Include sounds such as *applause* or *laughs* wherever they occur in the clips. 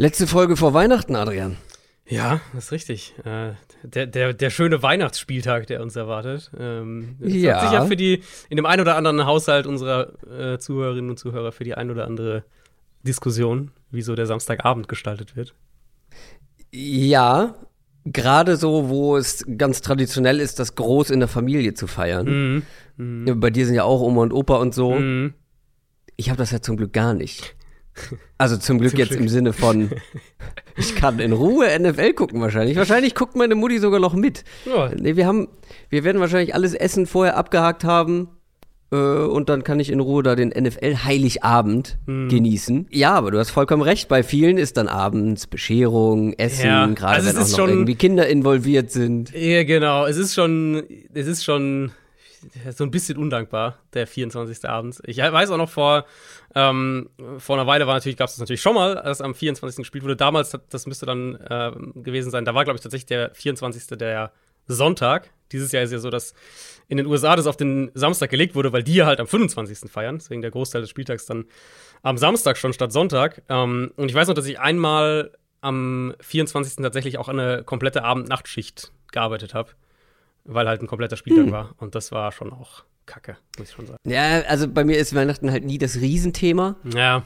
Letzte Folge vor Weihnachten, Adrian. Ja, das ist richtig. Äh, der, der, der schöne Weihnachtsspieltag, der uns erwartet. Ähm, das Ja. Hat sicher für die, in dem einen oder anderen Haushalt unserer äh, Zuhörerinnen und Zuhörer für die ein oder andere Diskussion, wie so der Samstagabend gestaltet wird. Ja, gerade so, wo es ganz traditionell ist, das groß in der Familie zu feiern. Mhm. Ja, Bei dir sind ja auch Oma und Opa und so. Mhm. Ich habe das ja zum Glück gar nicht. Also zum Glück Zum jetzt Glück. im Sinne von, *laughs* ich kann in Ruhe NFL gucken wahrscheinlich. Wahrscheinlich guckt meine Mutti sogar noch mit. Ja, Nee, wir haben, wir werden wahrscheinlich alles Essen vorher abgehakt haben. Äh, und dann kann ich in Ruhe da den NFL-Heiligabend Hm. genießen. Ja, aber du hast vollkommen recht. Bei vielen ist dann abends Bescherung, Essen, Ja, gerade also wenn auch noch schon- irgendwie Kinder involviert sind. Ja, genau. Es ist schon, es ist schon so ein bisschen undankbar, der 24. abends. Ich weiß auch noch vor, ähm, vor einer Weile war natürlich, gab es das natürlich schon mal, als am 24. gespielt wurde. Damals, das müsste dann äh, gewesen sein, da war, glaube ich, tatsächlich der 24. der Sonntag. Dieses Jahr ist ja so, dass in den USA das auf den Samstag gelegt wurde, weil die ja halt am 25. feiern. Deswegen der Großteil des Spieltags dann am Samstag schon statt Sonntag. Ähm, und ich weiß noch, dass ich einmal am 24. tatsächlich auch eine komplette Abend-Nachtschicht gearbeitet habe, weil halt ein kompletter Spieltag war. Und das war schon auch kacke, muss ich schon sagen. Ja, also bei mir ist Weihnachten halt nie das Riesenthema. Ja,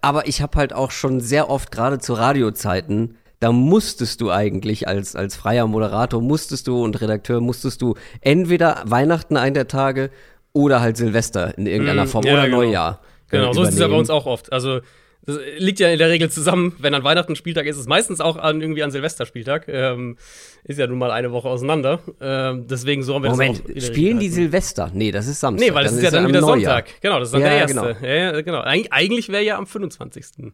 Aber ich habe halt auch schon sehr oft, gerade zu Radiozeiten, da musstest du eigentlich als, als freier Moderator, musstest du und Redakteur, musstest du entweder Weihnachten ein der Tage oder halt Silvester in irgendeiner Mm, Form ja, oder genau. Neujahr. äh, genau. So ist es ja bei übernehmen. uns auch oft. Also, das liegt ja in der Regel zusammen, wenn an Weihnachten Spieltag ist, ist es meistens auch an, irgendwie an Silvesterspieltag. Ähm, ist ja nun mal eine Woche auseinander. Ähm, deswegen so haben wir Moment, das auch spielen die. Silvester? Nee, das ist Samstag. Nee, weil das Dann ist ja dann wieder Neujahr. Sonntag. Genau, das ist dann Ja, der erste. Ja, ja, genau. Eig eigentlich wäre ja am 25.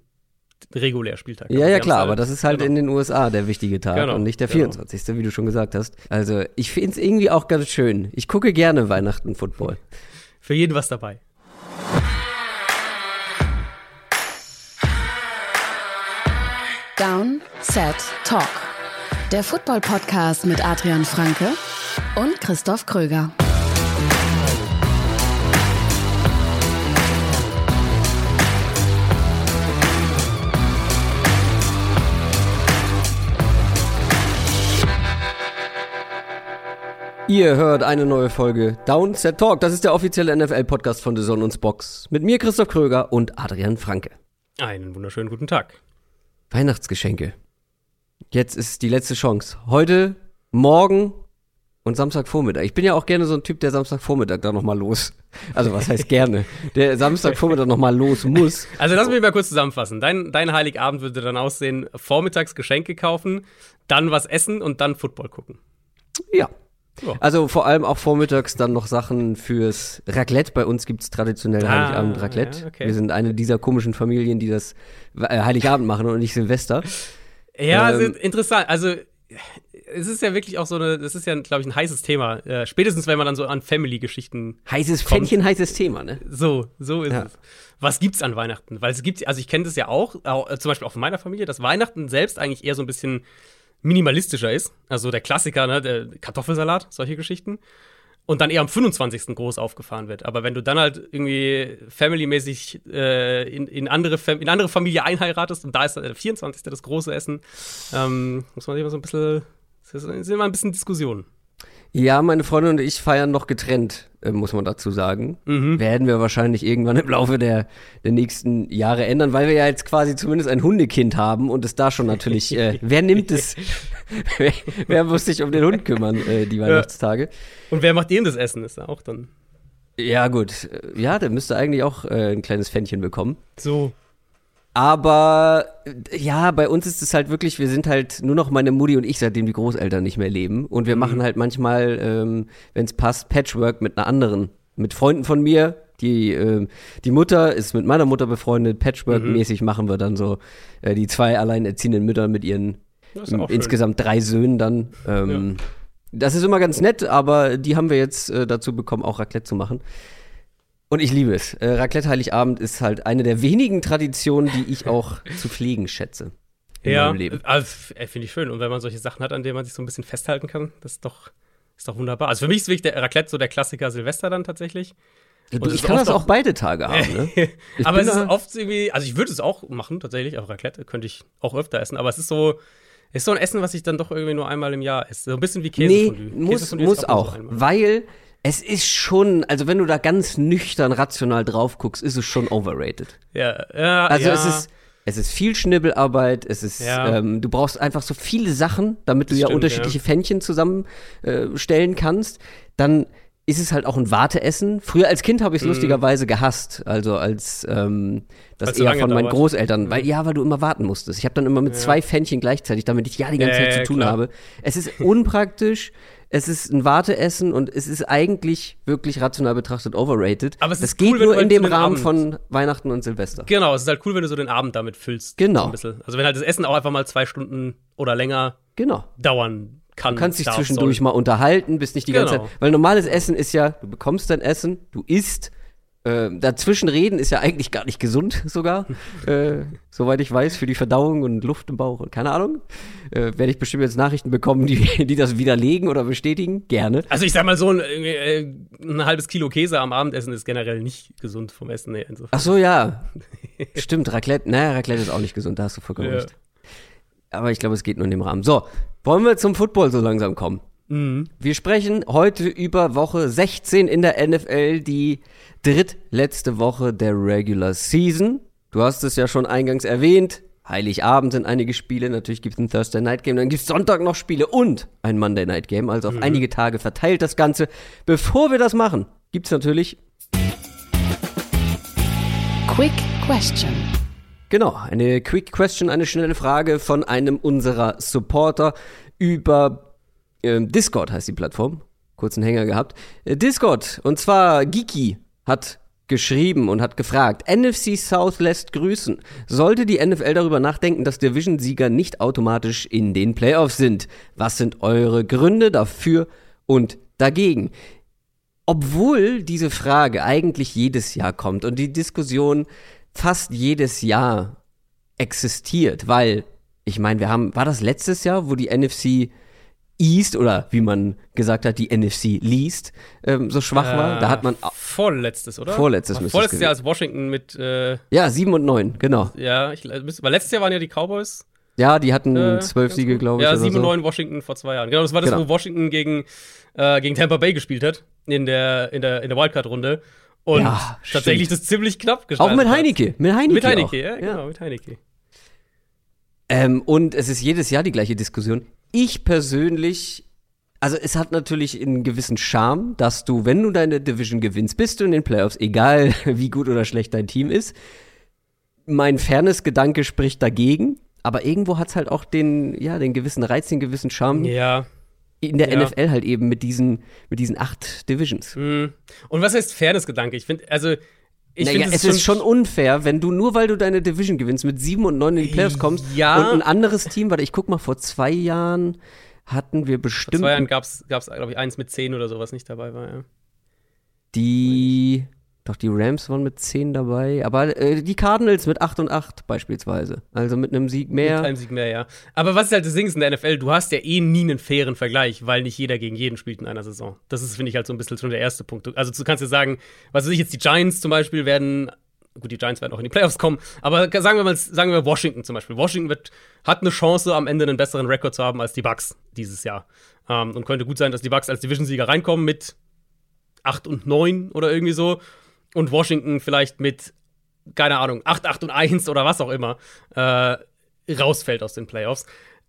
regulär Spieltag. Ja, ja, klar, haben's aber halt- das ist halt genau. in den USA der wichtige Tag Genau, und nicht der genau. 24., wie du schon gesagt hast. Also, ich finde es irgendwie auch ganz schön. Ich gucke gerne Weihnachten Football. Für jeden was dabei. Down, Set, Talk. Der Football-Podcast mit Adrian Franke und Christoph Kröger. Ihr hört eine neue Folge Downset Talk. Das ist der offizielle NFL-Podcast von The Zone und Box. Mit mir Christoph Kröger und Adrian Franke. Einen wunderschönen guten Tag. Weihnachtsgeschenke. Jetzt ist die letzte Chance. Heute, morgen und Samstagvormittag. Ich bin ja auch gerne so ein Typ, der Samstagvormittag da nochmal los. Also was heißt gerne? Der Samstagvormittag nochmal los muss. Also lass mich mal kurz zusammenfassen. Dein, dein Heiligabend würde dann aussehen, vormittags Geschenke kaufen, dann was essen und dann Football gucken. Ja. Ja. Also vor allem auch vormittags dann noch Sachen fürs Raclette. Bei uns gibt's traditionell Ah, Heiligabend Raclette. ja, okay. Wir sind eine dieser komischen Familien, die das äh, Heiligabend machen und nicht Silvester. Ja, Ähm, interessant. Also es ist ja wirklich auch so eine, das ist ja, glaube ich, ein heißes Thema. Äh, spätestens, wenn man dann so an Family-Geschichten Heißes Kommt. Pfännchen, heißes Thema, ne? So, so ist Ja. es. Was gibt's an Weihnachten? Weil es gibt, also ich kenne das ja auch, auch, zum Beispiel auch von meiner Familie, dass Weihnachten selbst eigentlich eher so ein bisschen minimalistischer ist. Also der Klassiker, ne, der Kartoffelsalat, solche Geschichten. Und dann eher am 25. groß aufgefahren wird. Aber wenn du dann halt irgendwie familymäßig äh, in, in, andere Fam in andere Familie einheiratest und da ist der 24. das große Essen, ähm, muss man sich immer so ein bisschen, das ist immer ein bisschen Diskussion. Ja, meine Freundin und ich feiern noch getrennt, äh, muss man dazu sagen. Mhm. Werden wir wahrscheinlich irgendwann im Laufe der, der nächsten Jahre ändern, weil wir ja jetzt quasi zumindest ein Hundekind haben und es da schon natürlich, äh, *laughs* wer nimmt es, *laughs* wer, wer muss sich um den Hund kümmern, äh, die Weihnachtstage. Und wer macht dem das Essen? Ist ja auch dann Ja, gut. Äh, Ja, der müsste eigentlich auch äh, ein kleines Fännchen bekommen. so. Aber äh, ja, bei uns ist es halt wirklich, wir sind halt nur noch meine Mutti und ich, seitdem die Großeltern nicht mehr leben. Und wir machen halt manchmal, ähm, wenn es passt, Patchwork mit einer anderen, mit Freunden von mir. Die, ähm, die Mutter ist mit meiner Mutter befreundet, Patchwork-mäßig machen wir dann so äh, die zwei alleinerziehenden Mütter mit ihren auch schön. insgesamt drei Söhnen dann. Ähm, Das ist immer ganz nett, aber die haben wir jetzt äh, dazu bekommen, auch Raclette zu machen. Und ich liebe es. Äh, Raclette Heiligabend ist halt eine der wenigen Traditionen, die ich *laughs* auch zu pflegen schätze. In Ja, meinem Leben. also, äh, finde ich schön. Und wenn man solche Sachen hat, an denen man sich so ein bisschen festhalten kann, das ist doch, ist doch wunderbar. Also für mich ist wirklich der Raclette so der Klassiker Silvester dann tatsächlich. Du, ich kann das auch beide Tage haben, ne? *laughs* aber es ist oft irgendwie, also ich würde es auch machen, tatsächlich, auch Raclette könnte ich auch öfter essen, aber es ist so, ist so ein Essen, was ich dann doch irgendwie nur einmal im Jahr esse. So ein bisschen wie Käsefondue. Nee, muss, muss auch, so weil es ist schon, also wenn du da ganz nüchtern rational drauf guckst, ist es schon overrated. Ja, ja. Also ja. es ist, es ist viel Schnibbelarbeit, es ist, ja. ähm, du brauchst einfach so viele Sachen, damit du das ja stimmt, unterschiedliche ja. Fännchen zusammenstellen äh, kannst. Dann ist es halt auch ein Warteessen. Früher als Kind habe ich es mhm. lustigerweise gehasst, also als ähm, das eher von meinen dauert. Großeltern, mhm. weil ja, weil du immer warten musstest. Ich habe dann immer mit ja. zwei Fännchen gleichzeitig, damit ich ja die ganze Zeit zu tun klar. habe. Es ist unpraktisch. *laughs* es ist ein Warteessen und es ist eigentlich wirklich rational betrachtet overrated. Aber es das geht cool, nur in dem Rahmen Abend. von Weihnachten und Silvester. Genau, es ist halt cool, wenn du so den Abend damit füllst. Genau. So also wenn halt das Essen auch einfach mal zwei Stunden oder länger genau. dauern kann. Du kannst dich zwischendurch soll. mal unterhalten, bist nicht die genau. ganze Zeit. Weil normales Essen ist ja, du bekommst dein Essen, du isst, äh, dazwischen reden ist ja eigentlich gar nicht gesund *laughs* sogar, äh, soweit ich weiß, für die Verdauung und Luft im Bauch und keine Ahnung. Äh, Werde ich bestimmt jetzt Nachrichten bekommen, die, *laughs* die das widerlegen oder bestätigen. Gerne. Also ich sag mal so, ein, äh, ein halbes Kilo Käse am Abendessen ist generell nicht gesund vom Essen her. Insofern. Ach so, ja. *laughs* Stimmt, Raclette, naja, Raclette ist auch nicht gesund, da hast du vollkommen ja. recht. Aber ich glaube, es geht nur in dem Rahmen. So, wollen wir zum Football so langsam kommen? Mhm. Wir sprechen heute über Woche 16 in der NFL, die drittletzte Woche der Regular Season. Du hast es ja schon eingangs erwähnt. Heiligabend sind einige Spiele, natürlich gibt es ein Thursday Night Game, dann gibt es Sonntag noch Spiele und ein Monday Night Game, also auf mhm. einige Tage verteilt das Ganze. Bevor wir das machen, gibt es natürlich Quick Question. Genau, eine Quick Question, eine schnelle Frage von einem unserer Supporter über Discord heißt die Plattform. Kurzen Hänger gehabt. Äh, Discord, und zwar Geeky hat geschrieben und hat gefragt, NFC South lässt grüßen. Sollte die NFL darüber nachdenken, dass Division-Sieger nicht automatisch in den Playoffs sind? Was sind eure Gründe dafür und dagegen? Obwohl diese Frage eigentlich jedes Jahr kommt und die Diskussion fast jedes Jahr existiert, weil ich meine, wir haben, war das letztes Jahr, wo die NFC East oder wie man gesagt hat, die NFC Least ähm, so schwach äh, war. Da hat man vorletztes, oder? Vorletztes müsste Vorletztes Jahr als Washington mit äh, Ja, sieben und neun, genau. Ja, ich, weil letztes Jahr waren ja die Cowboys. Ja, die hatten äh, zwölf Siege, glaube ich. Ja, sieben und neun Washington vor zwei Jahren. Genau, das war das, genau. wo Washington gegen, äh, gegen Tampa Bay gespielt hat in der, in der, in der Wildcard-Runde. Und ja, tatsächlich das ziemlich knapp gestaltet Auch mit Heineke. Mit Heineke, mit Heineke ja, genau, mit Heineke. Ähm, und es ist jedes Jahr die gleiche Diskussion. Ich persönlich, also es hat natürlich einen gewissen Charme, dass du, wenn du deine Division gewinnst, bist du in den Playoffs, egal *laughs* wie gut oder schlecht dein Team ist. Mein Fairness-Gedanke spricht dagegen, aber irgendwo hat es halt auch den, ja, den gewissen Reiz, den gewissen Charme. Ja in der ja. NFL halt eben mit diesen, mit diesen acht Divisions. Mhm. Und was heißt Fairness-Gedanke? Ich finde, also naja, es, es ist schon unfair, wenn du nur weil du deine Division gewinnst, mit sieben und neun in die Playoffs kommst ja. und ein anderes Team, warte, ich guck mal, vor zwei Jahren hatten wir bestimmt. Vor zwei Jahren gab es, glaube ich, eins mit zehn oder sowas nicht dabei war, ja. Die. Doch, die Rams waren mit 10 dabei, aber äh, die Cardinals mit 8 und 8 beispielsweise. Also mit einem Sieg mehr. Mit einem Sieg mehr, ja. Aber was ist halt das Ding in der NFL? Du hast ja eh nie einen fairen Vergleich, weil nicht jeder gegen jeden spielt in einer Saison. Das ist, finde ich, halt so ein bisschen schon der erste Punkt. Also du kannst ja sagen, was weiß ich jetzt, die Giants zum Beispiel werden gut, die Giants werden auch in die Playoffs kommen, aber sagen wir mal, sagen wir Washington zum Beispiel. Washington wird, hat eine Chance, am Ende einen besseren Rekord zu haben als die Bucks dieses Jahr. Ähm, und könnte gut sein, dass die Bucks als Division-Sieger reinkommen mit 8 und 9 oder irgendwie so und Washington vielleicht mit, keine Ahnung, 8, 8 und 1 oder was auch immer, äh, rausfällt aus den Playoffs.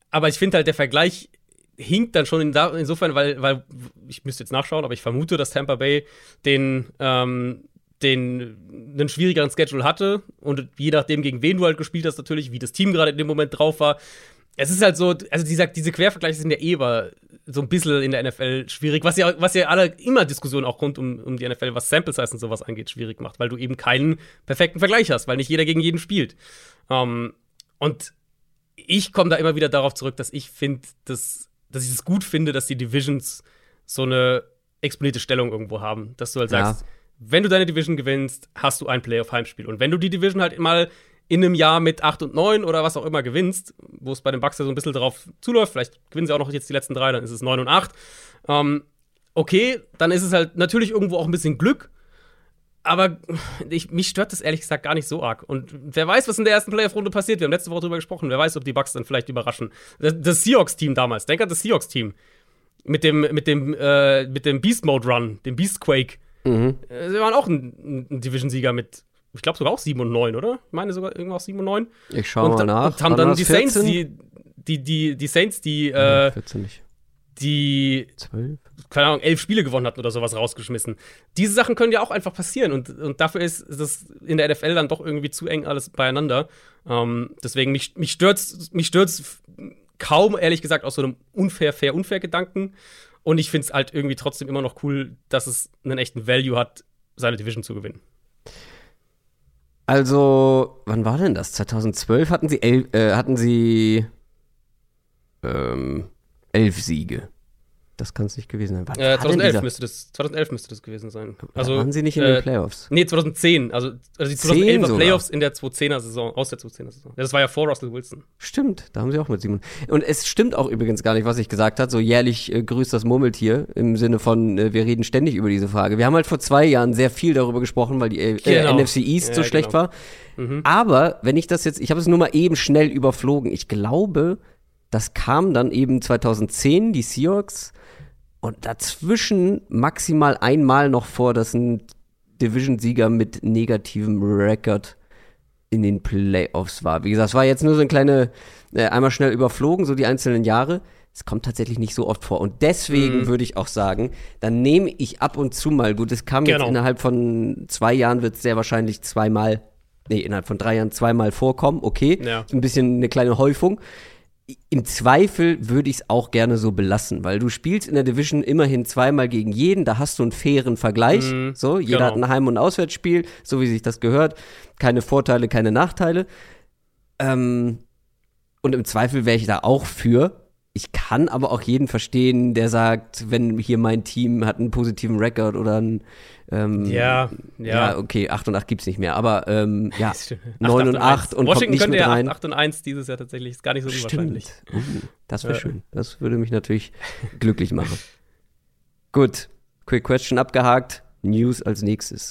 Aber ich finde halt, der Vergleich hinkt dann schon in insofern, weil, weil ich müsste jetzt nachschauen, aber ich vermute, dass Tampa Bay den, ähm, den einen schwierigeren Schedule hatte und je nachdem, gegen wen du halt gespielt hast, natürlich, wie das Team gerade in dem Moment drauf war. Es ist halt so, also dieser, diese Quervergleiche sind ja eh so ein bisschen in der NFL schwierig, was ja, was ja alle immer Diskussionen auch rund um, um die NFL, was Sample Size und sowas angeht, schwierig macht, weil du eben keinen perfekten Vergleich hast, weil nicht jeder gegen jeden spielt. Um, ähm, und ich komme da immer wieder darauf zurück, dass ich finde, dass, dass ich es gut finde, dass die Divisions so eine exponierte Stellung irgendwo haben, dass du halt sagst, ja. wenn du deine Division gewinnst, hast du ein Playoff-Heimspiel. Und wenn du die Division halt mal in einem Jahr mit 8 und 9 oder was auch immer gewinnst, wo es bei den Bucks ja so ein bisschen drauf zuläuft, vielleicht gewinnen sie auch noch jetzt die letzten drei, dann ist es 9 und 8. Ähm, okay, dann ist es halt natürlich irgendwo auch ein bisschen Glück, aber ich, mich stört das ehrlich gesagt gar nicht so arg. Und wer weiß, was in der ersten Playoff-Runde passiert. Wir haben letzte Woche drüber gesprochen. Wer weiß, ob die Bucks dann vielleicht überraschen. Das, das Seahawks-Team damals. Denk an das Seahawks-Team. Mit dem, mit dem, äh, mit dem Beast Mode Run, dem Beast Quake. Mhm. Äh, sie waren auch ein, ein Division-Sieger mit, ich glaube sogar auch 7 und 9, oder? Ich meine sogar irgendwas 7 und 9. Ich schaue mal nach. Und haben dann die 14? Saints, die, die, die, die Saints, die, äh, 14 nicht. die 12 keine Ahnung, elf Spiele gewonnen hatten oder sowas rausgeschmissen. Diese Sachen können ja auch einfach passieren und, und dafür ist das in der NFL dann doch irgendwie zu eng alles beieinander. Ähm, deswegen, mich, mich stört's, mich stört's kaum, ehrlich gesagt, aus so einem unfair, fair, unfair Gedanken. Und ich finde es halt irgendwie trotzdem immer noch cool, dass es einen echten Value hat, seine Division zu gewinnen. Also, wann war denn das? 2012 hatten sie, elf, äh, hatten sie ähm, elf Siege. Das kann es nicht gewesen sein. Äh, 2011, müsste das, 2011 müsste das gewesen sein. Also, waren sie nicht in äh, den Playoffs? Nee, 2010. Also, also die 2011er Playoffs in der 2010er-Saison, aus der 2010er-Saison. Das war ja vor Russell Wilson. Stimmt, da haben sie auch mit Simon. Und es stimmt auch übrigens gar nicht, was ich gesagt habe. So jährlich äh, grüßt das Murmeltier im Sinne von, äh, wir reden ständig über diese Frage. Wir haben halt vor zwei Jahren sehr viel darüber gesprochen, weil die äh, genau. NFC East ja, so schlecht genau. war. Mhm. Aber wenn ich das jetzt, ich habe es nur mal eben schnell überflogen. Ich glaube, das kam dann eben 2010, die Seahawks und dazwischen maximal einmal noch vor, dass ein Division-Sieger mit negativem Rekord in den Playoffs war. Wie gesagt, es war jetzt nur so ein kleine, äh, einmal schnell überflogen, so die einzelnen Jahre. Es kommt tatsächlich nicht so oft vor. Und deswegen mhm. würde ich auch sagen, dann nehme ich ab und zu mal, gut, es kam genau. jetzt innerhalb von zwei Jahren, wird es sehr wahrscheinlich zweimal, nee, innerhalb von drei Jahren zweimal vorkommen, okay. Ja. Ein bisschen eine kleine Häufung im Zweifel würde ich es auch gerne so belassen, weil du spielst in der Division immerhin zweimal gegen jeden, da hast du einen fairen Vergleich. Mhm, so, jeder genau. hat ein Heim- und Auswärtsspiel, so wie sich das gehört. Keine Vorteile, keine Nachteile. Ähm, und im Zweifel wäre ich da auch für. Ich kann aber auch jeden verstehen, der sagt, wenn hier mein Team hat einen positiven Rekord oder ein ähm, ja, ja, ja. okay, 8 und 8 gibt es nicht mehr, aber ähm, ja, 9 und 8 und, und Washington könnte ja 8, 8 und 1 dieses Jahr tatsächlich, ist gar nicht so unwahrscheinlich. Uh, das wäre ja. schön, das würde mich natürlich glücklich machen. Gut, Quick Question abgehakt, News als nächstes.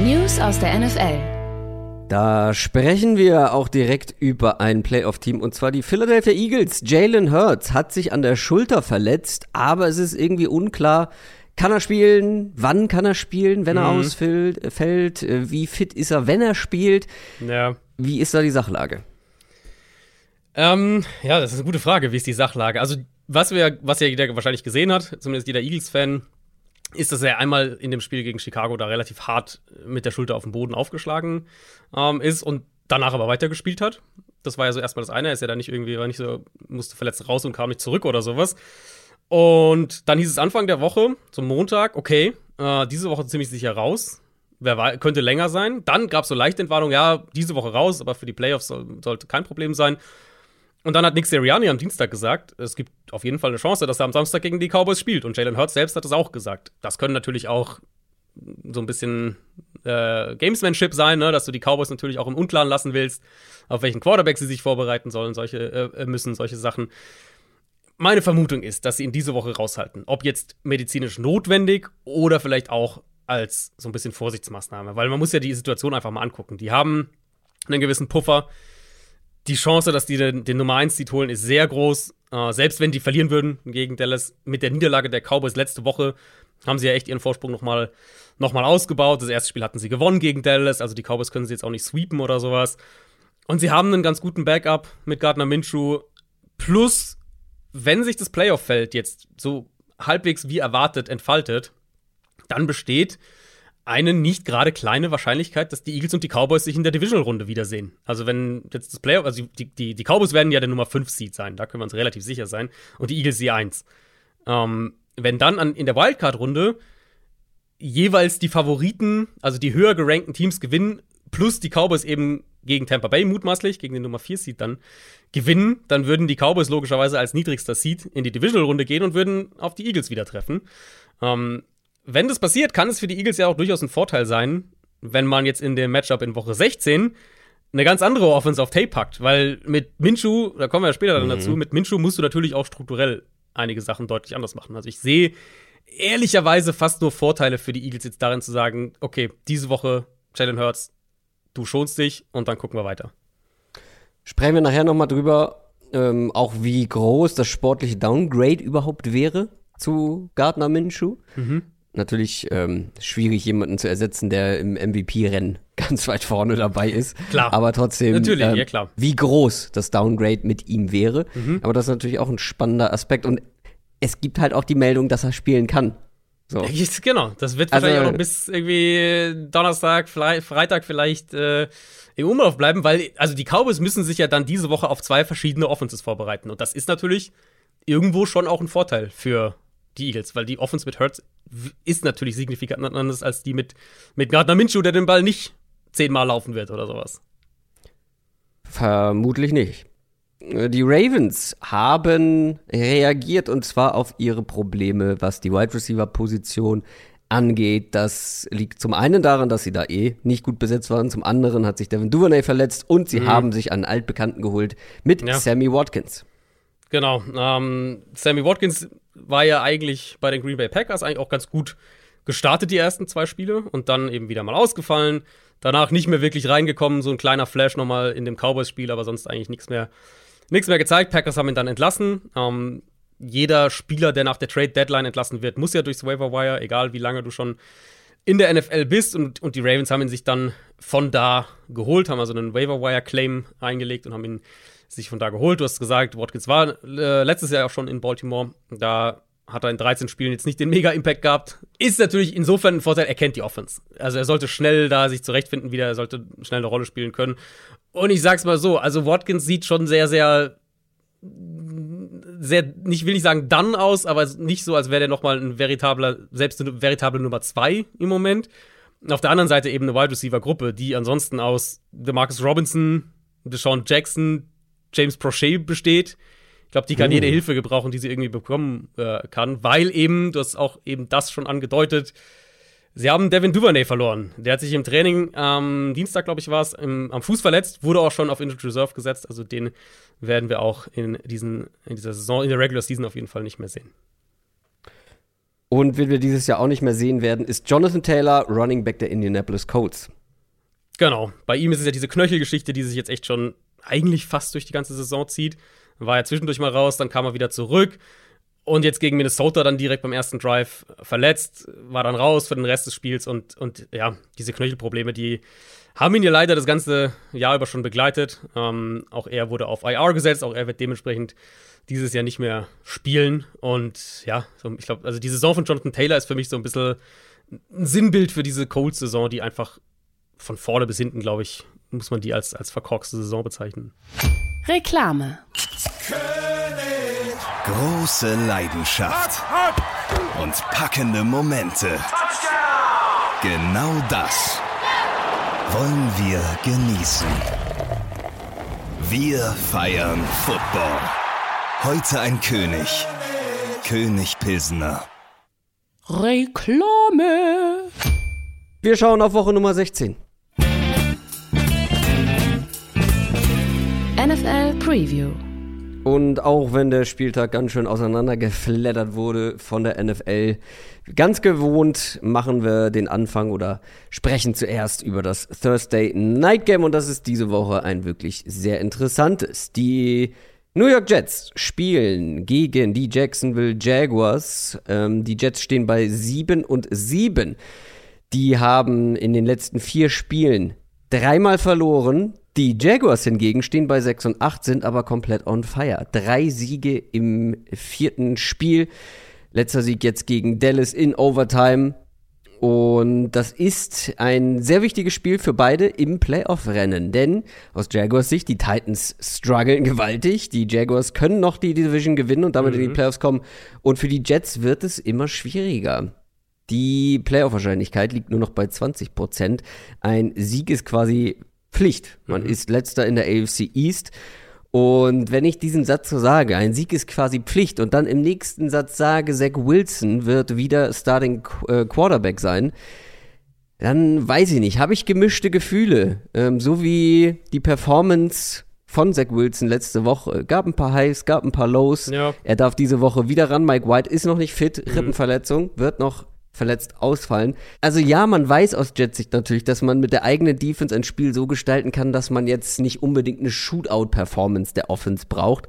News aus der NFL. Da sprechen wir auch direkt über ein Playoff-Team und zwar die Philadelphia Eagles. Jalen Hurts hat sich an der Schulter verletzt, aber es ist irgendwie unklar, kann er spielen? Wann kann er spielen, wenn er mhm. ausfällt? Fällt? Wie fit ist er, wenn er spielt? Ja. Wie ist da die Sachlage? Ähm, ja, das ist eine gute Frage. Wie ist die Sachlage? Also, was, wir, was ja jeder wahrscheinlich gesehen hat, zumindest jeder Eagles-Fan, ist, dass er einmal in dem Spiel gegen Chicago da relativ hart mit der Schulter auf den Boden aufgeschlagen ähm, ist und danach aber weitergespielt hat. Das war ja so erstmal das eine. Er ist ja da nicht irgendwie, war nicht so, musste verletzt raus und kam nicht zurück oder sowas. Und dann hieß es Anfang der Woche, zum Montag, okay, äh, diese Woche ziemlich sicher raus. Wer war, könnte länger sein. Dann gab es so leichte Entwarnung, ja, diese Woche raus, aber für die Playoffs soll, sollte kein Problem sein. Und dann hat Nick Sirianni am Dienstag gesagt, es gibt auf jeden Fall eine Chance, dass er am Samstag gegen die Cowboys spielt. Und Jalen Hurts selbst hat es auch gesagt. Das können natürlich auch so ein bisschen äh, Gamesmanship sein, ne? dass du die Cowboys natürlich auch im Unklaren lassen willst, auf welchen Quarterback sie sich vorbereiten sollen, solche äh, äh, müssen, solche Sachen. Meine Vermutung ist, dass sie ihn diese Woche raushalten. Ob jetzt medizinisch notwendig oder vielleicht auch als so ein bisschen Vorsichtsmaßnahme. Weil man muss ja die Situation einfach mal angucken. Die haben einen gewissen Puffer die Chance, dass die den, den Nummer 1 Seed holen, ist sehr groß. Äh, selbst wenn die verlieren würden gegen Dallas mit der Niederlage der Cowboys letzte Woche, haben sie ja echt ihren Vorsprung nochmal noch mal ausgebaut. Das erste Spiel hatten sie gewonnen gegen Dallas, also die Cowboys können sie jetzt auch nicht sweepen oder sowas. Und sie haben einen ganz guten Backup mit Gardner Minshew. Plus, wenn sich das Playoff-Feld jetzt so halbwegs wie erwartet entfaltet, dann besteht eine nicht gerade kleine Wahrscheinlichkeit, dass die Eagles und die Cowboys sich in der Divisional-Runde wiedersehen. Also wenn jetzt das Playoff, also die, die, die Cowboys werden ja der Nummer 5 Seed sein, da können wir uns relativ sicher sein, und die Eagles die 1. Ähm, wenn dann an, in der Wildcard-Runde jeweils die Favoriten, also die höher gerankten Teams gewinnen, plus die Cowboys eben gegen Tampa Bay mutmaßlich, gegen den Nummer 4 Seed dann gewinnen, dann würden die Cowboys logischerweise als niedrigster Seed in die Divisional-Runde gehen und würden auf die Eagles wieder treffen. Ähm, wenn das passiert, kann es für die Eagles ja auch durchaus ein Vorteil sein, wenn man jetzt in dem Matchup in Woche 16 eine ganz andere Offense auf Tape packt, weil mit Minshu, da kommen wir ja später dann mhm. dazu, mit Minshu musst du natürlich auch strukturell einige Sachen deutlich anders machen. Also ich sehe ehrlicherweise fast nur Vorteile für die Eagles jetzt darin zu sagen, okay, diese Woche Jalen Hurts, du schonst dich und dann gucken wir weiter. Sprechen wir nachher nochmal drüber, ähm, auch wie groß das sportliche Downgrade überhaupt wäre zu Gardner Minshew. Mhm. Natürlich ähm, schwierig, jemanden zu ersetzen, der im MVP-Rennen *laughs* ganz weit vorne dabei ist. Klar. Aber trotzdem, natürlich, ähm, ja klar. wie groß das Downgrade mit ihm wäre. Mhm. Aber das ist natürlich auch ein spannender Aspekt. Und es gibt halt auch die Meldung, dass er spielen kann. So. Genau, das wird wahrscheinlich also, auch noch bis irgendwie Donnerstag, Freitag vielleicht äh, im Umlauf bleiben, weil, also die Cowboys müssen sich ja dann diese Woche auf zwei verschiedene Offenses vorbereiten. Und das ist natürlich irgendwo schon auch ein Vorteil für die Eagles, weil die Offense mit Hurts ist natürlich signifikant anders als die mit, mit Gardner Minshew, der den Ball nicht zehnmal laufen wird oder sowas. Vermutlich nicht. Die Ravens haben reagiert und zwar auf ihre Probleme, was die Wide Receiver Position angeht. Das liegt zum einen daran, dass sie da eh nicht gut besetzt waren. Zum anderen hat sich Devin Duvernay verletzt und sie mhm. haben sich einen Altbekannten geholt mit ja. Sammy Watkins. Genau. Ähm, Sammy Watkins war ja eigentlich bei den Green Bay Packers eigentlich auch ganz gut gestartet, die ersten zwei Spiele, und dann eben wieder mal ausgefallen. Danach nicht mehr wirklich reingekommen, so ein kleiner Flash nochmal in dem Cowboys-Spiel, aber sonst eigentlich nichts mehr, mehr gezeigt. Packers haben ihn dann entlassen. Ähm, jeder Spieler, der nach der Trade Deadline entlassen wird, muss ja durchs Waiver Wire, egal wie lange du schon in der NFL bist. Und, und die Ravens haben ihn sich dann von da geholt, haben also einen Waiver Wire Claim eingelegt und haben ihn sich von da geholt. Du hast gesagt, Watkins war äh, letztes Jahr auch schon in Baltimore. Da hat er in 13 Spielen jetzt nicht den Mega-Impact gehabt. Ist natürlich insofern ein Vorteil, er kennt die Offense. Also er sollte schnell da sich zurechtfinden wieder, er sollte schnell eine Rolle spielen können. Und ich sag's mal so, also Watkins sieht schon sehr, sehr sehr, nicht will nicht sagen dann aus, aber nicht so, als wäre der nochmal ein veritabler, selbst eine veritable Nummer zwei im Moment. Auf der anderen Seite eben eine Wide Receiver Gruppe, die ansonsten aus DeMarcus Robinson, Deshaun Jackson, James Prochet besteht. Ich glaube, die kann uh. jede Hilfe gebrauchen, die sie irgendwie bekommen äh, kann, weil eben, du hast auch eben das schon angedeutet, sie haben Devin Duvernay verloren. Der hat sich im Training am ähm, Dienstag, glaube ich, war es, am Fuß verletzt, wurde auch schon auf Injured Reserve gesetzt. Also den werden wir auch in, diesen, in dieser Saison, in der Regular Season auf jeden Fall nicht mehr sehen. Und wen wir dieses Jahr auch nicht mehr sehen werden, ist Jonathan Taylor, Running Back der Indianapolis Colts. Genau. Bei ihm ist es ja diese Knöchelgeschichte, die sich jetzt echt schon eigentlich fast durch die ganze Saison zieht. War ja zwischendurch mal raus, dann kam er wieder zurück. Und jetzt gegen Minnesota dann direkt beim ersten Drive verletzt, war dann raus für den Rest des Spiels und, und ja, diese Knöchelprobleme, die haben ihn ja leider das ganze Jahr über schon begleitet. Ähm, auch er wurde auf IR gesetzt, auch er wird dementsprechend dieses Jahr nicht mehr spielen. Und ja, so, ich glaube, also die Saison von Jonathan Taylor ist für mich so ein bisschen ein Sinnbild für diese Colts-Saison, die einfach von vorne bis hinten, glaube ich, muss man die als, als verkorkste Saison bezeichnen. Reklame. Große Leidenschaft und packende Momente. Genau das wollen wir genießen. Wir feiern Football. Heute ein König. König Pilsner. Reklame. Wir schauen auf Woche Nummer 16. NFL Preview. Und auch wenn der Spieltag ganz schön auseinandergeflattert wurde von der NFL, ganz gewohnt machen wir den Anfang oder sprechen zuerst über das Thursday Night Game und das ist diese Woche ein wirklich sehr interessantes. Die New York Jets spielen gegen die Jacksonville Jaguars. Ähm, die Jets stehen bei 7 und 7. Die haben in den letzten vier Spielen dreimal verloren, die Jaguars hingegen stehen bei 6 und 8, sind aber komplett on fire. Drei Siege im vierten Spiel. Letzter Sieg jetzt gegen Dallas in Overtime. Und das ist ein sehr wichtiges Spiel für beide im Playoff-Rennen. Denn aus Jaguars Sicht, die Titans strugglen *laughs* gewaltig. Die Jaguars können noch die Division gewinnen und damit mhm. in die mhm. Playoffs kommen. Und für die Jets wird es immer schwieriger. Die Playoff-Wahrscheinlichkeit liegt nur noch bei 20 Prozent. Ein Sieg ist quasi Pflicht. Man mhm. ist letzter in der AFC East. Und wenn ich diesen Satz so sage, ein Sieg ist quasi Pflicht und dann im nächsten Satz sage, Zach Wilson wird wieder Starting äh, Quarterback sein, dann weiß ich nicht, habe ich gemischte Gefühle. Ähm, so wie die Performance von Zach Wilson letzte Woche. Gab ein paar Highs, gab ein paar Lows. Ja. Er darf diese Woche wieder ran. Mike White ist noch nicht fit, Rippenverletzung, wird noch verletzt ausfallen. Also ja, man weiß aus Jetsicht natürlich, dass man mit der eigenen Defense ein Spiel so gestalten kann, dass man jetzt nicht unbedingt eine Shootout-Performance der Offense braucht.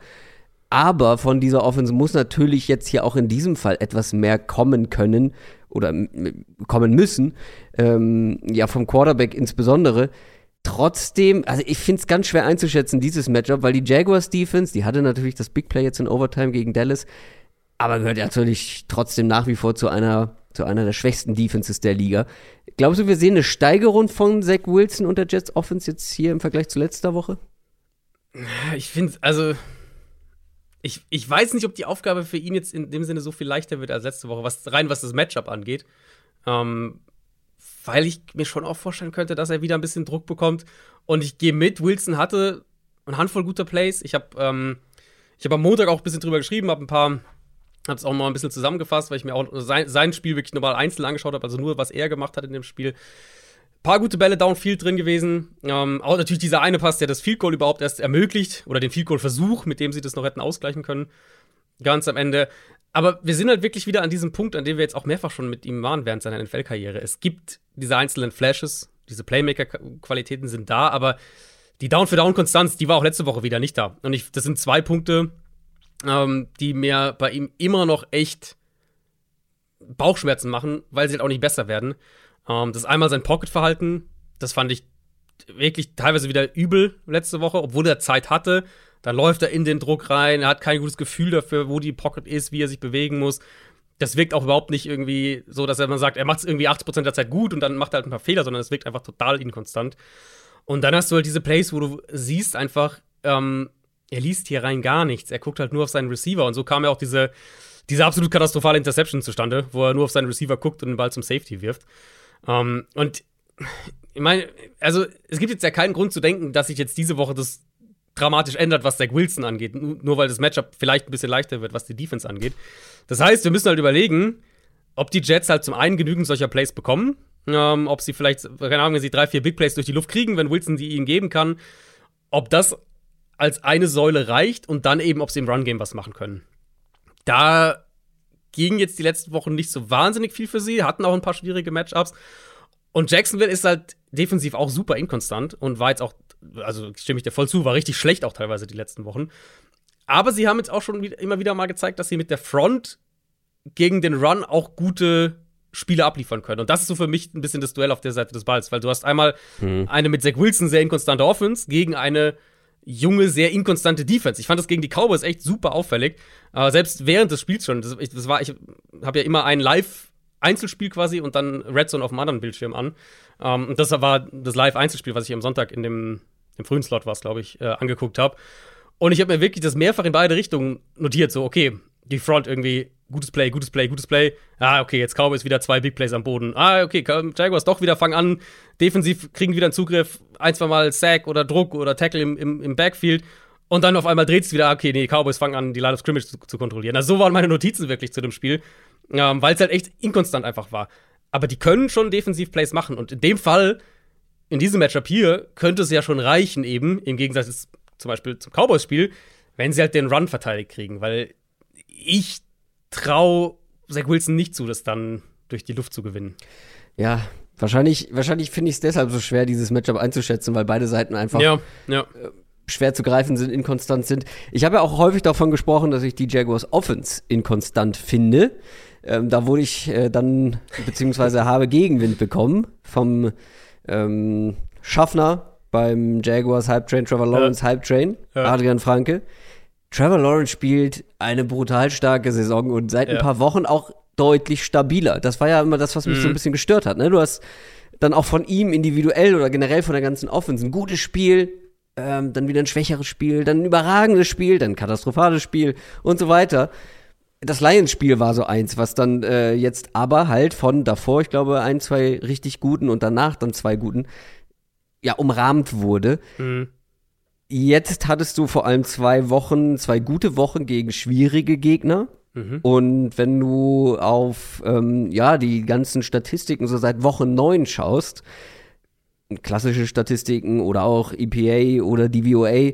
Aber von dieser Offense muss natürlich jetzt hier auch in diesem Fall etwas mehr kommen können oder kommen müssen. Ähm, ja, vom Quarterback insbesondere. Trotzdem, also ich finde es ganz schwer einzuschätzen, dieses Matchup, weil die Jaguars Defense, die hatte natürlich das Big Play jetzt in Overtime gegen Dallas, aber gehört natürlich trotzdem nach wie vor zu einer, zu einer der schwächsten Defenses der Liga. Glaubst du, wir sehen eine Steigerung von Zach Wilson und der Jets Offense jetzt hier im Vergleich zu letzter Woche? Ich finde, also, ich, ich weiß nicht, ob die Aufgabe für ihn jetzt in dem Sinne so viel leichter wird als letzte Woche, was rein was das Matchup angeht. Ähm, weil ich mir schon auch vorstellen könnte, dass er wieder ein bisschen Druck bekommt. Und ich gehe mit, Wilson hatte eine Handvoll guter Plays. Ich habe ähm, hab am Montag auch ein bisschen drüber geschrieben, habe ein paar, habe es auch mal ein bisschen zusammengefasst, weil ich mir auch sein, sein Spiel wirklich nochmal einzeln angeschaut habe, also nur, was er gemacht hat in dem Spiel. Paar gute Bälle downfield drin gewesen. Ähm, auch natürlich dieser eine Pass, der das Field Goal überhaupt erst ermöglicht, oder den Field Goal Versuch, mit dem sie das noch hätten ausgleichen können. Ganz am Ende. Aber wir sind halt wirklich wieder an diesem Punkt, an dem wir jetzt auch mehrfach schon mit ihm waren während seiner NFL-Karriere. Es gibt diese einzelnen Flashes, diese Playmaker-Qualitäten sind da, aber die Down-für-Down-Konstanz, die war auch letzte Woche wieder nicht da. Und ich, das sind zwei Punkte, ähm, die mir bei ihm immer noch echt Bauchschmerzen machen, weil sie halt auch nicht besser werden. Ähm, das ist einmal sein Pocket-Verhalten, das fand ich wirklich teilweise wieder übel letzte Woche, obwohl er Zeit hatte. Dann läuft er in den Druck rein, er hat kein gutes Gefühl dafür, wo die Pocket ist, wie er sich bewegen muss. Das wirkt auch überhaupt nicht irgendwie so, dass er mal sagt, er macht es irgendwie 80% der Zeit gut und dann macht er halt ein paar Fehler, sondern es wirkt einfach total inkonstant. Und dann hast du halt diese Plays, wo du siehst einfach, ähm, er liest hier rein gar nichts. Er guckt halt nur auf seinen Receiver. Und so kam ja auch diese, diese absolut katastrophale Interception zustande, wo er nur auf seinen Receiver guckt und den Ball zum Safety wirft. Ähm, und ich meine, also es gibt jetzt ja keinen Grund zu denken, dass sich jetzt diese Woche das dramatisch ändert, was Zach Wilson angeht. Nur weil das Matchup vielleicht ein bisschen leichter wird, was die Defense angeht. Das heißt, wir müssen halt überlegen, ob die Jets halt zum einen genügend solcher Plays bekommen, ähm, ob sie vielleicht, keine Ahnung, wenn sie drei, vier Big Plays durch die Luft kriegen, wenn Wilson die ihnen geben kann, ob das als eine Säule reicht und dann eben, ob sie im Run-Game was machen können. Da ging jetzt die letzten Wochen nicht so wahnsinnig viel für sie, hatten auch ein paar schwierige Matchups. Und Jacksonville ist halt defensiv auch super inkonstant und war jetzt auch, also stimme ich dir voll zu, war richtig schlecht auch teilweise die letzten Wochen. Aber sie haben jetzt auch schon immer wieder mal gezeigt, dass sie mit der Front gegen den Run auch gute Spiele abliefern können. Und das ist so für mich ein bisschen das Duell auf der Seite des Balls, weil du hast einmal eine mit Zach Wilson sehr inkonstante Offense gegen eine junge, sehr inkonstante Defense. Ich fand das gegen die Cowboys echt super auffällig. Aber selbst während des Spiels schon, das, ich, das war, ich habe ja immer ein Live-Einzelspiel quasi und dann Red Zone auf dem anderen Bildschirm an. Ähm, und das war das Live-Einzelspiel, was ich am Sonntag in dem, im frühen Slot war es, glaube ich, äh, angeguckt habe. Und ich habe mir wirklich das mehrfach in beide Richtungen notiert. So, okay, die Front irgendwie, gutes Play, gutes Play, gutes Play. Ah, okay, jetzt Cowboys wieder zwei Big Plays am Boden. Ah, okay, Jaguars doch wieder fangen an. Defensiv kriegen wieder einen Zugriff. Ein, zwei Mal Sack oder Druck oder Tackle im, im, im Backfield. Und dann auf einmal dreht es wieder, okay, nee, Cowboys fangen an, die Line of Scrimmage zu, zu kontrollieren. Also so waren meine Notizen wirklich zu dem Spiel. Ähm, Weil es halt echt inkonstant einfach war. Aber die können schon Defensiv-Plays machen. Und in dem Fall, in diesem Matchup hier, könnte es ja schon reichen, eben, im Gegensatz zum Beispiel zum Cowboys-Spiel, wenn sie halt den Run verteidigt kriegen. Weil ich traue Zach Wilson nicht zu, das dann durch die Luft zu gewinnen. Ja, wahrscheinlich, wahrscheinlich finde ich es deshalb so schwer, dieses Matchup einzuschätzen, weil beide Seiten einfach Ja, ja. schwer zu greifen sind, inkonstant sind. Ich habe ja auch häufig davon gesprochen, dass ich die Jaguars Offense inkonstant finde. Ähm, da wurde ich äh, dann, beziehungsweise *laughs* habe Gegenwind bekommen vom ähm, Schaffner beim Jaguars Hype Train, Trevor Lawrence Hype Train, Ja. Adrian Franke. Trevor Lawrence spielt eine brutal starke Saison und seit ein Ja. paar Wochen auch deutlich stabiler. Das war ja immer das, was mich Mhm. so ein bisschen gestört hat. Ne? Du hast dann auch von ihm individuell oder generell von der ganzen Offense ein gutes Spiel, ähm, dann wieder ein schwächeres Spiel, dann ein überragendes Spiel, dann ein katastrophales Spiel und so weiter. Das Lions-Spiel war so eins, was dann äh, jetzt aber halt von davor, ich glaube, ein, zwei richtig guten und danach dann zwei guten, ja, umrahmt wurde. Mhm. Jetzt hattest du vor allem zwei Wochen, zwei gute Wochen gegen schwierige Gegner. Mhm. Und wenn du auf ähm, ja die ganzen Statistiken so seit Woche 9 schaust, klassische Statistiken oder auch EPA oder DVOA,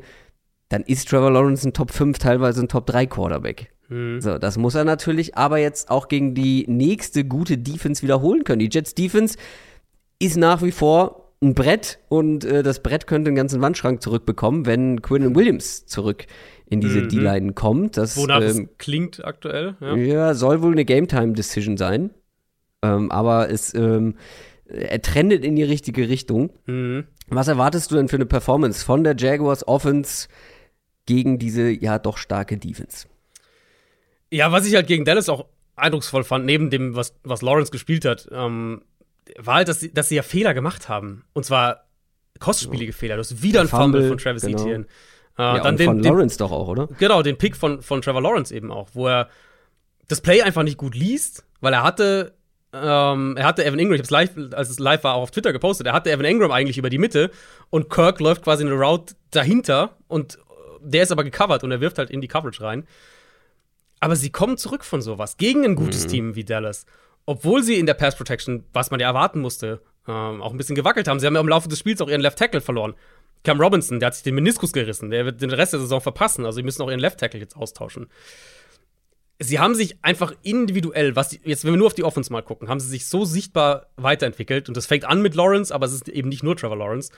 dann ist Trevor Lawrence ein Top 5, teilweise ein Top 3 Quarterback. Mhm. So, das muss er natürlich aber jetzt auch gegen die nächste gute Defense wiederholen können. Die Jets Defense ist nach wie vor ein Brett und äh, das Brett könnte einen ganzen Wandschrank zurückbekommen, wenn Quinn Williams zurück in diese Mhm. D-Line kommt. Das Wonach es ähm, klingt aktuell. Ja. ja, soll wohl eine Game-Time-Decision sein. Ähm, aber es, ähm, er trendet in die richtige Richtung. Mhm. Was erwartest du denn für eine Performance von der Jaguars Offense gegen diese ja doch starke Defense? Ja, was ich halt gegen Dallas auch eindrucksvoll fand, neben dem, was, was Lawrence gespielt hat, ähm, war halt, dass sie, dass sie ja Fehler gemacht haben. Und zwar kostspielige Fehler. Du hast wieder ein Fumble, Fumble, von Travis genau. Etienne. Äh, ja, dann und den, von den, Lawrence doch auch, oder? Genau, den Pick von, von Trevor Lawrence eben auch, wo er das Play einfach nicht gut liest, weil er hatte, ähm, er hatte Evan Ingram, ich hab's live, als es live war, auch auf Twitter gepostet, er hatte Evan Ingram eigentlich über die Mitte und Kirk läuft quasi eine Route dahinter und der ist aber gecovert und er wirft halt in die Coverage rein. Aber sie kommen zurück von sowas gegen ein gutes Team wie Dallas. Obwohl sie in der Pass Protection, was man ja erwarten musste, ähm, auch ein bisschen gewackelt haben. Sie haben ja im Laufe des Spiels auch ihren Left Tackle verloren. Cam Robinson, der hat sich den Meniskus gerissen. Der wird den Rest der Saison verpassen. Also, sie müssen auch ihren Left Tackle jetzt austauschen. Sie haben sich einfach individuell, was die, jetzt, wenn wir nur auf die Offense mal gucken, haben sie sich so sichtbar weiterentwickelt. Und das fängt an mit Lawrence, aber es ist eben nicht nur Trevor Lawrence.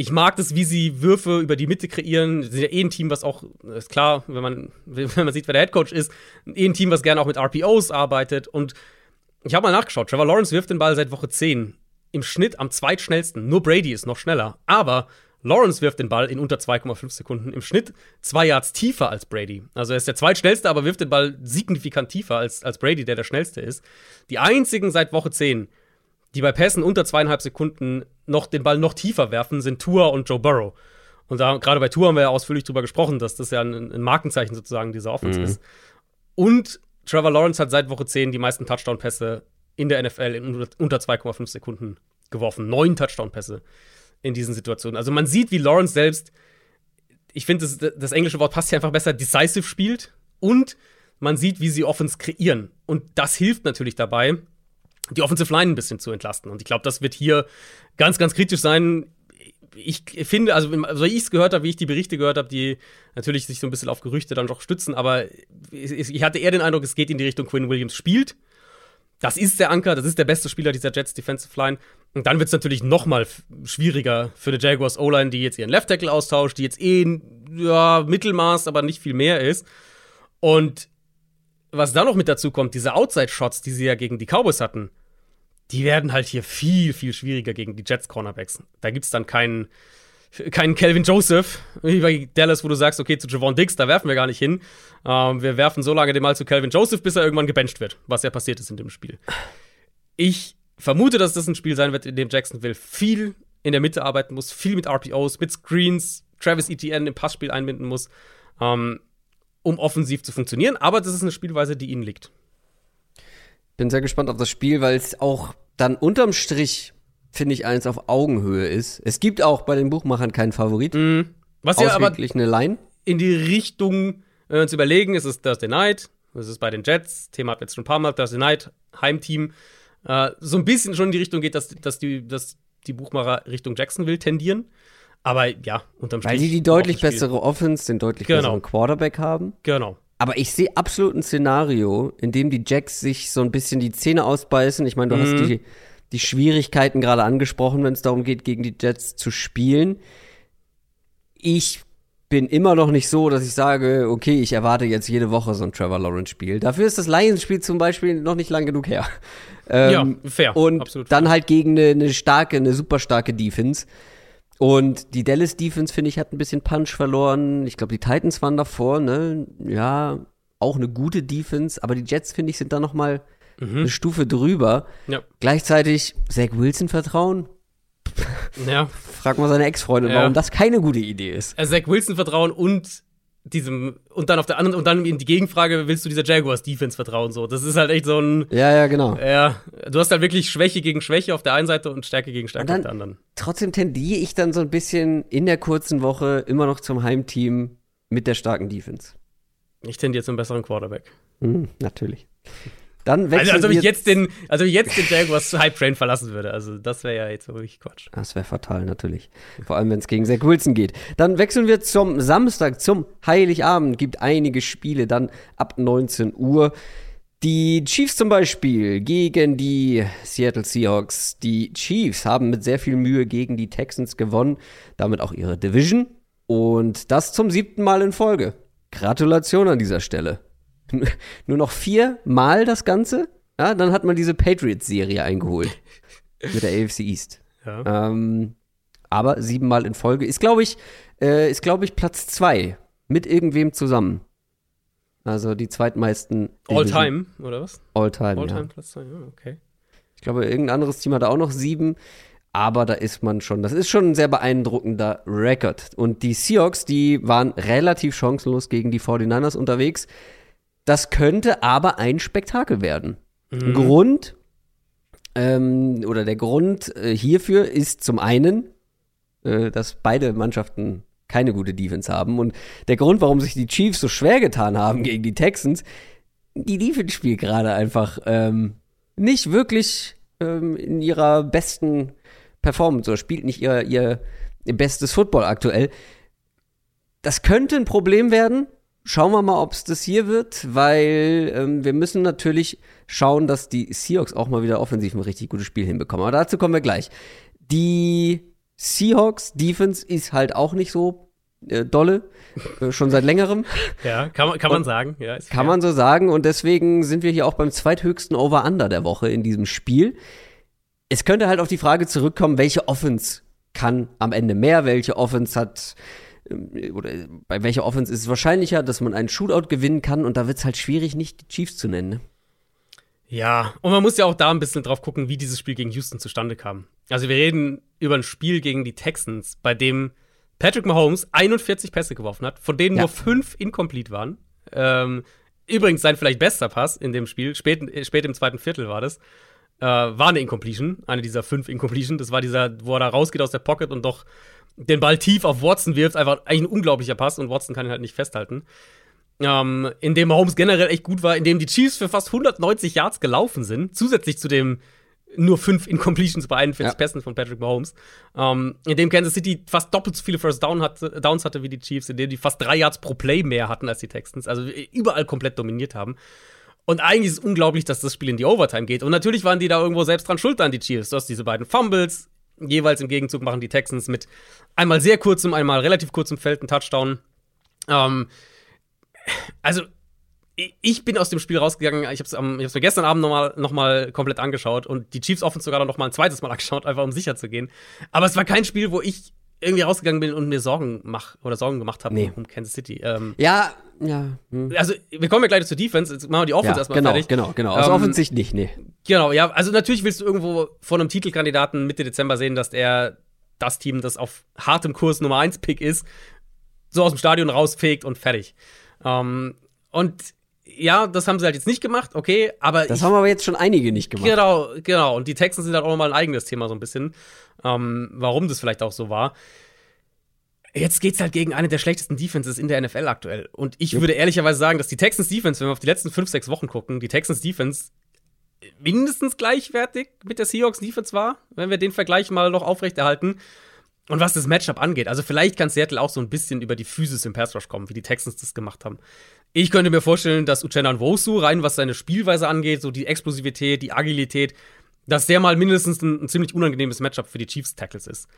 Ich mag das, wie sie Würfe über die Mitte kreieren. Sie sind ja eh ein Team, was auch, ist klar, wenn man, *laughs* wenn man sieht, wer der Headcoach ist, eh ein Team, was gerne auch mit RPOs arbeitet. Und ich habe mal nachgeschaut. Trevor Lawrence wirft den Ball seit Woche 10 im Schnitt am zweitschnellsten. Nur Brady ist noch schneller. Aber Lawrence wirft den Ball in unter 2,5 Sekunden. Im Schnitt zwei Yards tiefer als Brady. Also er ist der zweitschnellste, aber wirft den Ball signifikant tiefer als, als Brady, der der schnellste ist. Die einzigen seit Woche 10, die bei Pässen unter zweieinhalb Sekunden noch den Ball noch tiefer werfen, sind Tua und Joe Burrow. Und da, gerade bei Tua haben wir ja ausführlich drüber gesprochen, dass das ja ein, ein Markenzeichen sozusagen dieser Offense ist. Und Trevor Lawrence hat seit Woche 10 die meisten Touchdown-Pässe in der NFL in unter, unter 2,5 Sekunden geworfen. Neun Touchdown-Pässe in diesen Situationen. Also man sieht, wie Lawrence selbst, ich finde, das, das englische Wort passt hier einfach besser, decisive spielt. Und man sieht, wie sie Offense kreieren. Und das hilft natürlich dabei, die Offensive Line ein bisschen zu entlasten. Und ich glaube, das wird hier ganz, ganz kritisch sein. Ich finde, also, so wie ich es gehört habe, wie ich die Berichte gehört habe, die natürlich sich so ein bisschen auf Gerüchte dann doch stützen, aber ich hatte eher den Eindruck, es geht in die Richtung Quinn Williams spielt. Das ist der Anker, das ist der beste Spieler dieser Jets Defensive Line. Und dann wird es natürlich noch mal schwieriger für eine Jaguars O-Line, die jetzt ihren Left Tackle austauscht, die jetzt eh ja, Mittelmaß, aber nicht viel mehr ist. Und was da noch mit dazu kommt, diese Outside-Shots, die sie ja gegen die Cowboys hatten, die werden halt hier viel, viel schwieriger gegen die Jets Cornerbacks. Da gibt's dann keinen keinen Calvin Joseph, wie bei Dallas, wo du sagst, okay, zu Javon Diggs, da werfen wir gar nicht hin. Ähm, wir werfen so lange den Mal zu Calvin Joseph, bis er irgendwann gebencht wird, was ja passiert ist in dem Spiel. Ich vermute, dass das ein Spiel sein wird, in dem Jacksonville viel in der Mitte arbeiten muss, viel mit RPOs, mit Screens, Travis Etienne im Passspiel einbinden muss, ähm, um offensiv zu funktionieren. Aber das ist eine Spielweise, die ihnen liegt. Bin sehr gespannt auf das Spiel, weil es auch dann unterm Strich, finde ich, eins auf Augenhöhe ist. Es gibt auch bei den Buchmachern keinen Favorit. Mhm. Was ja aber eine Line. in die Richtung, wenn wir uns überlegen, es ist Thursday Night, es ist bei den Jets, Thema hat jetzt schon ein paar Mal, Thursday Night, Heimteam, äh, so ein bisschen schon in die Richtung geht, dass, dass, die, dass die Buchmacher Richtung Jacksonville tendieren. Aber ja, unterm Strich. Weil die die deutlich bessere Offense, den deutlich Genau. besseren Quarterback haben. Genau. Aber ich sehe absolut ein Szenario, in dem die Jacks sich so ein bisschen die Zähne ausbeißen. Ich meine, du Mhm. hast die, die Schwierigkeiten gerade angesprochen, wenn es darum geht, gegen die Jets zu spielen. Ich bin immer noch nicht so, dass ich sage, okay, ich erwarte jetzt jede Woche so ein Trevor Lawrence-Spiel. Dafür ist das Lions-Spiel zum Beispiel noch nicht lang genug her. Ähm, Ja, fair. Und Absolut dann fair. halt gegen eine, eine starke, eine super starke Defense. Und die Dallas Defense, finde ich, hat ein bisschen Punch verloren. Ich glaube, die Titans waren davor, ne? Ja, auch eine gute Defense, aber die Jets, finde ich, sind da noch mal eine Stufe drüber. Ja. Gleichzeitig Zach Wilson vertrauen. Ja. Frag mal seine Ex-Freundin, Ja. warum das keine gute Idee ist. Also Zach Wilson vertrauen und diesem, und dann auf der anderen, und dann in die Gegenfrage, willst du dieser Jaguars Defense vertrauen? So, das ist halt echt so ein, Ja, ja, genau. ja, du hast halt wirklich Schwäche gegen Schwäche auf der einen Seite und Stärke gegen Stärke dann- auf der anderen. Trotzdem tendiere ich dann so ein bisschen in der kurzen Woche immer noch zum Heimteam mit der starken Defense. Ich tendiere zum besseren Quarterback. Mhm, natürlich. Dann Also, wechseln als ob ich jetzt den, also jetzt den Jaguars Hype Train verlassen würde. Also, das wäre ja jetzt wirklich Quatsch. Das wäre fatal, natürlich. Vor allem, wenn es gegen Zach Wilson geht. Dann wechseln wir zum Samstag, zum Heiligabend. Gibt einige Spiele dann ab 19 Uhr. Die Chiefs zum Beispiel gegen die Seattle Seahawks. Die Chiefs haben mit sehr viel Mühe gegen die Texans gewonnen, damit auch ihre Division. Und das zum siebten Mal in Folge. Gratulation an dieser Stelle. *laughs* Nur noch viermal das Ganze. Ja, dann hat man diese Patriots-Serie eingeholt. *laughs* mit der AFC East. Ja. Ähm, aber siebenmal in Folge ist, glaube ich, äh, ist, glaube ich, Platz zwei mit irgendwem zusammen. Also die zweitmeisten. All Division- time, oder was? All time, All ja. time Platz zwei, ja, okay. Ich glaube, irgendein anderes Team hat auch noch sieben. Aber da ist man schon, das ist schon ein sehr beeindruckender Rekord. Und die Seahawks, die waren relativ chancenlos gegen die 49ers unterwegs. Das könnte aber ein Spektakel werden. Grund, ähm, oder der Grund äh, hierfür ist zum einen, äh, dass beide Mannschaften keine gute Defense haben. Und der Grund, warum sich die Chiefs so schwer getan haben gegen die Texans, die Defense spielt gerade einfach ähm, nicht wirklich ähm, in ihrer besten Performance oder spielt nicht ihr, ihr, ihr bestes Football aktuell. Das könnte ein Problem werden. Schauen wir mal, ob es das hier wird, weil ähm, wir müssen natürlich schauen, dass die Seahawks auch mal wieder offensiv ein richtig gutes Spiel hinbekommen. Aber dazu kommen wir gleich. Die Seahawks Defense ist halt auch nicht so äh, dolle, äh, schon seit längerem. *laughs* Ja, kann man, kann man sagen. Ja, Kann fair. man so sagen. Und deswegen sind wir hier auch beim zweithöchsten Over-Under der Woche in diesem Spiel. Es könnte halt auf die Frage zurückkommen, welche Offense kann am Ende mehr, welche Offense hat, oder bei welcher Offense ist es wahrscheinlicher, dass man einen Shootout gewinnen kann. Und da wird es halt schwierig, nicht die Chiefs zu nennen. Ne? Ja, und man muss ja auch da ein bisschen drauf gucken, wie dieses Spiel gegen Houston zustande kam. Also wir reden über ein Spiel gegen die Texans, bei dem Patrick Mahomes 41 Pässe geworfen hat, von denen Ja. nur fünf incomplete waren. Ähm, übrigens sein vielleicht bester Pass in dem Spiel, spät, äh, spät im zweiten Viertel war das, äh, war eine Incompletion, eine dieser fünf Incompletion. Das war dieser, wo er da rausgeht aus der Pocket und doch den Ball tief auf Watson wirft. Einfach eigentlich ein unglaublicher Pass und Watson kann ihn halt nicht festhalten ähm, in dem Mahomes generell echt gut war, in dem die Chiefs für fast 190 Yards gelaufen sind, zusätzlich zu dem nur fünf Incompletions bei 41 Ja. Pässen von Patrick Mahomes, ähm, in dem Kansas City fast doppelt so viele First Down hatte, Downs hatte wie die Chiefs, in dem die fast drei Yards pro Play mehr hatten als die Texans, also überall komplett dominiert haben. Und eigentlich ist es unglaublich, dass das Spiel in die Overtime geht. Und natürlich waren die da irgendwo selbst dran schuld an die Chiefs. Du hast diese beiden Fumbles, jeweils im Gegenzug machen die Texans mit einmal sehr kurzem, einmal relativ kurzem Feld einen Touchdown. Ähm, also ich- bin aus dem Spiel rausgegangen, ich habe es hab's mir gestern Abend nochmal noch mal komplett angeschaut und die Chiefs Offense sogar noch mal ein zweites Mal *laughs* angeschaut, einfach um sicher zu gehen. Aber es war kein Spiel, wo ich irgendwie rausgegangen bin und mir Sorgen mach oder Sorgen gemacht habe Nee. um Kansas City. Ähm, Ja, ja. Hm. also wir kommen ja gleich zur Defense, jetzt machen wir die Offense Ja, erstmal genau, fertig. genau, genau. Aus Ähm, Offensicht nicht, nee. Genau, ja, also natürlich willst du irgendwo von einem Titelkandidaten Mitte Dezember sehen, dass er das Team, das auf hartem Kurs Nummer 1 Pick ist, so aus dem Stadion rausfegt und fertig. Ähm, und ja, das haben sie halt jetzt nicht gemacht, okay, aber Das ich, haben aber jetzt schon einige nicht gemacht. genau, genau. Und die Texans sind halt auch nochmal ein eigenes Thema so ein bisschen, ähm, warum das vielleicht auch so war. Jetzt geht's halt gegen eine der schlechtesten Defenses in der NFL aktuell. Und ich würde ehrlicherweise sagen, dass die Texans Defense, wenn wir auf die letzten fünf, sechs Wochen gucken, die Texans Defense mindestens gleichwertig mit der Seahawks Defense war, wenn wir den Vergleich mal noch aufrechterhalten. Und was das Matchup angeht, also vielleicht kann Seattle auch so ein bisschen über die Physis im Pass Rush kommen, wie die Texans das gemacht haben. Ich könnte mir vorstellen, dass Uchenna Nwosu, rein was seine Spielweise angeht, so die Explosivität, die Agilität, dass der mal mindestens ein, ein ziemlich unangenehmes Matchup für die Chiefs Tackles ist.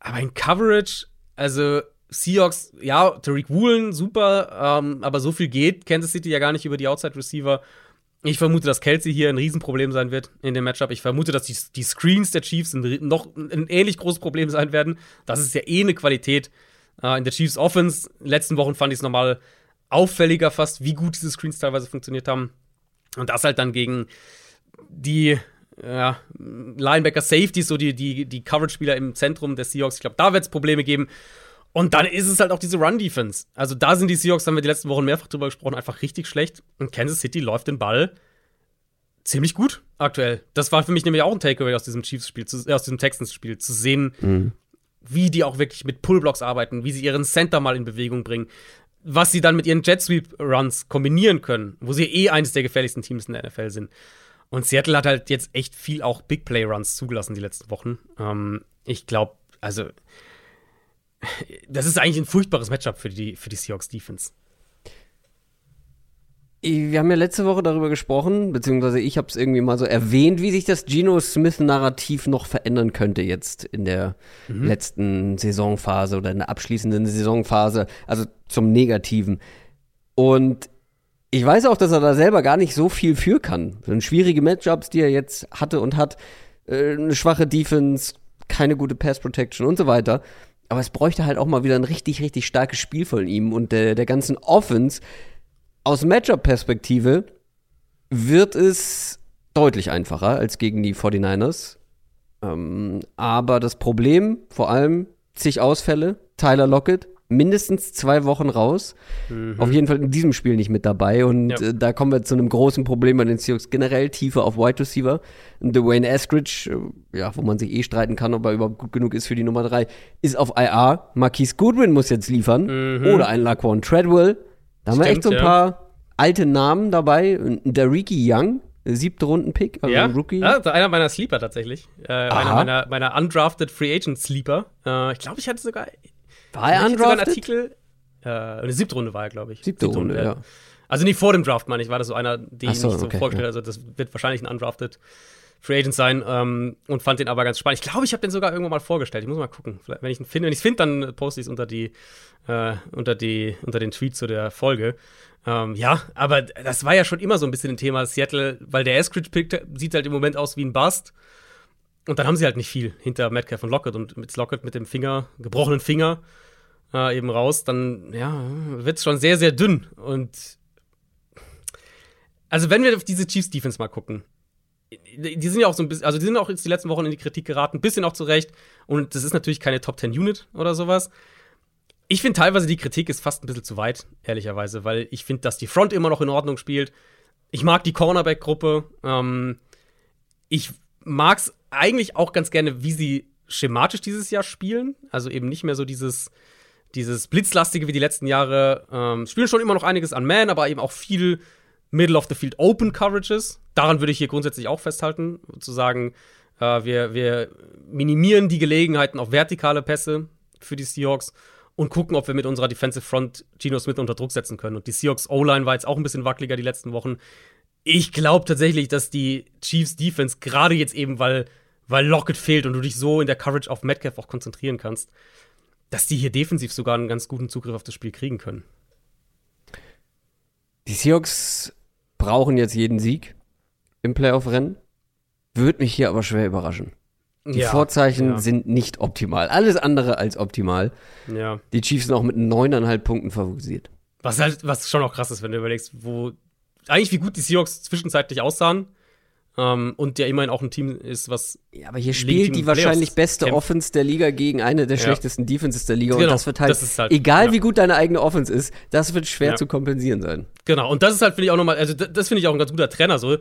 Aber in Coverage, also Seahawks, ja, Tariq Woolen, super, ähm, aber so viel geht Kansas City ja gar nicht über die Outside Receiver. Ich vermute, dass Kelsey hier ein Riesenproblem sein wird in dem Matchup. Ich vermute, dass die, die Screens der Chiefs ein, noch ein ähnlich großes Problem sein werden. Das ist ja eh eine Qualität äh, in der Chiefs Offense. In den letzten Wochen fand ich es nochmal auffälliger fast, wie gut diese Screens teilweise funktioniert haben. Und das halt dann gegen die ja, Linebacker Safeties, so die, die, die Coverage-Spieler im Zentrum der Seahawks. Ich glaube, da wird es Probleme geben. Und dann ist es halt auch diese Run-Defense. Also da sind die Seahawks, haben wir die letzten Wochen mehrfach drüber gesprochen, einfach richtig schlecht. Und Kansas City läuft den Ball ziemlich gut aktuell. Das war für mich nämlich auch ein Takeaway aus diesem Chiefs-Spiel, äh, aus diesem Texans-Spiel, zu sehen, wie die auch wirklich mit Pullblocks arbeiten, wie sie ihren Center mal in Bewegung bringen. Was sie dann mit ihren Jet Sweep Runs kombinieren können, wo sie eh eines der gefährlichsten Teams in der NFL sind. Und Seattle hat halt jetzt echt viel auch Big Play Runs zugelassen die letzten Wochen. Ähm, ich glaube, also das ist eigentlich ein furchtbares Matchup für die, für die Seahawks Defense. Wir haben ja letzte Woche darüber gesprochen, beziehungsweise ich habe es irgendwie mal so erwähnt, wie sich das Geno Smith-Narrativ noch verändern könnte jetzt in der mhm. letzten Saisonphase oder in der abschließenden Saisonphase, also zum Negativen. Und ich weiß auch, dass er da selber gar nicht so viel für kann. So schwierige Matchups, die er jetzt hatte und hat, äh, eine schwache Defense, keine gute Pass Protection und so weiter. Aber es bräuchte halt auch mal wieder ein richtig, richtig starkes Spiel von ihm und der, der ganzen Offense aus Matchup-Perspektive wird es deutlich einfacher als gegen die 49ers. Ähm, aber das Problem, vor allem zig Ausfälle, Tyler Lockett, mindestens zwei Wochen raus. Mhm. Auf jeden Fall in diesem Spiel nicht mit dabei. Und ja. äh, da kommen wir zu einem großen Problem bei den Seahawks. Generell Tiefe auf Wide Receiver. Dwayne Eskridge, äh, ja, wo man sich eh streiten kann, ob er überhaupt gut genug ist für die Nummer drei, ist auf IR. Marquise Goodwin muss jetzt liefern. Mhm. Oder ein Laquan Treadwell. Da haben wir echt so ein paar ja. alte Namen dabei. Der Ricky Young, siebte Runden-Pick, also ja? Rookie. Ja, einer meiner Sleeper tatsächlich. Äh, einer meiner, meiner undrafted Free Agent Sleeper. Äh, ich glaube, ich hatte sogar. War er undrafted? Sogar einen Artikel. Äh, eine siebte Runde war er, glaube ich. Siebte, siebte Runde, Runde, ja. Also nicht vor dem Draft, meine ich, war das so einer, den so, ich so okay, vorgestellt habe. Ja. Also das wird wahrscheinlich ein undrafted Free Agent sein ähm, und fand den aber ganz spannend. Ich glaube, ich habe den sogar irgendwann mal vorgestellt. Ich muss mal gucken. Vielleicht, wenn ich ihn finde, wenn ich finde, dann poste ich es unter die, äh, unter die, unter den Tweet zu der Folge. Ähm, ja, aber das war ja schon immer so ein bisschen ein Thema Seattle, weil der Eskridge-Pick sieht halt im Moment aus wie ein Bust. Und dann haben sie halt nicht viel hinter Metcalf und Lockett und mit Lockett mit dem Finger, gebrochenen Finger äh, eben raus, dann ja, wird es schon sehr, sehr dünn. Und also wenn wir auf diese Chiefs Defense mal gucken, die sind ja auch so ein bisschen, also die sind auch jetzt die letzten Wochen in die Kritik geraten, ein bisschen auch zurecht. Und das ist natürlich keine Top 10 Unit oder sowas. Ich finde teilweise die Kritik ist fast ein bisschen zu weit, ehrlicherweise, weil ich finde, dass die Front immer noch in Ordnung spielt. Ich mag die Cornerback-Gruppe. Ähm, ich mag es eigentlich auch ganz gerne, wie sie schematisch dieses Jahr spielen. Also eben nicht mehr so dieses, dieses Blitzlastige wie die letzten Jahre. Ähm, spielen schon immer noch einiges an Man, aber eben auch viel Middle of the Field Open Coverages. Daran würde ich hier grundsätzlich auch festhalten, zu sagen, äh, wir, wir minimieren die Gelegenheiten auf vertikale Pässe für die Seahawks und gucken, ob wir mit unserer Defensive Front Geno Smith unter Druck setzen können. Und die Seahawks O-Line war jetzt auch ein bisschen wackeliger die letzten Wochen. Ich glaube tatsächlich, dass die Chiefs Defense gerade jetzt eben, weil, weil Lockett fehlt und du dich so in der Coverage auf Metcalf auch konzentrieren kannst, dass die hier defensiv sogar einen ganz guten Zugriff auf das Spiel kriegen können. Die Seahawks brauchen jetzt jeden Sieg im Playoff-Rennen. Würde mich hier aber schwer überraschen. Die ja, Vorzeichen ja. sind nicht optimal. Alles andere als optimal. Ja. Die Chiefs sind auch mit neuneinhalb Punkten favorisiert. Was halt, was schon auch krass ist, wenn du überlegst, wo eigentlich wie gut die Seahawks zwischenzeitlich aussahen. Ähm, und der immerhin auch ein Team ist, was. Ja, aber hier spielt die wahrscheinlich beste kämpft. Offense der Liga gegen eine der ja. schlechtesten Defenses der Liga. Genau, und das wird halt, das halt egal ja. wie gut deine eigene Offense ist, das wird schwer ja. zu kompensieren sein. Genau, und das ist halt, finde ich auch nochmal, also das finde ich auch ein ganz guter Trainer so.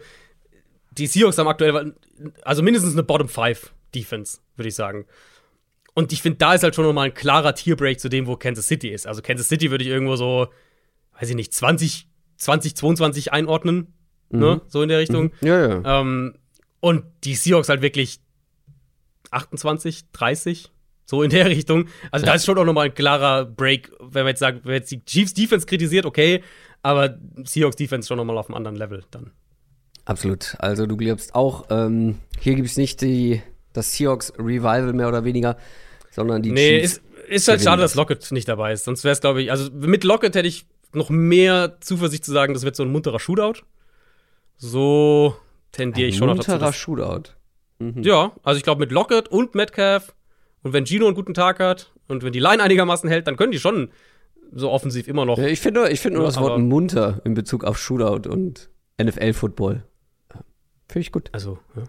Die Seahawks haben aktuell, also mindestens eine Bottom 5 Defense, würde ich sagen. Und ich finde, da ist halt schon nochmal ein klarer Tierbreak zu dem, wo Kansas City ist. Also Kansas City würde ich irgendwo so, weiß ich nicht, 20, 20, 22 einordnen. Ne? Mhm. Ne? So in der Richtung. Mhm. Ja, ja. Ähm, und die Seahawks halt wirklich 28, 30, so in der *laughs* Richtung. Also ja. da ist schon auch nochmal ein klarer Break, wenn wir jetzt sagen, wenn jetzt die Chiefs Defense kritisiert, okay, aber Seahawks Defense schon nochmal auf einem anderen Level dann. Absolut. Also du glaubst auch, ähm, hier gibt es nicht die, das Seahawks Revival mehr oder weniger, sondern die nee, Chiefs. Nee, ist, ist halt schade, dass Lockett nicht dabei ist. Sonst wäre es, glaube ich, also mit Lockett hätte ich noch mehr Zuversicht zu sagen, das wird so ein munterer Shootout. So tendiere ich schon noch dazu. Ein munterer Shootout. Mhm. Ja, also ich glaube mit Lockett und Metcalf und wenn Gino einen guten Tag hat und wenn die Line einigermaßen hält, dann können die schon so offensiv immer noch. Ja, ich finde ich find nur das Wort munter in Bezug auf Shootout und NFL-Football. Finde ich gut. Also, ja.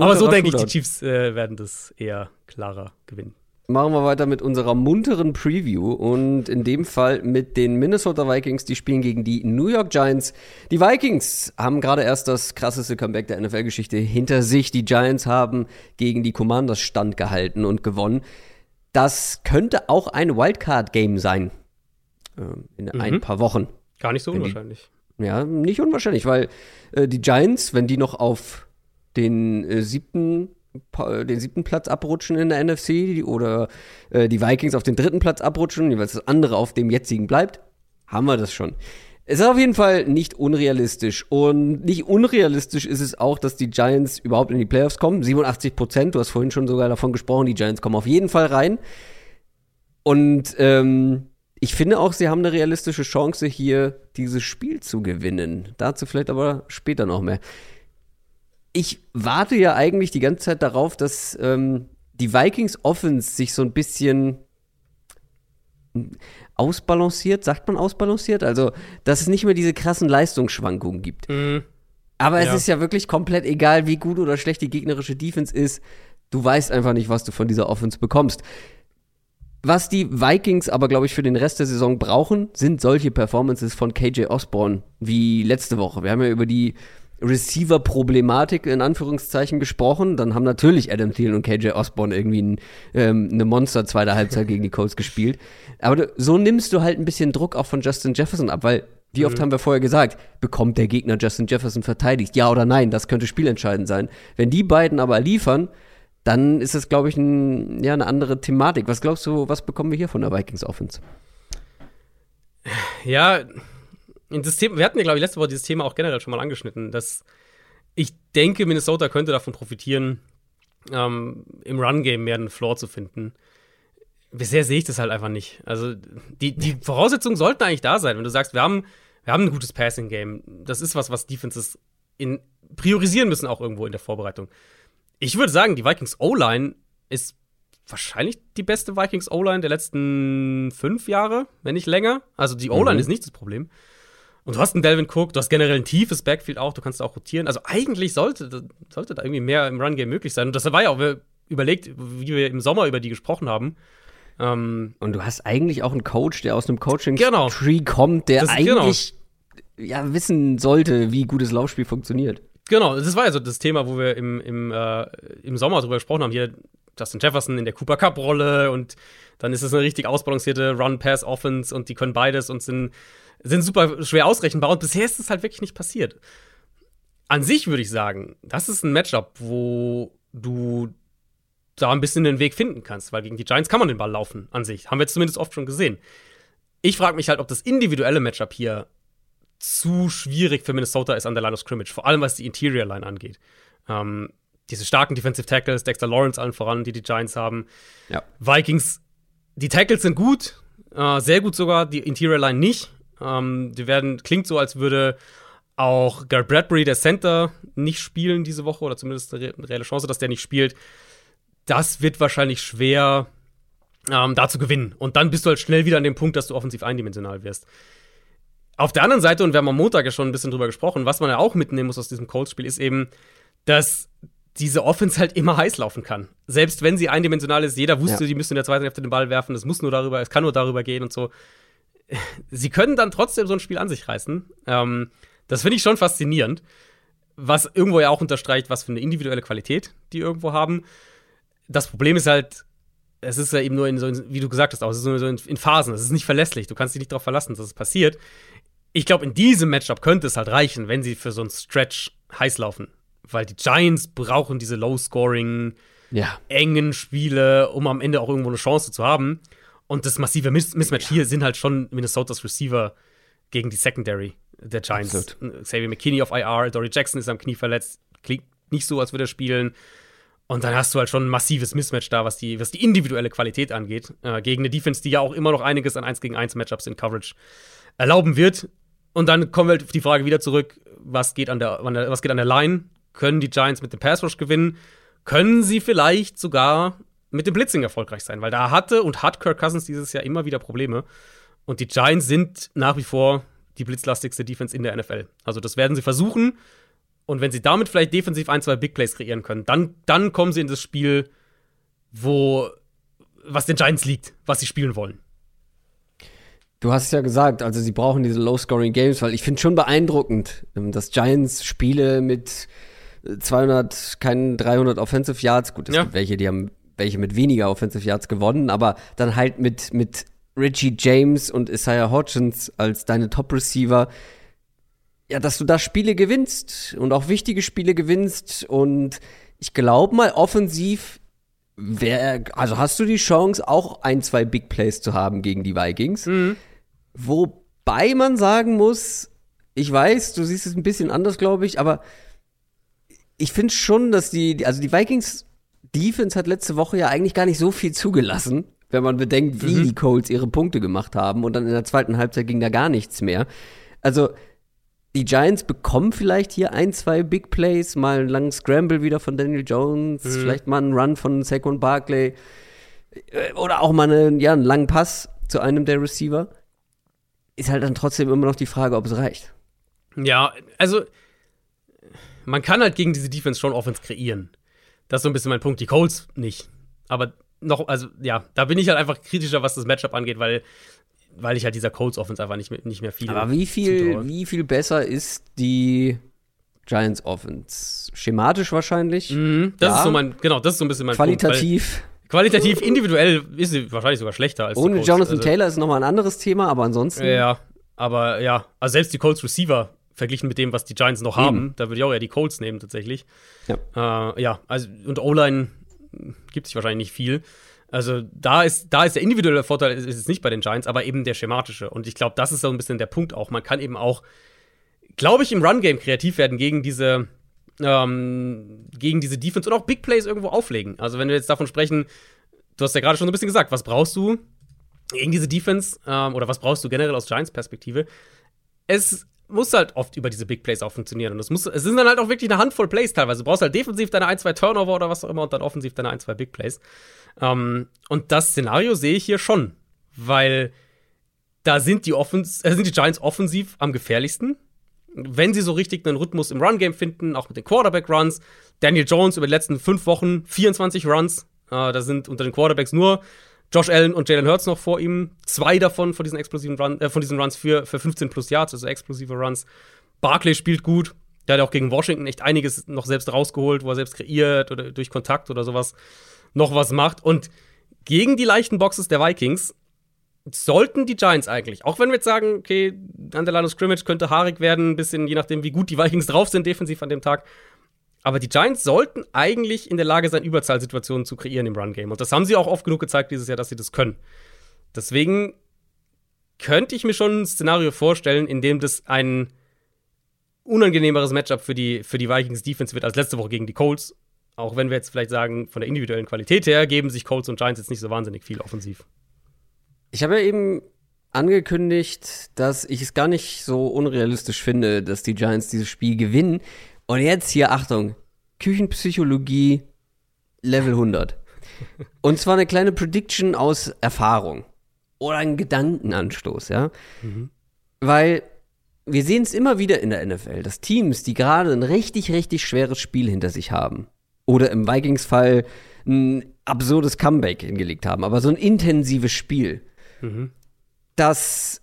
Aber so denke ich, die Chiefs äh, werden das eher klarer gewinnen. Machen wir weiter mit unserer munteren Preview und in dem Fall mit den Minnesota Vikings, die spielen gegen die New York Giants. Die Vikings haben gerade erst das krasseste Comeback der NFL-Geschichte hinter sich. Die Giants haben gegen die Commanders standgehalten und gewonnen. Das könnte auch ein Wildcard-Game sein ähm, in mhm. ein paar Wochen. Gar nicht so unwahrscheinlich. Die, ja, nicht unwahrscheinlich, weil äh, die Giants, wenn die noch auf den äh, siebten den siebten Platz abrutschen in der NFC oder äh, die Vikings auf den dritten Platz abrutschen, jeweils das andere auf dem jetzigen bleibt, haben wir das schon. Es ist auf jeden Fall nicht unrealistisch. Und nicht unrealistisch ist es auch, dass die Giants überhaupt in die Playoffs kommen. 87 Prozent, du hast vorhin schon sogar davon gesprochen, die Giants kommen auf jeden Fall rein. Und ähm, ich finde auch, sie haben eine realistische Chance, hier dieses Spiel zu gewinnen. Dazu vielleicht aber später noch mehr ich warte ja eigentlich die ganze Zeit darauf, dass ähm, die Vikings Offense sich so ein bisschen ausbalanciert, sagt man ausbalanciert? Also, dass es nicht mehr diese krassen Leistungsschwankungen gibt. Mhm. Aber es ja. ist ja wirklich komplett egal, wie gut oder schlecht die gegnerische Defense ist. Du weißt einfach nicht, was du von dieser Offense bekommst. Was die Vikings aber, glaube ich, für den Rest der Saison brauchen, sind solche Performances von KJ Osborne wie letzte Woche. Wir haben ja über die Receiver-Problematik in Anführungszeichen gesprochen. Dann haben natürlich Adam Thielen und KJ Osborne irgendwie ein, ähm, eine Monster-zweite Halbzeit gegen die Colts gespielt. Aber du, so nimmst du halt ein bisschen Druck auch von Justin Jefferson ab, weil wie oft mhm. haben wir vorher gesagt, bekommt der Gegner Justin Jefferson verteidigt? Ja oder nein? Das könnte spielentscheidend sein. Wenn die beiden aber liefern, dann ist das, glaube ich, ein, ja, eine andere Thematik. Was glaubst du, was bekommen wir hier von der Vikings Offense? Ja, das Thema, wir hatten ja, glaube ich, letzte Woche dieses Thema auch generell schon mal angeschnitten, dass ich denke, Minnesota könnte davon profitieren, ähm, im Run-Game mehr einen Floor zu finden. Bisher sehe ich das halt einfach nicht. Also, die, die Voraussetzungen sollten eigentlich da sein. Wenn du sagst, wir haben, wir haben ein gutes Passing-Game, das ist was, was Defenses in, priorisieren müssen, auch irgendwo in der Vorbereitung. Ich würde sagen, die Vikings O-Line ist wahrscheinlich die beste Vikings O-Line der letzten fünf Jahre, wenn nicht länger. Also die O-Line mhm. ist nicht das Problem. Und du hast einen Delvin Cook, du hast generell ein tiefes Backfield auch, du kannst auch rotieren. Also eigentlich sollte, sollte da irgendwie mehr im Run-Game möglich sein. Und das war ja auch überlegt, wie wir im Sommer über die gesprochen haben. Ähm, und du hast eigentlich auch einen Coach, der aus einem Coaching-Tree genau. kommt, der das, genau. eigentlich genau. ja, wissen sollte, wie gutes Laufspiel funktioniert. Genau, das war ja so das Thema, wo wir im, im, äh, im Sommer drüber gesprochen haben. Hier Justin Jefferson in der Cooper Cup-Rolle und dann ist es eine richtig ausbalancierte Run-Pass-Offense und die können beides und sind sind super schwer ausrechenbar und bisher ist es halt wirklich nicht passiert. An sich würde ich sagen, das ist ein Matchup, wo du da ein bisschen den Weg finden kannst, weil gegen die Giants kann man den Ball laufen an sich. Haben wir jetzt zumindest oft schon gesehen. Ich frage mich halt, ob das individuelle Matchup hier zu schwierig für Minnesota ist an der Line of Scrimmage, vor allem was die Interior Line angeht. Ähm, diese starken Defensive Tackles, Dexter Lawrence allen voran, die die Giants haben. Ja. Vikings, die Tackles sind gut, äh, sehr gut sogar, die Interior Line nicht. Ähm, die werden, klingt so, als würde auch Garrett Bradbury, der Center, nicht spielen diese Woche oder zumindest eine, re reelle Chance, dass der nicht spielt. Das wird wahrscheinlich schwer, ähm, da zu gewinnen. Und dann bist du halt schnell wieder an dem Punkt, dass du offensiv eindimensional wirst. Auf der anderen Seite, und wir haben am Montag ja schon ein bisschen drüber gesprochen, was man ja auch mitnehmen muss aus diesem Colts-Spiel, ist eben, dass diese Offense halt immer heiß laufen kann. Selbst wenn sie eindimensional ist, jeder wusste, ja. die müssen in der zweiten Hälfte den Ball werfen, es muss nur darüber, es kann nur darüber gehen und so sie können dann trotzdem so ein Spiel an sich reißen. Ähm, das finde ich schon faszinierend. Was irgendwo ja auch unterstreicht, was für eine individuelle Qualität die irgendwo haben. Das Problem ist halt, es ist ja eben nur in so, wie du gesagt hast, auch, es ist nur so in, Phasen. Es ist nicht verlässlich. Du kannst dich nicht darauf verlassen, dass es passiert. Ich glaube, in diesem Matchup könnte es halt reichen, wenn sie für so einen Stretch heiß laufen. Weil die Giants brauchen diese Low-Scoring, ja. engen Spiele, um am Ende auch irgendwo eine Chance zu haben. Und das massive Miss Mismatch ja. hier sind halt schon Minnesotas Receiver gegen die Secondary der Giants. Absolut. Xavier McKinney auf IR, Dory Jackson ist am Knie verletzt, klingt nicht so, als würde er spielen. Und dann hast du halt schon ein massives Mismatch da, was die, was die individuelle Qualität angeht, äh, gegen eine Defense, die ja auch immer noch einiges an 1 gegen 1 Matchups in Coverage erlauben wird. Und dann kommen wir halt auf die Frage wieder zurück, was geht an der, was geht an der Line? Können die Giants mit dem Pass Rush gewinnen? Können sie vielleicht sogar mit dem Blitzing erfolgreich sein, weil da hatte und hat Kirk Cousins dieses Jahr immer wieder Probleme. Und die Giants sind nach wie vor die blitzlastigste Defense in der NFL. Also das werden sie versuchen. Und wenn sie damit vielleicht defensiv ein, zwei Big Plays kreieren können, dann, dann kommen sie in das Spiel, wo was den Giants liegt, was sie spielen wollen. Du hast es ja gesagt, also sie brauchen diese Low-Scoring-Games, weil ich finde schon beeindruckend, ähm, dass Giants Spiele mit 200, keinen 300 Offensive Yards, gut, es ja. gibt welche, die haben welche mit weniger Offensive Yards gewonnen, aber dann halt mit, mit Richie James und Isaiah Hodgins als deine Top-Receiver, ja, dass du da Spiele gewinnst und auch wichtige Spiele gewinnst. Und ich glaube mal, offensiv wär, also hast du die Chance, auch ein, zwei Big Plays zu haben gegen die Vikings. Mhm. Wobei man sagen muss, ich weiß, du siehst es ein bisschen anders, glaube ich, aber ich finde schon, dass die, also die Vikings Defense hat letzte Woche ja eigentlich gar nicht so viel zugelassen, wenn man bedenkt, wie Mhm. die Colts ihre Punkte gemacht haben und dann in der zweiten Halbzeit ging da gar nichts mehr. Also die Giants bekommen vielleicht hier ein, zwei Big Plays, mal einen langen Scramble wieder von Daniel Jones, Mhm. vielleicht mal einen Run von Saquon Barkley äh, oder auch mal einen, ja, einen langen Pass zu einem der Receiver. Ist halt dann trotzdem immer noch die Frage, ob es reicht. Ja, also man kann halt gegen diese Defense schon Offense kreieren. Das ist so ein bisschen mein Punkt. Die Colts nicht. Aber noch, also ja, da bin ich halt einfach kritischer, was das Matchup angeht, weil, weil ich halt dieser Colts Offense einfach nicht mehr, nicht mehr viel. Aber wie viel, wie viel besser ist die Giants Offense? Schematisch wahrscheinlich. Mhm, das Ja. ist so mein, genau, das ist so ein bisschen mein Qualitativ. Punkt. Weil qualitativ, individuell ist sie wahrscheinlich sogar schlechter als die Ohne. Jonathan also, Taylor ist nochmal ein anderes Thema, aber ansonsten. Ja, aber ja, also selbst die Colts Receiver verglichen mit dem, was die Giants noch haben, da würde ich auch eher die Colts nehmen tatsächlich. Ja. Äh, ja, also und O-Line gibt sich wahrscheinlich nicht viel. Also da ist, da ist der individuelle Vorteil ist, ist es nicht bei den Giants, aber eben der schematische. Und ich glaube, das ist so ein bisschen der Punkt auch. Man kann eben auch, glaube ich, im Run-Game kreativ werden gegen diese, ähm, gegen diese Defense und auch Big Plays irgendwo auflegen. Also wenn wir jetzt davon sprechen, du hast ja gerade schon so ein bisschen gesagt, was brauchst du gegen diese Defense ähm, oder was brauchst du generell aus Giants Perspektive? Es muss halt oft über diese Big Plays auch funktionieren. Und es, muss, es sind dann halt auch wirklich eine Handvoll Plays teilweise. Du brauchst halt defensiv deine ein, zwei Turnover oder was auch immer und dann offensiv deine ein, zwei Big Plays. Ähm, und das Szenario sehe ich hier schon, weil da sind die, Offens äh, sind die Giants offensiv am gefährlichsten. Wenn sie so richtig einen Rhythmus im Run-Game finden, auch mit den Quarterback-Runs. Daniel Jones über die letzten fünf Wochen 24 Runs. Äh, da sind unter den Quarterbacks nur Josh Allen und Jalen Hurts noch vor ihm. Zwei davon von diesen explosiven Run, äh, von diesen Runs für, für 15 plus Yards, also explosive Runs. Barkley spielt gut. Der hat auch gegen Washington echt einiges noch selbst rausgeholt, wo er selbst kreiert oder durch Kontakt oder sowas noch was macht. Und gegen die leichten Boxes der Vikings sollten die Giants eigentlich, auch wenn wir jetzt sagen, okay, an Scrimmage könnte haarig werden, ein bisschen je nachdem, wie gut die Vikings drauf sind defensiv an dem Tag. Aber die Giants sollten eigentlich in der Lage sein, Überzahlsituationen zu kreieren im Run-Game. Und das haben sie auch oft genug gezeigt dieses Jahr, dass sie das können. Deswegen könnte ich mir schon ein Szenario vorstellen, in dem das ein unangenehmeres Matchup für die, für die Vikings Defense wird als letzte Woche gegen die Colts. Auch wenn wir jetzt vielleicht sagen, von der individuellen Qualität her geben sich Colts und Giants jetzt nicht so wahnsinnig viel offensiv. Ich habe ja eben angekündigt, dass ich es gar nicht so unrealistisch finde, dass die Giants dieses Spiel gewinnen. Und jetzt hier, Achtung, Küchenpsychologie Level 100. Und zwar eine kleine Prediction aus Erfahrung. Oder ein Gedankenanstoß, ja. Weil wir sehen es immer wieder in der NFL, dass Teams, die gerade ein richtig, richtig schweres Spiel hinter sich haben, oder im Vikings-Fall ein absurdes Comeback hingelegt haben, aber so ein intensives Spiel, das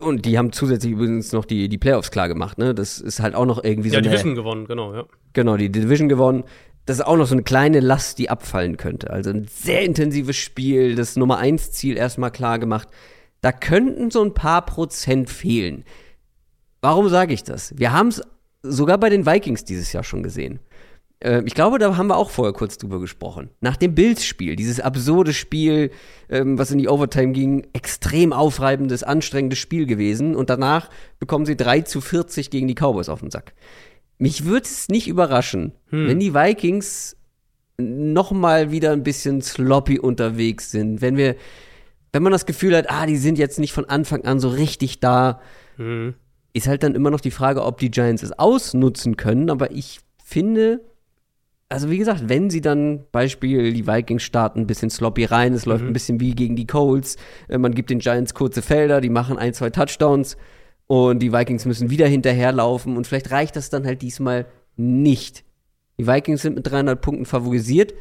und die haben zusätzlich übrigens noch die, die Playoffs klar gemacht, ne? Das ist halt auch noch irgendwie so Ja, die Division gewonnen, genau, ja. Genau, die Division gewonnen. Das ist auch noch so eine kleine Last, die abfallen könnte. Also ein sehr intensives Spiel, das Nummer 1 Ziel erstmal klar gemacht. Da könnten so ein paar Prozent fehlen. Warum sage ich das? Wir haben es sogar bei den Vikings dieses Jahr schon gesehen. Äh, ich glaube, da haben wir auch vorher kurz drüber gesprochen. Nach dem Bills-Spiel, dieses absurde Spiel, ähm, was in die Overtime ging, extrem aufreibendes, anstrengendes Spiel gewesen. Und danach bekommen sie 3 zu 40 gegen die Cowboys auf den Sack. Mich würde es nicht überraschen, wenn die Vikings noch mal wieder ein bisschen sloppy unterwegs sind. Wenn wir, wenn man das Gefühl hat, ah, die sind jetzt nicht von Anfang an so richtig da, Mhm. ist halt dann immer noch die Frage, ob die Giants es ausnutzen können. Aber ich finde, also wie gesagt, wenn sie dann Beispiel die Vikings starten ein bisschen sloppy rein, es läuft ein bisschen wie gegen die Colts, äh, man gibt den Giants kurze Felder, die machen ein, zwei Touchdowns und die Vikings müssen wieder hinterherlaufen und vielleicht reicht das dann halt diesmal nicht. Die Vikings sind mit 300 Punkten favorisiert.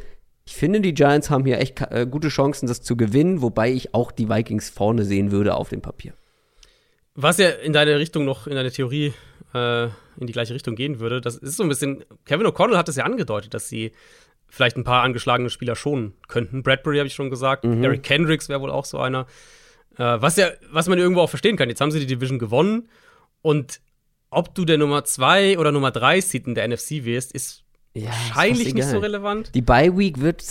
Ich finde, die Giants haben hier echt äh, gute Chancen, das zu gewinnen, wobei ich auch die Vikings vorne sehen würde auf dem Papier. Was ja in deine Richtung noch, in deine Theorie äh, in die gleiche Richtung gehen würde, das ist so ein bisschen, Kevin O'Connell hat es ja angedeutet, dass sie vielleicht ein paar angeschlagene Spieler schonen könnten. Bradbury habe ich schon gesagt, Eric Kendricks wäre wohl auch so einer. Äh, was ja, was man irgendwo auch verstehen kann. Jetzt haben sie die Division gewonnen und ob du der Nummer 2 oder Nummer 3 Seed in der NFC wirst, ist Ja, wahrscheinlich ist nicht so relevant. Die Bye Week wird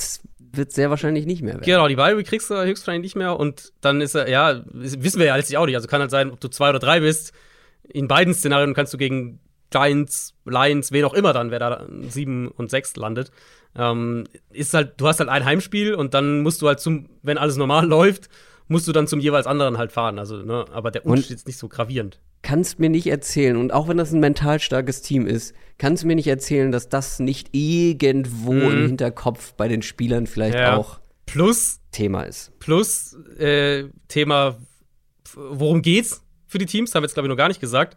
wird sehr wahrscheinlich nicht mehr werden. Genau, die Bye Week kriegst du höchstwahrscheinlich nicht mehr und dann ist er, ja, wissen wir ja letztlich auch nicht. Also kann halt sein, ob du zwei oder drei bist. In beiden Szenarien kannst du gegen Giants, Lions, wen auch immer dann, wer da sieben und sechs landet. Ähm, ist halt, du hast halt ein Heimspiel und dann musst du halt zum, wenn alles normal *laughs* läuft, musst du dann zum jeweils anderen halt fahren. Also, ne, aber der Unterschied ist nicht so gravierend. Kannst mir nicht erzählen, und auch wenn das ein mental starkes Team ist, kannst du mir nicht erzählen, dass das nicht irgendwo Mhm. im Hinterkopf bei den Spielern vielleicht Ja. auch Plus, Thema ist. plus äh, Thema, worum geht's für die Teams, haben wir jetzt glaube ich noch gar nicht gesagt.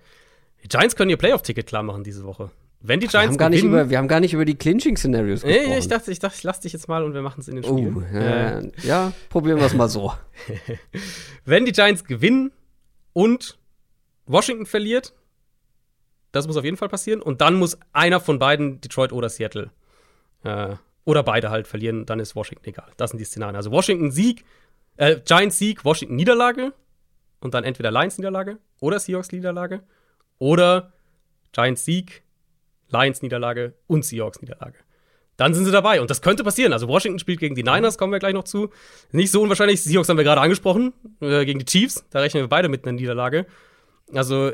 Die Giants können ihr Playoff-Ticket klar machen diese Woche. Wenn die Wir Giants haben, gar nicht gewinnen, über, wir haben gar nicht über die Clinching-Szenarios gesprochen. nee, ich dachte, ich dachte, ich lass dich jetzt mal und wir machen es in den oh, Spielen. äh, Äh, ja, probieren wir es mal so. *laughs* wenn die Giants gewinnen und Washington verliert, das muss auf jeden Fall passieren. Und dann muss einer von beiden, Detroit oder Seattle, äh, oder beide halt verlieren, dann ist Washington egal. Das sind die Szenarien. Also Washington Sieg, äh, Giants Sieg, Washington Niederlage und dann entweder Lions Niederlage oder Seahawks Niederlage oder Giants Sieg, Lions Niederlage und Seahawks Niederlage. Dann sind sie dabei. Und das könnte passieren. Also Washington spielt gegen die Niners, kommen wir gleich noch zu. Nicht so unwahrscheinlich. Seahawks haben wir gerade angesprochen. Äh, gegen die Chiefs. Da rechnen wir beide mit einer Niederlage. Also,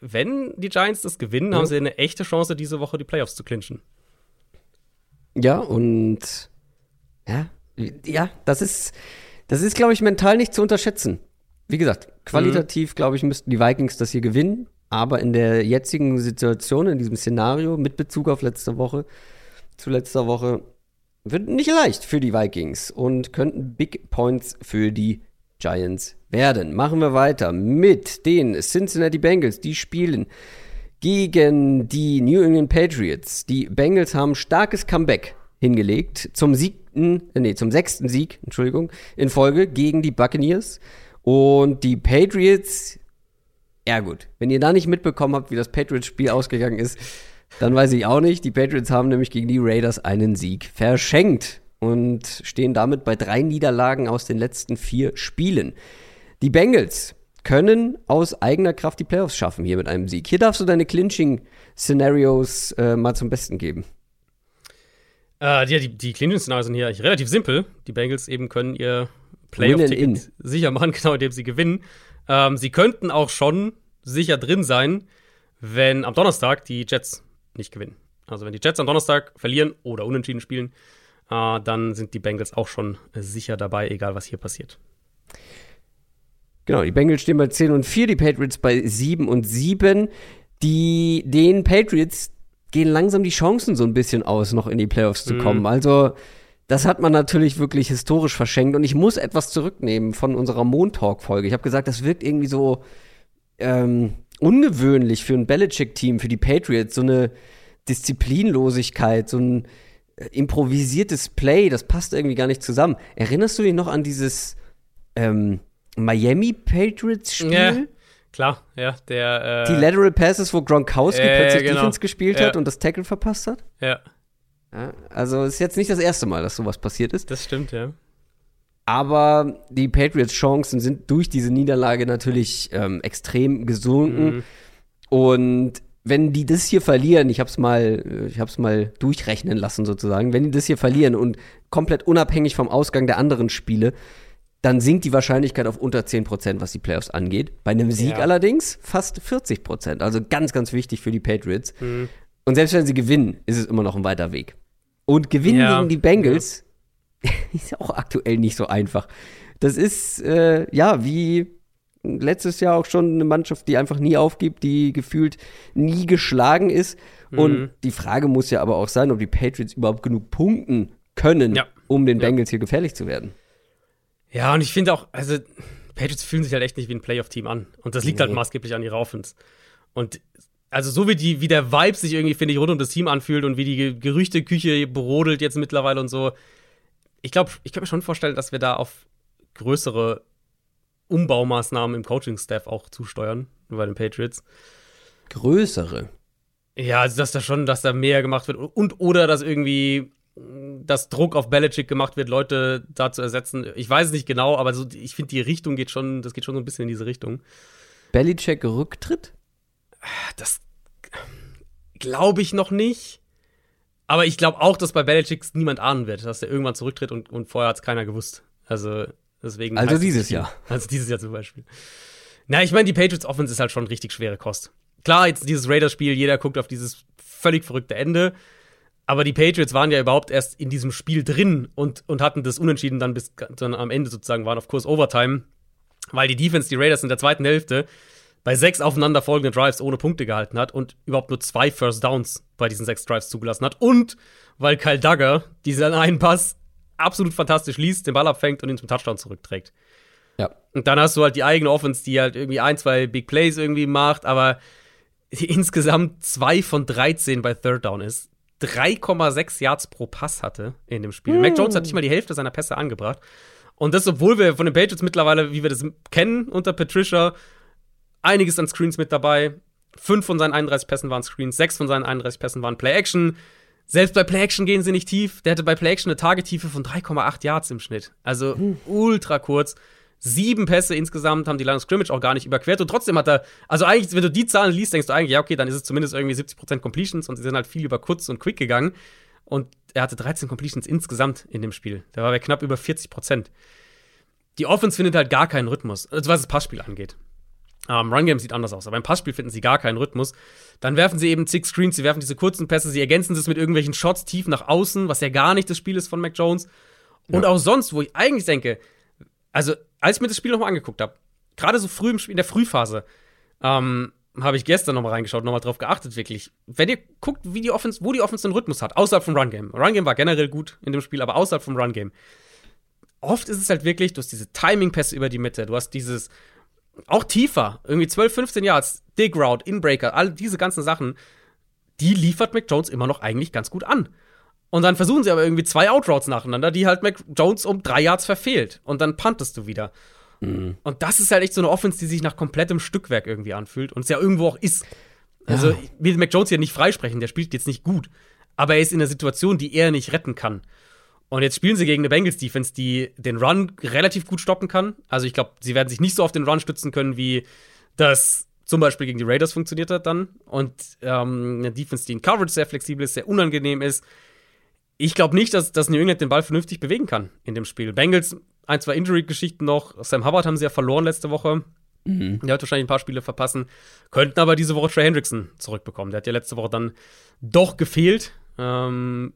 wenn die Giants das gewinnen, haben sie eine echte Chance, diese Woche die Playoffs zu clinchen. Ja, und ja, ja, das ist, das ist, glaube ich, mental nicht zu unterschätzen. Wie gesagt, qualitativ, glaube ich, müssten die Vikings das hier gewinnen. Aber in der jetzigen Situation, in diesem Szenario, mit Bezug auf letzte Woche, zu letzter Woche, wird nicht leicht für die Vikings und könnten Big Points für die Giants werden. Machen wir weiter mit den Cincinnati Bengals. Die spielen gegen die New England Patriots. Die Bengals haben starkes Comeback hingelegt zum siebten, nee, zum sechsten Sieg, Entschuldigung, in Folge gegen die Buccaneers. Und die Patriots, ja gut, wenn ihr da nicht mitbekommen habt, wie das Patriots-Spiel ausgegangen ist, dann weiß ich auch nicht. Die Patriots haben nämlich gegen die Raiders einen Sieg verschenkt und stehen damit bei drei Niederlagen aus den letzten vier Spielen. Die Bengals können aus eigener Kraft die Playoffs schaffen hier mit einem Sieg. Hier darfst du deine Clinching-Szenarios äh, mal zum Besten geben. Äh, die, die Clinching-Szenarien sind hier eigentlich relativ simpel. Die Bengals eben können ihr Playoff-Ticket sicher machen, *laughs* genau, indem sie gewinnen. Ähm, sie könnten auch schon sicher drin sein, wenn am Donnerstag die Jets nicht gewinnen. Also wenn die Jets am Donnerstag verlieren oder unentschieden spielen, äh, dann sind die Bengals auch schon sicher dabei, egal was hier passiert. Genau, die Bengals stehen bei 10 und 4, die Patriots bei 7 und 7. Die, den Patriots gehen langsam die Chancen so ein bisschen aus, noch in die Playoffs zu kommen. Also, das hat man natürlich wirklich historisch verschenkt. Und ich muss etwas zurücknehmen von unserer Montalk-Folge. Ich habe gesagt, das wirkt irgendwie so ähm, ungewöhnlich für ein Belichick-Team, für die Patriots. So eine Disziplinlosigkeit, so ein äh, improvisiertes Play, das passt irgendwie gar nicht zusammen. Erinnerst du dich noch an dieses ähm, Miami Patriots-Spiel? Ja, klar, ja, der. Die Äh, Lateral Passes, wo Gronkowski Äh, plötzlich genau. Defense gespielt Ja. hat und das Tackle verpasst hat? ja, Ja, also ist jetzt nicht das erste Mal, dass sowas passiert ist. das stimmt, ja. Aber die Patriots Chancen sind durch diese Niederlage natürlich ähm, extrem gesunken. Mhm. Und wenn die das hier verlieren, ich hab's mal, äh, ich hab's mal durchrechnen lassen sozusagen, wenn die das hier verlieren und komplett unabhängig vom Ausgang der anderen Spiele, dann sinkt die Wahrscheinlichkeit auf unter 10%, was die Playoffs angeht. Bei einem Sieg Ja. allerdings fast 40%. Also ganz, ganz wichtig für die Patriots. Mhm. Und selbst wenn sie gewinnen, ist es immer noch ein weiter Weg. Und gewinnen Ja. gegen die Bengals *laughs* ist ja auch aktuell nicht so einfach. Das ist, äh, ja, wie letztes Jahr auch schon eine Mannschaft, die einfach nie aufgibt, die gefühlt nie geschlagen ist. Und Mhm. die Frage muss ja aber auch sein, ob die Patriots überhaupt genug punkten können, Ja. um den. Bengals hier gefährlich zu werden. Ja, und ich finde auch, also, Patriots fühlen sich halt echt nicht wie ein Playoff-Team an. Und das liegt halt Nee. maßgeblich an ihrer Offense. Und also so wie die, wie der Vibe sich irgendwie, finde ich, rund um das Team anfühlt und wie die Ge- Gerüchteküche brodelt jetzt mittlerweile und so. Ich glaube, ich kann mir schon vorstellen, dass wir da auf größere Umbaumaßnahmen im Coaching-Staff auch zusteuern bei den Patriots. Größere. Ja, also dass da schon, dass da mehr gemacht wird und oder dass irgendwie dass Druck auf Belichick gemacht wird, Leute da zu ersetzen. Ich weiß es nicht genau, aber so, ich finde, die Richtung geht schon, das geht schon so ein bisschen in diese Richtung. Belichick Rücktritt? Das glaube ich noch nicht. Aber ich glaube auch, dass bei Belichick niemand ahnen wird, dass er irgendwann zurücktritt und, und vorher hat es keiner gewusst. Also deswegen. Also dieses Jahr. *laughs* Also dieses Jahr zum Beispiel. Na, ich meine, die Patriots Offense ist halt schon richtig schwere Kost. Klar, jetzt dieses Raiders-Spiel, jeder guckt auf dieses völlig verrückte Ende. Aber die Patriots waren ja überhaupt erst in diesem Spiel drin und, und hatten das Unentschieden dann bis dann am Ende sozusagen waren auf Kurs Overtime, weil die Defense die Raiders in der zweiten Hälfte bei sechs aufeinanderfolgenden Drives ohne Punkte gehalten hat und überhaupt nur zwei First Downs bei diesen sechs Drives zugelassen hat. Und weil Kyle Duggar diesen einen Pass absolut fantastisch liest, den Ball abfängt und ihn zum Touchdown zurückträgt. Ja. Und dann hast du halt die eigene Offense, die halt irgendwie ein, zwei Big Plays irgendwie macht, aber *laughs* insgesamt zwei von 13 bei Third Down ist. 3,6 Yards pro Pass hatte in dem Spiel. Mm. Mac Jones hat nicht mal die Hälfte seiner Pässe angebracht. Und das, obwohl wir von den Patriots mittlerweile, wie wir das kennen unter Patricia, einiges an Screens mit dabei. Fünf von seinen 31 Pässen waren Screens, sechs von seinen 31 Pässen waren Play-Action. Selbst bei Play-Action gehen sie nicht tief. Der hatte bei Play-Action eine Tagetiefe von 3,8 Yards im Schnitt. Also uh. ultra kurz. Sieben Pässe insgesamt haben die Line of Scrimmage auch gar nicht überquert. Und trotzdem hat er, also eigentlich, wenn du die Zahlen liest, denkst du eigentlich, ja, okay, dann ist es zumindest irgendwie 70% Completions und sie sind halt viel über kurz und quick gegangen. Und er hatte 13 Completions insgesamt in dem Spiel. Der war bei knapp über 40%. Die Offense findet halt gar keinen Rhythmus, also was das Passspiel angeht. Um, Run Game sieht anders aus, aber im Passspiel finden sie gar keinen Rhythmus. Dann werfen sie eben zig Screens, sie werfen diese kurzen Pässe, sie ergänzen es mit irgendwelchen Shots tief nach außen, was ja gar nicht das Spiel ist von Mac Jones. Und ja. auch sonst, wo ich eigentlich denke, also als ich mir das Spiel nochmal angeguckt habe, gerade so früh im Spiel, in der Frühphase, ähm, habe ich gestern nochmal reingeschaut, nochmal drauf geachtet, wirklich. Wenn ihr guckt, wie die Offense, wo die Offense den Rhythmus hat, außerhalb vom Run Game. Run Game war generell gut in dem Spiel, aber außerhalb vom Run Game. Oft ist es halt wirklich, du hast diese Timing-Pässe über die Mitte, du hast dieses, auch tiefer, irgendwie 12, 15 Yards, Dig Route, Inbreaker, all diese ganzen Sachen, die liefert Mac Jones immer noch eigentlich ganz gut an. Und dann versuchen sie aber irgendwie zwei Outroutes nacheinander, die halt Mac Jones um drei Yards verfehlt. Und dann puntest du wieder. Mhm. Und das ist halt echt so eine Offense, die sich nach komplettem Stückwerk irgendwie anfühlt und es ja irgendwo auch ist. Also, ich will Mac Jones hier nicht freisprechen, der spielt jetzt nicht gut. Aber er ist in einer Situation, die er nicht retten kann. Und jetzt spielen sie gegen eine Bengals-Defense, die den Run relativ gut stoppen kann. Also, ich glaube, sie werden sich nicht so auf den Run stützen können, wie das zum Beispiel gegen die Raiders funktioniert hat dann. Und ähm, eine Defense, die in Coverage sehr flexibel ist, sehr unangenehm ist ich glaube nicht, dass, dass New England den Ball vernünftig bewegen kann in dem Spiel. Bengals, ein, zwei Injury-Geschichten noch. Sam Hubbard haben sie ja verloren letzte Woche. Mhm. Der wird wahrscheinlich ein paar Spiele verpassen. Könnten aber diese Woche Trey Hendrickson zurückbekommen. Der hat ja letzte Woche dann doch gefehlt. Ähm,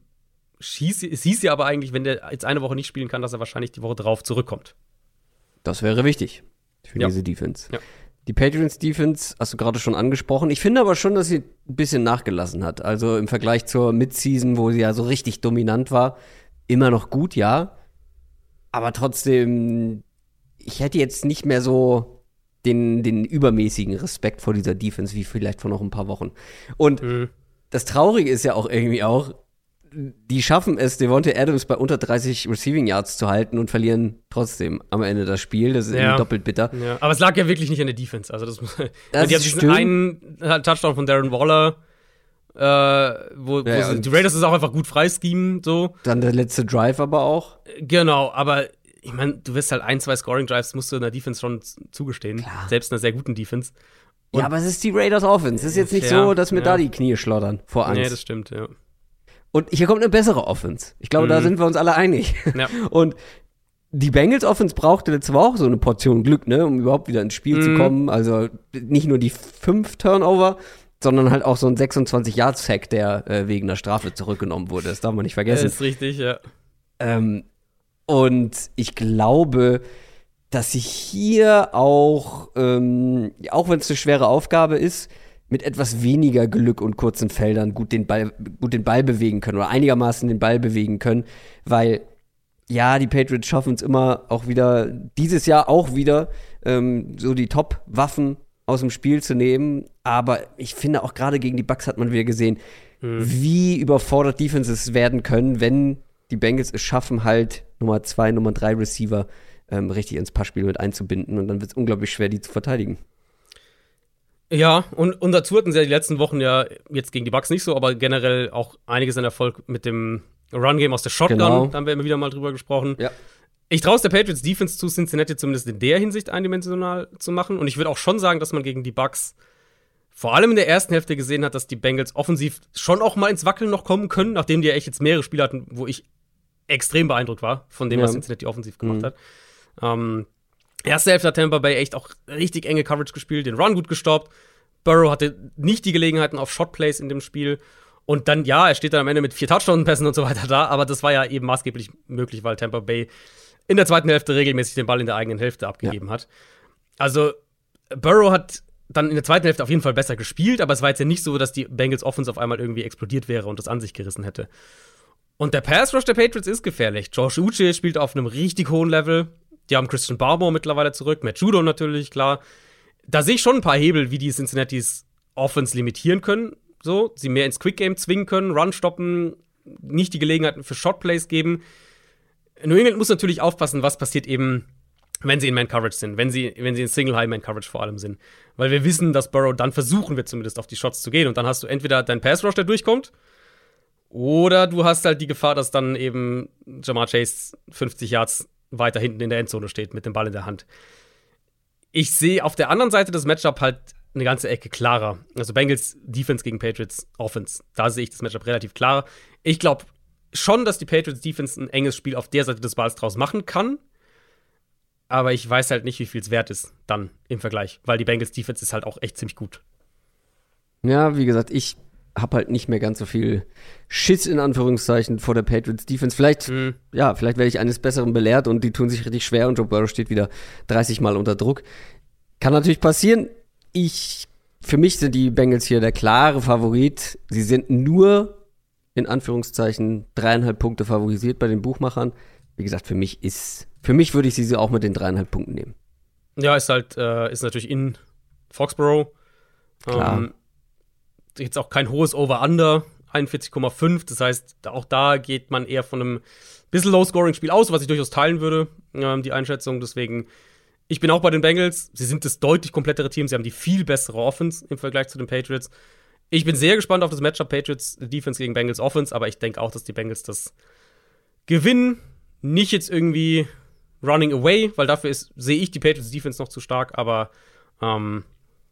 schieß, es hieß ja aber eigentlich, wenn der jetzt eine Woche nicht spielen kann, dass er wahrscheinlich die Woche drauf zurückkommt. Das wäre wichtig für ja. diese Defense. Ja. Die Patriots Defense hast du gerade schon angesprochen. Ich finde aber schon, dass sie ein bisschen nachgelassen hat. Also im Vergleich zur Midseason, wo sie ja so richtig dominant war, immer noch gut, ja. Aber trotzdem, ich hätte jetzt nicht mehr so den, den übermäßigen Respekt vor dieser Defense wie vielleicht vor noch ein paar Wochen. Und mhm. das Traurige ist ja auch irgendwie auch, die schaffen es, Devontae Adams bei unter 30 Receiving Yards zu halten und verlieren trotzdem am Ende das Spiel. Das ist ja. doppelt bitter. Ja. Aber es lag ja wirklich nicht an der Defense. Also das, das die haben diesen einen Touchdown von Darren Waller, äh, wo, ja, wo die Raiders ist auch einfach gut freischemen, so. Dann der letzte Drive aber auch. Genau, aber ich meine, du wirst halt ein, zwei Scoring Drives musst du in der Defense schon zugestehen. Klar. Selbst in einer sehr guten Defense. Und ja, aber es ist die Raiders Offense. Es ist jetzt nicht so, dass mir da die Knie schlottern vor Angst. Nee, das stimmt, ja. Und hier kommt eine bessere Offense. Ich glaube, mhm. da sind wir uns alle einig. Ja. *laughs* Und die Bengals Offense brauchte letzte Woche auch so eine Portion Glück, ne, um überhaupt wieder ins Spiel mhm. zu kommen. Also nicht nur die fünf Turnover, sondern halt auch so ein 26 Yard Sack, der äh, wegen der Strafe zurückgenommen wurde. Das darf man nicht vergessen. Das ist richtig, ja. Ähm, und ich glaube, dass sie hier auch, ähm, auch wenn es eine schwere Aufgabe ist, mit etwas weniger Glück und kurzen Feldern gut den Ball, gut den Ball bewegen können oder einigermaßen den Ball bewegen können, weil ja, die Patriots schaffen es immer auch wieder, dieses Jahr auch wieder, ähm, so die Top-Waffen aus dem Spiel zu nehmen. Aber ich finde auch gerade gegen die Bucks hat man wieder gesehen, mhm. wie überfordert Defenses werden können, wenn die Bengals es schaffen, halt Nummer zwei, Nummer drei Receiver ähm, richtig ins Passspiel mit einzubinden. Und dann wird es unglaublich schwer, die zu verteidigen. Ja, und, und dazu hatten sie ja die letzten Wochen ja jetzt gegen die Bucks nicht so, aber generell auch einiges an Erfolg mit dem Run-Game aus der Shotgun, Genau. da haben wir immer wieder mal drüber gesprochen. Ja. Ich traue es der Patriots Defense zu, Cincinnati zumindest in der Hinsicht eindimensional zu machen. Und ich würde auch schon sagen, dass man gegen die Bucks vor allem in der ersten Hälfte gesehen hat, dass die Bengals offensiv schon auch mal ins Wackeln noch kommen können, nachdem die ja echt jetzt mehrere Spiele hatten, wo ich extrem beeindruckt war von dem, Ja. was Cincinnati offensiv gemacht Mhm. hat. Ähm, erste Hälfte hat Tampa Bay echt auch richtig enge Coverage gespielt, den Run gut gestoppt. Burrow hatte nicht die Gelegenheiten auf Shotplays in dem Spiel. Und dann, ja, er steht dann am Ende mit vier Touchdown-Pässen und so weiter da, aber das war ja eben maßgeblich möglich, weil Tampa Bay in der zweiten Hälfte regelmäßig den Ball in der eigenen Hälfte abgegeben hat. Also, Burrow hat dann in der zweiten Hälfte auf jeden Fall besser gespielt, aber es war jetzt ja nicht so, dass die Bengals Offense auf einmal irgendwie explodiert wäre und das an sich gerissen hätte. Und der Pass Rush der Patriots ist gefährlich. Josh Uche spielt auf einem richtig hohen Level. Die haben Christian Barmore mittlerweile zurück, Matt Judon natürlich, klar. Da sehe ich schon ein paar Hebel, wie die Cincinnati's Offense limitieren können. So, sie mehr ins Quick Game zwingen können, Run stoppen, nicht die Gelegenheiten für Shotplays geben. New England muss natürlich aufpassen, was passiert eben, wenn sie in Man-Coverage sind, wenn sie, wenn sie in Single-High-Man-Coverage vor allem sind. Weil wir wissen, dass Burrow dann versuchen wird, zumindest auf die Shots zu gehen. Und dann hast du entweder deinen Pass-Rush, der durchkommt, oder du hast halt die Gefahr, dass dann eben Jamar Chase 50 Yards weiter hinten in der Endzone steht mit dem Ball in der Hand. Ich sehe auf der anderen Seite das Matchup halt eine ganze Ecke klarer. Also Bengals Defense gegen Patriots Offense. Da sehe ich das Matchup relativ klar. Ich glaube schon, dass die Patriots Defense ein enges Spiel auf der Seite des Balls draus machen kann. Aber ich weiß halt nicht, wie viel es wert ist dann im Vergleich, weil die Bengals Defense ist halt auch echt ziemlich gut. Ja, wie gesagt, ich habe halt nicht mehr ganz so viel Schiss in Anführungszeichen vor der Patriots Defense. Vielleicht, Mhm. ja, vielleicht werde ich eines Besseren belehrt und die tun sich richtig schwer und Joe Burrow steht wieder 30 Mal unter Druck. Kann natürlich passieren. Ich, für mich sind die Bengals hier der klare Favorit. Sie sind nur in Anführungszeichen dreieinhalb Punkte favorisiert bei den Buchmachern. Wie gesagt, für mich ist, für mich würde ich sie auch mit den dreieinhalb Punkten nehmen. Ja, ist halt, äh, ist natürlich in Foxborough. Klar. Ähm, jetzt auch kein hohes Over-Under, 41,5. Das heißt, auch da geht man eher von einem bisschen Low-Scoring-Spiel aus, was ich durchaus teilen würde, ähm, die Einschätzung. Deswegen, ich bin auch bei den Bengals. Sie sind das deutlich komplettere Team. Sie haben die viel bessere Offense im Vergleich zu den Patriots. Ich bin sehr gespannt auf das Matchup Patriots Defense gegen Bengals Offense, aber ich denke auch, dass die Bengals das gewinnen. Nicht jetzt irgendwie running away, weil dafür sehe ich die Patriots Defense noch zu stark, aber ähm,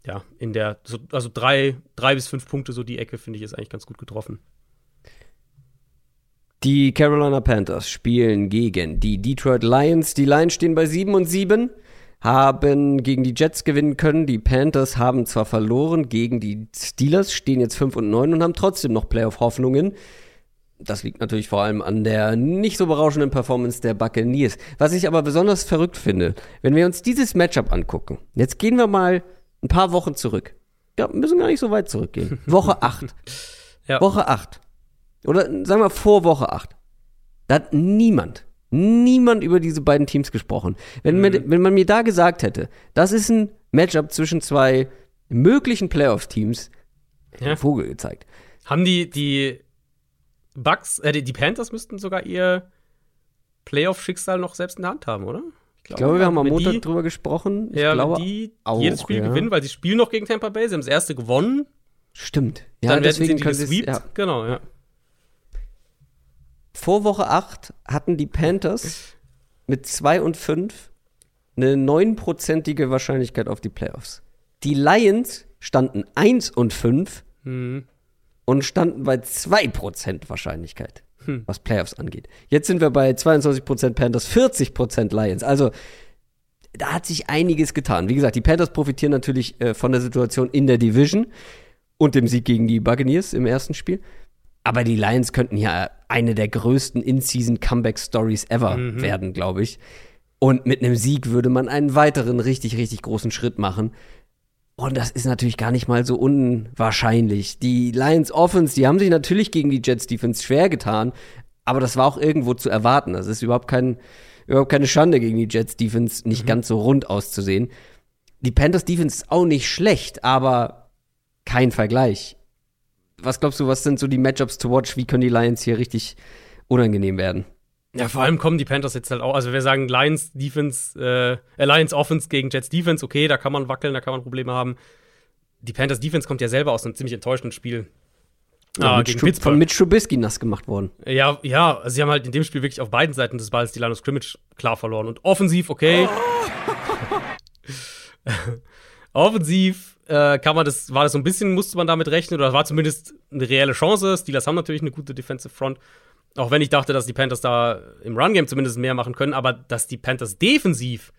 ja, in der, so, also drei, drei bis fünf Punkte, so die Ecke, finde ich, ist eigentlich ganz gut getroffen. Die Carolina Panthers spielen gegen die Detroit Lions. Die Lions stehen bei 7 und 7, haben gegen die Jets gewinnen können. Die Panthers haben zwar verloren gegen die Steelers, stehen jetzt 5 und 9 und haben trotzdem noch Playoff-Hoffnungen. Das liegt natürlich vor allem an der nicht so berauschenden Performance der Buccaneers. Was ich aber besonders verrückt finde, wenn wir uns dieses Matchup angucken, jetzt gehen wir mal ein paar Wochen zurück. Ja, wir müssen gar nicht so weit zurückgehen. Woche *laughs* 8. Ja. Woche 8. Oder sagen wir vor Woche 8. Da hat niemand, niemand über diese beiden Teams gesprochen. Wenn, mir, wenn man mir da gesagt hätte, das ist ein Matchup zwischen zwei möglichen Playoff-Teams, hätte Ja. Vogel gezeigt. Haben die, die Bucks, äh, die, die Panthers müssten sogar ihr Playoff-Schicksal noch selbst in der Hand haben, oder? Ich glaube, wir haben am Montag die, drüber gesprochen. Ich ja, glaube, die auch, jedes Spiel ja. gewinnen, weil sie spielen noch gegen Tampa Bay, sie haben das erste gewonnen, stimmt. Ja, dann werden sie gesweept. ja. Genau, ja. Vor Woche 8 hatten die Panthers mit 2 und 5 eine neunprozentige Wahrscheinlichkeit auf die Playoffs. Die Lions standen 1 und 5 Mhm. und standen bei 2% Wahrscheinlichkeit, Hm. was Playoffs angeht. Jetzt sind wir bei 22% Panthers, 40% Lions. Also da hat sich einiges getan. Wie gesagt, die Panthers profitieren natürlich äh, von der Situation in der Division und dem Sieg gegen die Buccaneers im ersten Spiel. Aber die Lions könnten ja eine der größten In-Season-Comeback-Stories ever Mhm. werden, glaube ich. Und mit einem Sieg würde man einen weiteren richtig, richtig großen Schritt machen. Und das ist natürlich gar nicht mal so unwahrscheinlich. Die Lions Offense, die haben sich natürlich gegen die Jets Defense schwer getan, aber das war auch irgendwo zu erwarten. Das ist überhaupt, kein, überhaupt keine Schande gegen die Jets Defense, nicht ganz so rund auszusehen. Die Panthers Defense ist auch nicht schlecht, aber kein Vergleich. Was glaubst du, was sind so die Matchups to watch? Wie können die Lions hier richtig unangenehm werden? Ja, vor allem kommen die Panthers jetzt halt auch. Also, wir sagen Lions Defense, äh, Lions Offense gegen Jets Defense, okay, da kann man wackeln, da kann man Probleme haben. Die Panthers Defense kommt ja selber aus einem ziemlich enttäuschenden Spiel Ja, ah, gegen Von Mitch Trubisky nass gemacht worden. Ja, ja, also sie haben halt in dem Spiel wirklich auf beiden Seiten des Balls die Line of Scrimmage klar verloren. Und offensiv, okay. Oh. *laughs* offensiv äh, kann man das, war das so ein bisschen, musste man damit rechnen, oder war zumindest eine reelle Chance. Steelers haben natürlich eine gute Defensive Front. Auch wenn ich dachte, dass die Panthers da im Run-Game zumindest mehr machen können, aber dass die Panthers defensiv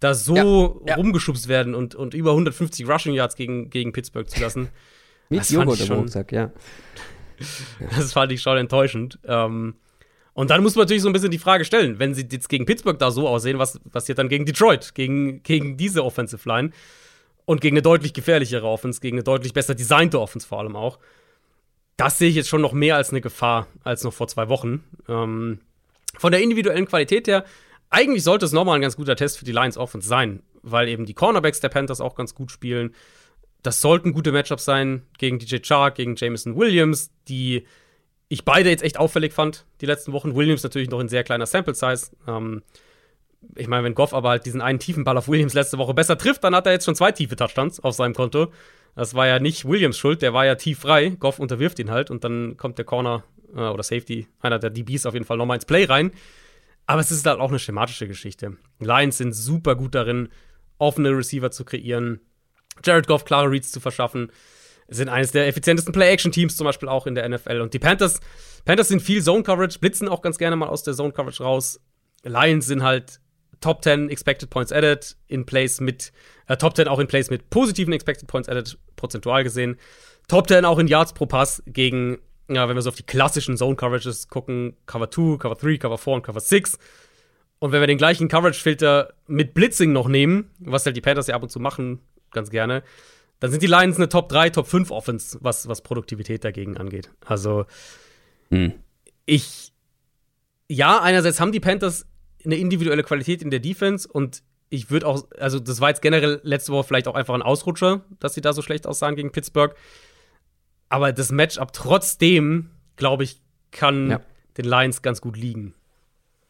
da so ja, ja. rumgeschubst werden und, und über 150 Rushing Yards gegen, gegen Pittsburgh zu lassen. *laughs* Mit das Joghurt im Rucksack, ja. *laughs* Das fand ich schon enttäuschend. Ähm, und dann muss man natürlich so ein bisschen die Frage stellen, wenn sie jetzt gegen Pittsburgh da so aussehen, was passiert dann gegen Detroit, gegen, gegen diese Offensive Line und gegen eine deutlich gefährlichere Offense, gegen eine deutlich besser designte Offense vor allem auch. Das sehe ich jetzt schon noch mehr als eine Gefahr als noch vor zwei Wochen. Ähm, von der individuellen Qualität her, eigentlich sollte es nochmal ein ganz guter Test für die Lions Offense sein, weil eben die Cornerbacks der Panthers auch ganz gut spielen das sollten gute Matchups sein gegen DJ Chark, gegen Jameson Williams, die ich beide jetzt echt auffällig fand die letzten Wochen. Williams natürlich noch in sehr kleiner Sample Size. Ähm, ich meine, wenn Goff aber halt diesen einen tiefen Ball auf Williams letzte Woche besser trifft, dann hat er jetzt schon zwei tiefe Touchdowns auf seinem Konto. Das war ja nicht Williams Schuld, der war ja tief frei. Goff unterwirft ihn halt und dann kommt der Corner äh, oder Safety, einer der DBs auf jeden Fall nochmal ins Play rein. Aber es ist halt auch eine schematische Geschichte. Lions sind super gut darin, offene Receiver zu kreieren. Jared Goff klare Reads zu verschaffen. Sind eines der effizientesten Play-Action-Teams zum Beispiel auch in der NFL. Und die Panthers, Panthers sind viel Zone-Coverage, blitzen auch ganz gerne mal aus der Zone-Coverage raus. Lions sind halt Top 10 Expected Points Added in Plays mit, äh, Top 10 auch in Plays mit positiven Expected Points Added, prozentual gesehen. Top 10 auch in Yards pro Pass gegen, ja, wenn wir so auf die klassischen Zone-Coverages gucken, Cover 2, Cover 3, Cover 4 und Cover 6. Und wenn wir den gleichen Coverage-Filter mit Blitzing noch nehmen, was halt die Panthers ja ab und zu machen, ganz gerne. Dann sind die Lions eine Top 3, Top 5 Offense, was, was Produktivität dagegen angeht. Also, hm. ich, ja, einerseits haben die Panthers eine individuelle Qualität in der Defense und ich würde auch, also das war jetzt generell letzte Woche vielleicht auch einfach ein Ausrutscher, dass sie da so schlecht aussahen gegen Pittsburgh. Aber das Matchup trotzdem, glaube ich, kann ja. den Lions ganz gut liegen.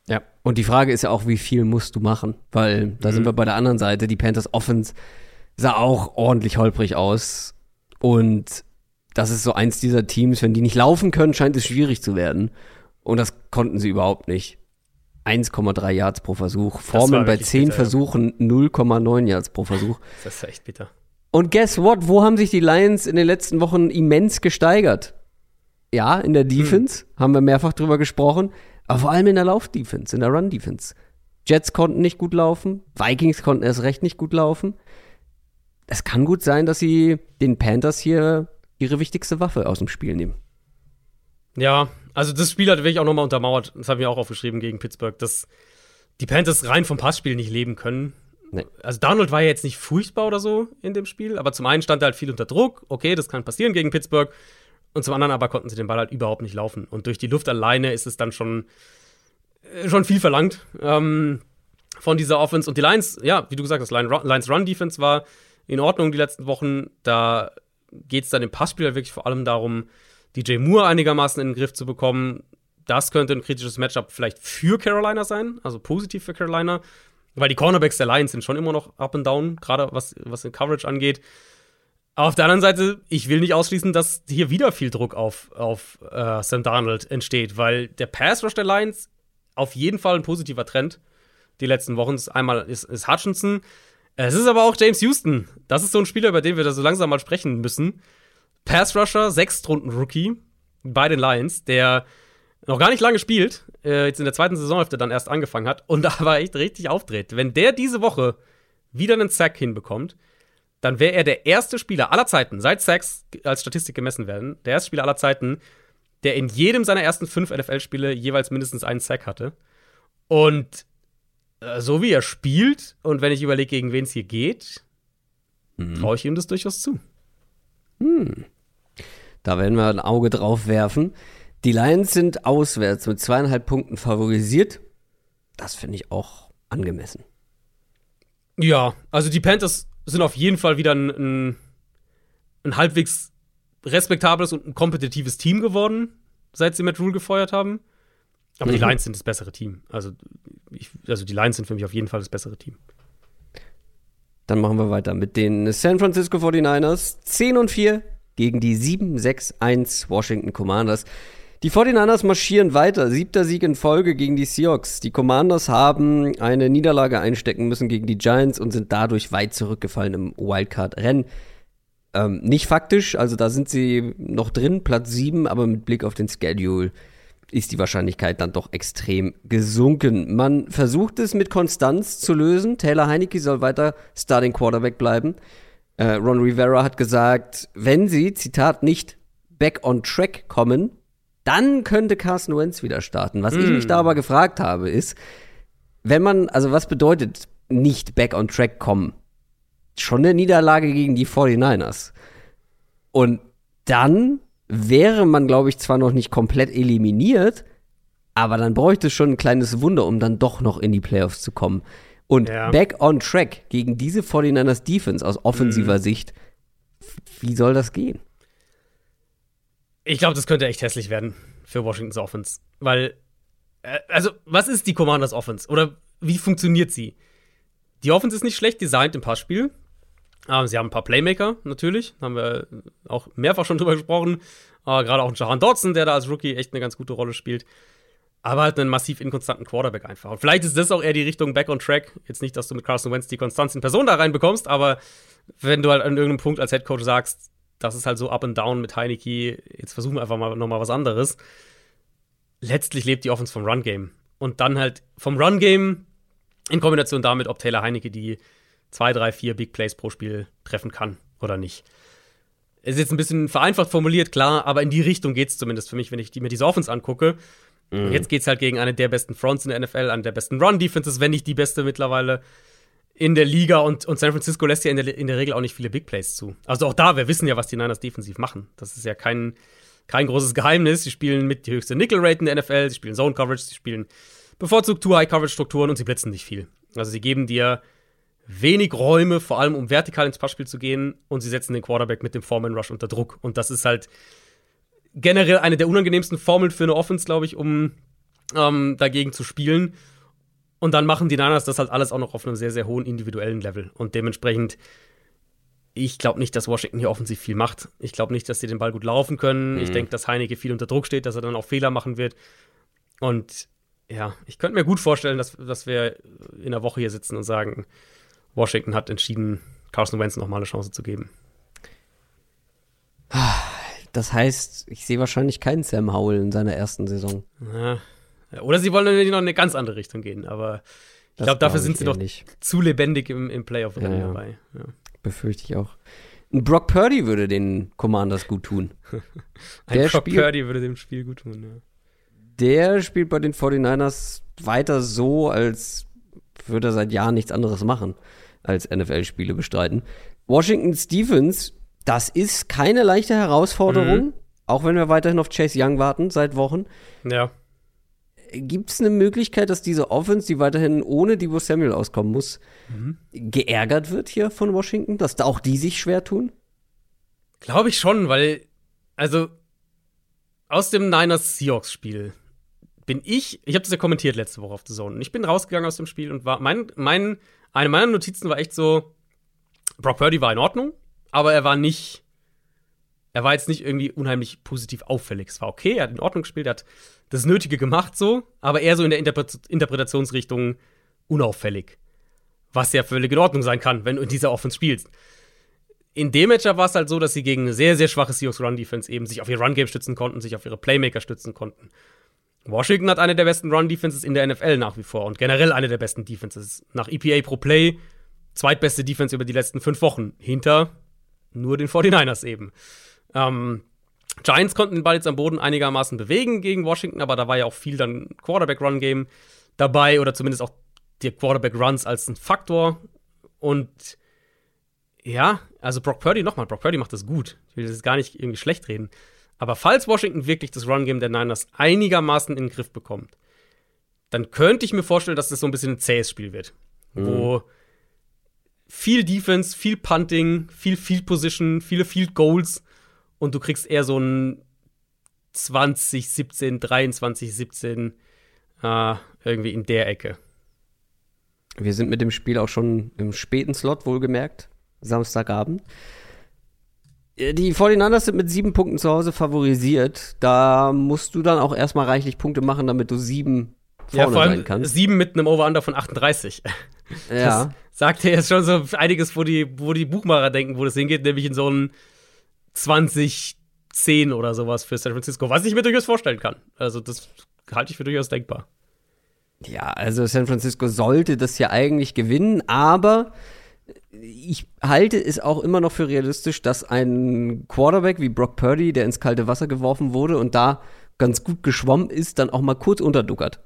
Ja, und die Frage ist ja auch, wie viel musst du machen? Weil da mhm. sind wir bei der anderen Seite, die Panthers Offense sah auch ordentlich holprig aus. Und das ist so eins dieser Teams, wenn die nicht laufen können, scheint es schwierig zu werden. Und das konnten sie überhaupt nicht. 1,3 Yards pro Versuch. Formen bei 10 bitter, Versuchen 0,9 Yards pro Versuch. Das ist echt bitter. Und guess what? Wo haben sich die Lions in den letzten Wochen immens gesteigert? Ja, in der hm. Defense, hm. haben wir mehrfach drüber gesprochen, aber vor allem in der Lauf-Defense, in der Run-Defense. Jets konnten nicht gut laufen, Vikings konnten erst recht nicht gut laufen es kann gut sein, dass sie den Panthers hier ihre wichtigste Waffe aus dem Spiel nehmen. Ja, also das Spiel hat wirklich auch nochmal untermauert, das haben wir auch aufgeschrieben gegen Pittsburgh, dass die Panthers rein vom Passspiel nicht leben können. Nee. Also Donald war ja jetzt nicht furchtbar oder so in dem Spiel, aber zum einen stand er halt viel unter Druck, okay, das kann passieren gegen Pittsburgh, und zum anderen aber konnten sie den Ball halt überhaupt nicht laufen. Und durch die Luft alleine ist es dann schon, äh, schon viel verlangt ähm, von dieser Offense. Und die Lions, ja, wie du gesagt hast, Lions Run Defense war in Ordnung die letzten Wochen. Da geht es dann im Passspiel wirklich vor allem darum, DJ Moore einigermaßen in den Griff zu bekommen. Das könnte ein kritisches Matchup vielleicht für Carolina sein, also positiv für Carolina, weil die Cornerbacks der Lions sind schon immer noch up and down, gerade was, was den Coverage angeht. Aber auf der anderen Seite, ich will nicht ausschließen, dass hier wieder viel Druck auf, auf äh, Sam Darnold entsteht, weil der Pass Rush der Lions auf jeden Fall ein positiver Trend die letzten Wochen. Einmal ist, ist Hutchinson, es ist aber auch James Houston. Das ist so ein Spieler, über den wir da so langsam mal sprechen müssen. Pass Rusher, Sechstrunden-Rookie bei den Lions, der noch gar nicht lange spielt, äh, jetzt in der zweiten Saisonhälfte dann erst angefangen hat und *laughs* aber echt richtig aufdreht. Wenn der diese Woche wieder einen Sack hinbekommt, dann wäre er der erste Spieler aller Zeiten, seit Sacks als Statistik gemessen werden, der erste Spieler aller Zeiten, der in jedem seiner ersten fünf NFL-Spiele jeweils mindestens einen Sack hatte. Und äh, so wie er spielt und wenn ich überlege, gegen wen es hier geht, mhm. traue ich ihm das durchaus zu. Hm. Da werden wir ein Auge drauf werfen. Die Lions sind auswärts mit zweieinhalb Punkten favorisiert. Das finde ich auch angemessen. Ja, also die Panthers sind auf jeden Fall wieder ein, ein, ein halbwegs respektables und ein kompetitives Team geworden, seit sie Matt Rule gefeuert haben. Aber mhm. die Lions sind das bessere Team. Also, ich, also die Lions sind für mich auf jeden Fall das bessere Team. Dann machen wir weiter mit den San Francisco 49ers. 10 und 4 gegen die 7-6-1 Washington Commanders. Die 49ers marschieren weiter. Siebter Sieg in Folge gegen die Seahawks. Die Commanders haben eine Niederlage einstecken müssen gegen die Giants und sind dadurch weit zurückgefallen im Wildcard-Rennen. Ähm, nicht faktisch, also da sind sie noch drin, Platz 7, aber mit Blick auf den Schedule ist die Wahrscheinlichkeit dann doch extrem gesunken. Man versucht es mit Konstanz zu lösen. Taylor Heineke soll weiter Starting Quarterback bleiben. Äh, Ron Rivera hat gesagt, wenn sie, Zitat, nicht back on track kommen, dann könnte Carson Wentz wieder starten. Was mm. ich mich da aber gefragt habe, ist, wenn man, also was bedeutet nicht back on track kommen? Schon eine Niederlage gegen die 49ers. Und dann wäre man, glaube ich, zwar noch nicht komplett eliminiert, aber dann bräuchte es schon ein kleines Wunder, um dann doch noch in die Playoffs zu kommen. Und ja. back on track gegen diese 49ers Defense aus offensiver mhm. Sicht, wie soll das gehen? Ich glaube, das könnte echt hässlich werden für Washingtons Offense. Weil, äh, also, was ist die Commanders Offense? Oder wie funktioniert sie? Die Offense ist nicht schlecht designt im Passspiel. Ähm, sie haben ein paar Playmaker, natürlich. Haben wir auch mehrfach schon drüber gesprochen. Äh, Gerade auch Jahan Dodson, der da als Rookie echt eine ganz gute Rolle spielt. Aber halt einen massiv inkonstanten Quarterback einfach. Und vielleicht ist das auch eher die Richtung Back on Track. Jetzt nicht, dass du mit Carson Wentz die Konstanz in Person da reinbekommst, aber wenn du halt an irgendeinem Punkt als Head Coach sagst, das ist halt so up and down mit Heineke. Jetzt versuchen wir einfach mal nochmal was anderes. Letztlich lebt die Offense vom Run-Game. Und dann halt vom Run-Game in Kombination damit, ob Taylor Heineke die zwei, drei, vier Big Plays pro Spiel treffen kann oder nicht. Ist jetzt ein bisschen vereinfacht formuliert, klar, aber in die Richtung geht es zumindest für mich, wenn ich mir diese Offense angucke. Mhm. Jetzt geht es halt gegen eine der besten Fronts in der NFL, eine der besten Run-Defenses, wenn nicht die beste mittlerweile in der Liga und, und San Francisco lässt ja in der, in der Regel auch nicht viele Big Plays zu. Also auch da, wir wissen ja, was die Niners defensiv machen. Das ist ja kein, kein großes Geheimnis. Sie spielen mit die höchste Nickel-Rate in der NFL, sie spielen Zone-Coverage, sie spielen bevorzugt Two-High-Coverage-Strukturen und sie blitzen nicht viel. Also sie geben dir wenig Räume, vor allem um vertikal ins Passspiel zu gehen und sie setzen den Quarterback mit dem Foreman-Rush unter Druck. Und das ist halt generell eine der unangenehmsten Formeln für eine Offense, glaube ich, um ähm, dagegen zu spielen. Und dann machen die Niners das halt alles auch noch auf einem sehr, sehr hohen individuellen Level. Und dementsprechend, ich glaube nicht, dass Washington hier offensiv viel macht. Ich glaube nicht, dass sie den Ball gut laufen können. Mhm. Ich denke, dass Heineke viel unter Druck steht, dass er dann auch Fehler machen wird. Und ja, ich könnte mir gut vorstellen, dass, dass wir in der Woche hier sitzen und sagen, Washington hat entschieden, Carson Wentz nochmal eine Chance zu geben. Das heißt, ich sehe wahrscheinlich keinen Sam Howell in seiner ersten Saison. Ja, oder sie wollen natürlich noch in eine ganz andere Richtung gehen, aber ich glaube, dafür sind sie doch nicht. zu lebendig im, im Playoff-Rennen ja, dabei. Ja. Befürchte ich auch. Ein Brock Purdy würde den Commanders gut tun. *laughs* Ein der Brock spielt, Purdy würde dem Spiel gut tun, ja. Der spielt bei den 49ers weiter so, als würde er seit Jahren nichts anderes machen, als NFL-Spiele bestreiten. Washington Stevens, das ist keine leichte Herausforderung, mhm. auch wenn wir weiterhin auf Chase Young warten seit Wochen. Ja. Gibt es eine Möglichkeit, dass diese Offense, die weiterhin ohne Divo Samuel auskommen muss, mhm. geärgert wird hier von Washington, dass da auch die sich schwer tun? Glaube ich schon, weil, also aus dem Niners Seahawks Spiel bin ich, ich habe das ja kommentiert letzte Woche auf The Zone, und ich bin rausgegangen aus dem Spiel und war, mein, mein, eine meiner Notizen war echt so, Brock Purdy war in Ordnung, aber er war nicht, er war jetzt nicht irgendwie unheimlich positiv auffällig. Es war okay, er hat in Ordnung gespielt, er hat das Nötige gemacht so, aber eher so in der Interpre Interpretationsrichtung unauffällig. Was ja völlig in Ordnung sein kann, wenn du in dieser Offense spielst. In dem Matchup war es halt so, dass sie gegen eine sehr, sehr schwache Seahawks Run-Defense eben sich auf ihr Run-Game stützen konnten, sich auf ihre Playmaker stützen konnten. Washington hat eine der besten Run-Defenses in der NFL nach wie vor und generell eine der besten Defenses. Nach EPA pro Play, zweitbeste Defense über die letzten fünf Wochen. Hinter nur den 49ers eben. Ähm, Giants konnten den Ball jetzt am Boden einigermaßen bewegen gegen Washington, aber da war ja auch viel dann Quarterback-Run-Game dabei oder zumindest auch die Quarterback-Runs als ein Faktor. Und ja, also Brock Purdy nochmal, Brock Purdy macht das gut. Ich will das gar nicht irgendwie schlecht reden. Aber falls Washington wirklich das Run-Game der Niners einigermaßen in den Griff bekommt, dann könnte ich mir vorstellen, dass das so ein bisschen ein zähes Spiel wird. Mhm. Wo viel Defense, viel Punting, viel Field Position, viele Field Goals und du kriegst eher so ein 20, 17, 23, 17 äh, irgendwie in der Ecke. Wir sind mit dem Spiel auch schon im späten Slot, wohlgemerkt, Samstagabend. Die 49ers sind mit sieben Punkten zu Hause favorisiert. Da musst du dann auch erstmal reichlich Punkte machen, damit du sieben vorne ja, vor allem sein kannst. sieben mit einem Over-Under von 38. *laughs* Ja. Das sagt ja jetzt schon so einiges, wo die, wo die Buchmacher denken, wo das hingeht, nämlich in so einen 2010 oder sowas für San Francisco, was ich mir durchaus vorstellen kann. Also, das halte ich für durchaus denkbar. Ja, also San Francisco sollte das ja eigentlich gewinnen, aber ich halte es auch immer noch für realistisch, dass ein Quarterback wie Brock Purdy, der ins kalte Wasser geworfen wurde und da ganz gut geschwommen ist, dann auch mal kurz unterduckert.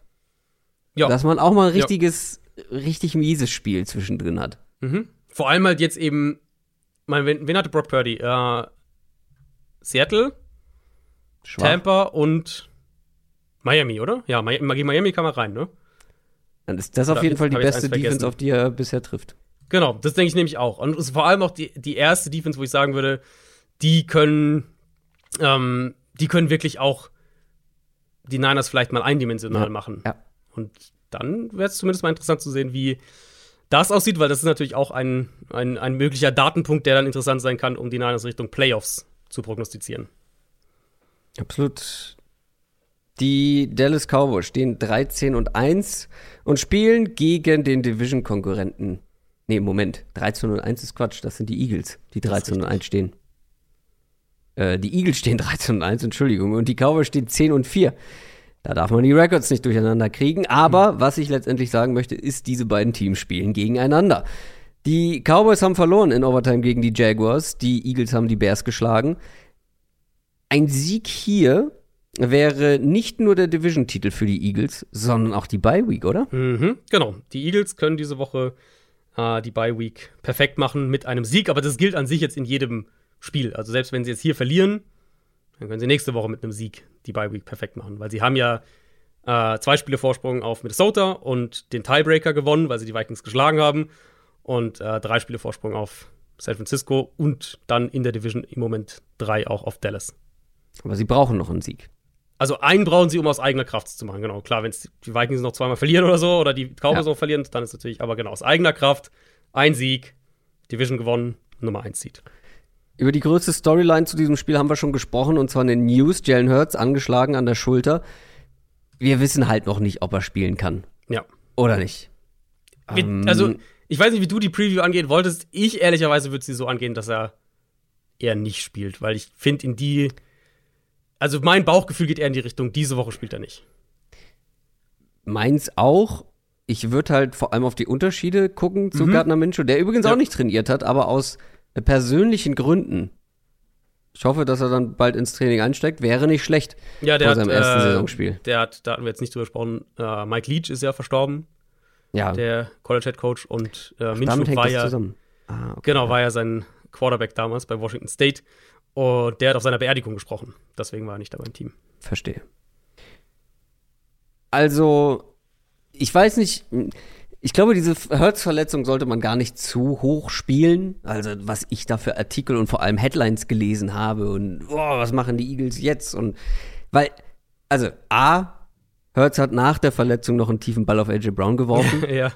Ja. Dass man auch mal ein richtiges, richtig mieses Spiel zwischendrin hat. Mhm. Vor allem halt jetzt eben, mein, wen, wen hatte Brock Purdy? Äh, Seattle, Schwach. Tampa und Miami, oder? Ja, Mi- gegen Miami kam er rein, ne? Dann ist das auf jeden Fall die beste Defense, auf die er bisher trifft. Genau, das denke ich nämlich auch. Und es ist vor allem auch die, die erste Defense, wo ich sagen würde, die können, ähm, die können wirklich auch die Niners vielleicht mal eindimensional Ja, machen. ja. Und dann wäre es zumindest mal interessant zu sehen, wie das aussieht, weil das ist natürlich auch ein, ein, ein möglicher Datenpunkt, der dann interessant sein kann, um die Niners Richtung Playoffs zu prognostizieren. Absolut. Die Dallas Cowboys stehen 13 und 1 und spielen gegen den Division-Konkurrenten. Nee, Moment. 13 und 1 ist Quatsch. Das sind die Eagles, die Das ist 13 und richtig. 1 stehen. Äh, die Eagles stehen *laughs* 13 und 1, Entschuldigung. Und die Cowboys stehen 10 und 4. Da darf man die Records nicht durcheinander kriegen. Aber was ich letztendlich sagen möchte, ist, diese beiden Teams spielen gegeneinander. Die Cowboys haben verloren in Overtime gegen die Jaguars. Die Eagles haben die Bears geschlagen. Ein Sieg hier wäre nicht nur der Division-Titel für die Eagles, sondern auch die Bye-Week, oder? Mhm, genau. Die Eagles können diese Woche äh, die Bye Week perfekt machen mit einem Sieg, aber das gilt an sich jetzt in jedem Spiel. Also selbst wenn sie jetzt hier verlieren, dann können sie nächste Woche mit einem Sieg die Bye Week perfekt machen, weil sie haben ja äh, zwei Spiele Vorsprung auf Minnesota und den Tiebreaker gewonnen, weil sie die Vikings geschlagen haben und äh, drei Spiele Vorsprung auf San Francisco und dann in der Division im Moment drei auch auf Dallas. Aber sie brauchen noch einen Sieg. Also einen brauchen sie, um aus eigener Kraft zu machen. Genau, klar, wenn die Vikings noch zweimal verlieren oder so, oder die Cowboys Ja. noch verlieren, dann ist natürlich, aber genau, aus eigener Kraft, ein Sieg, Division gewonnen, Nummer eins Seed. Über die größte Storyline zu diesem Spiel haben wir schon gesprochen, und zwar in den News. Jalen Hurts angeschlagen an der Schulter. Wir wissen halt noch nicht, ob er spielen kann. Ja. Oder nicht. Wie, Ähm, also, ich weiß nicht, wie du die Preview angehen wolltest. Ich ehrlicherweise würde sie so angehen, dass er eher nicht spielt, weil ich finde, in die. Also, mein Bauchgefühl geht eher in die Richtung, diese Woche spielt er nicht. Meins auch. Ich würde halt vor allem auf die Unterschiede gucken zu Gardner Minshew, der übrigens Ja. auch nicht trainiert hat, aber aus persönlichen Gründen. Ich hoffe, dass er dann bald ins Training einsteigt. Wäre nicht schlecht Ja, der vor hat, seinem ersten äh, Saisonspiel. Der hat, da hatten wir jetzt nicht drüber gesprochen, äh, Mike Leach ist ja verstorben, Ja, der College Head Coach, und äh, Minshew war ja. zusammen. Ah, okay. Genau, war ja sein Quarterback damals bei Washington State. Und der hat auf seiner Beerdigung gesprochen. Deswegen war er nicht dabei im Team. Verstehe. Also, ich weiß nicht, ich glaube, diese Hurts-Verletzung sollte man gar nicht zu hoch spielen. Also, was ich da für Artikel und vor allem Headlines gelesen habe und, oh, was machen die Eagles jetzt? Und, weil, also, A, Hurts hat nach der Verletzung noch einen tiefen Ball auf AJ Brown geworfen. *laughs* ja.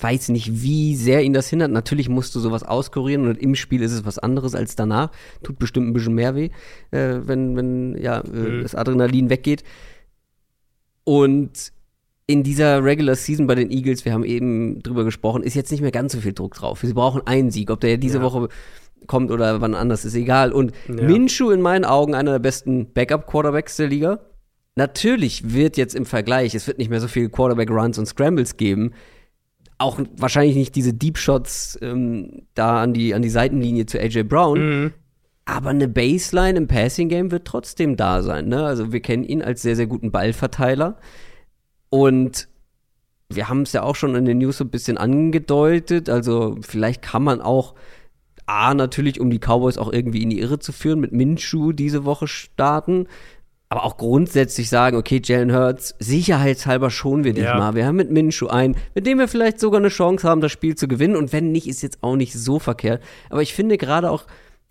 weiß nicht, wie sehr ihn das hindert. Natürlich musst du sowas auskurieren und im Spiel ist es was anderes als danach. Tut bestimmt ein bisschen mehr weh, äh, wenn, wenn ja, äh, das Adrenalin weggeht. Und in dieser Regular Season bei den Eagles, wir haben eben drüber gesprochen, ist jetzt nicht mehr ganz so viel Druck drauf. Sie brauchen einen Sieg. Ob der diese Ja. Woche kommt oder wann anders, ist egal. Und Ja. Minshew in meinen Augen einer der besten Backup-Quarterbacks der Liga. Natürlich wird jetzt im Vergleich, es wird nicht mehr so viele Quarterback-Runs und Scrambles geben. Auch wahrscheinlich nicht diese Deep Shots ähm, da an die, an die Seitenlinie zu AJ Brown. Mhm. Aber eine Baseline im Passing Game wird trotzdem da sein. Ne? Also wir kennen ihn als sehr, sehr guten Ballverteiler. Und wir haben es ja auch schon in den News so ein bisschen angedeutet. Also vielleicht kann man auch A, natürlich, um die Cowboys auch irgendwie in die Irre zu führen, mit Minshew diese Woche starten. Aber auch grundsätzlich sagen, okay, Jalen Hurts, sicherheitshalber schonen wir dich Ja. mal. Wir haben mit Minshew einen, mit dem wir vielleicht sogar eine Chance haben, das Spiel zu gewinnen. Und wenn nicht, ist jetzt auch nicht so verkehrt. Aber ich finde gerade auch,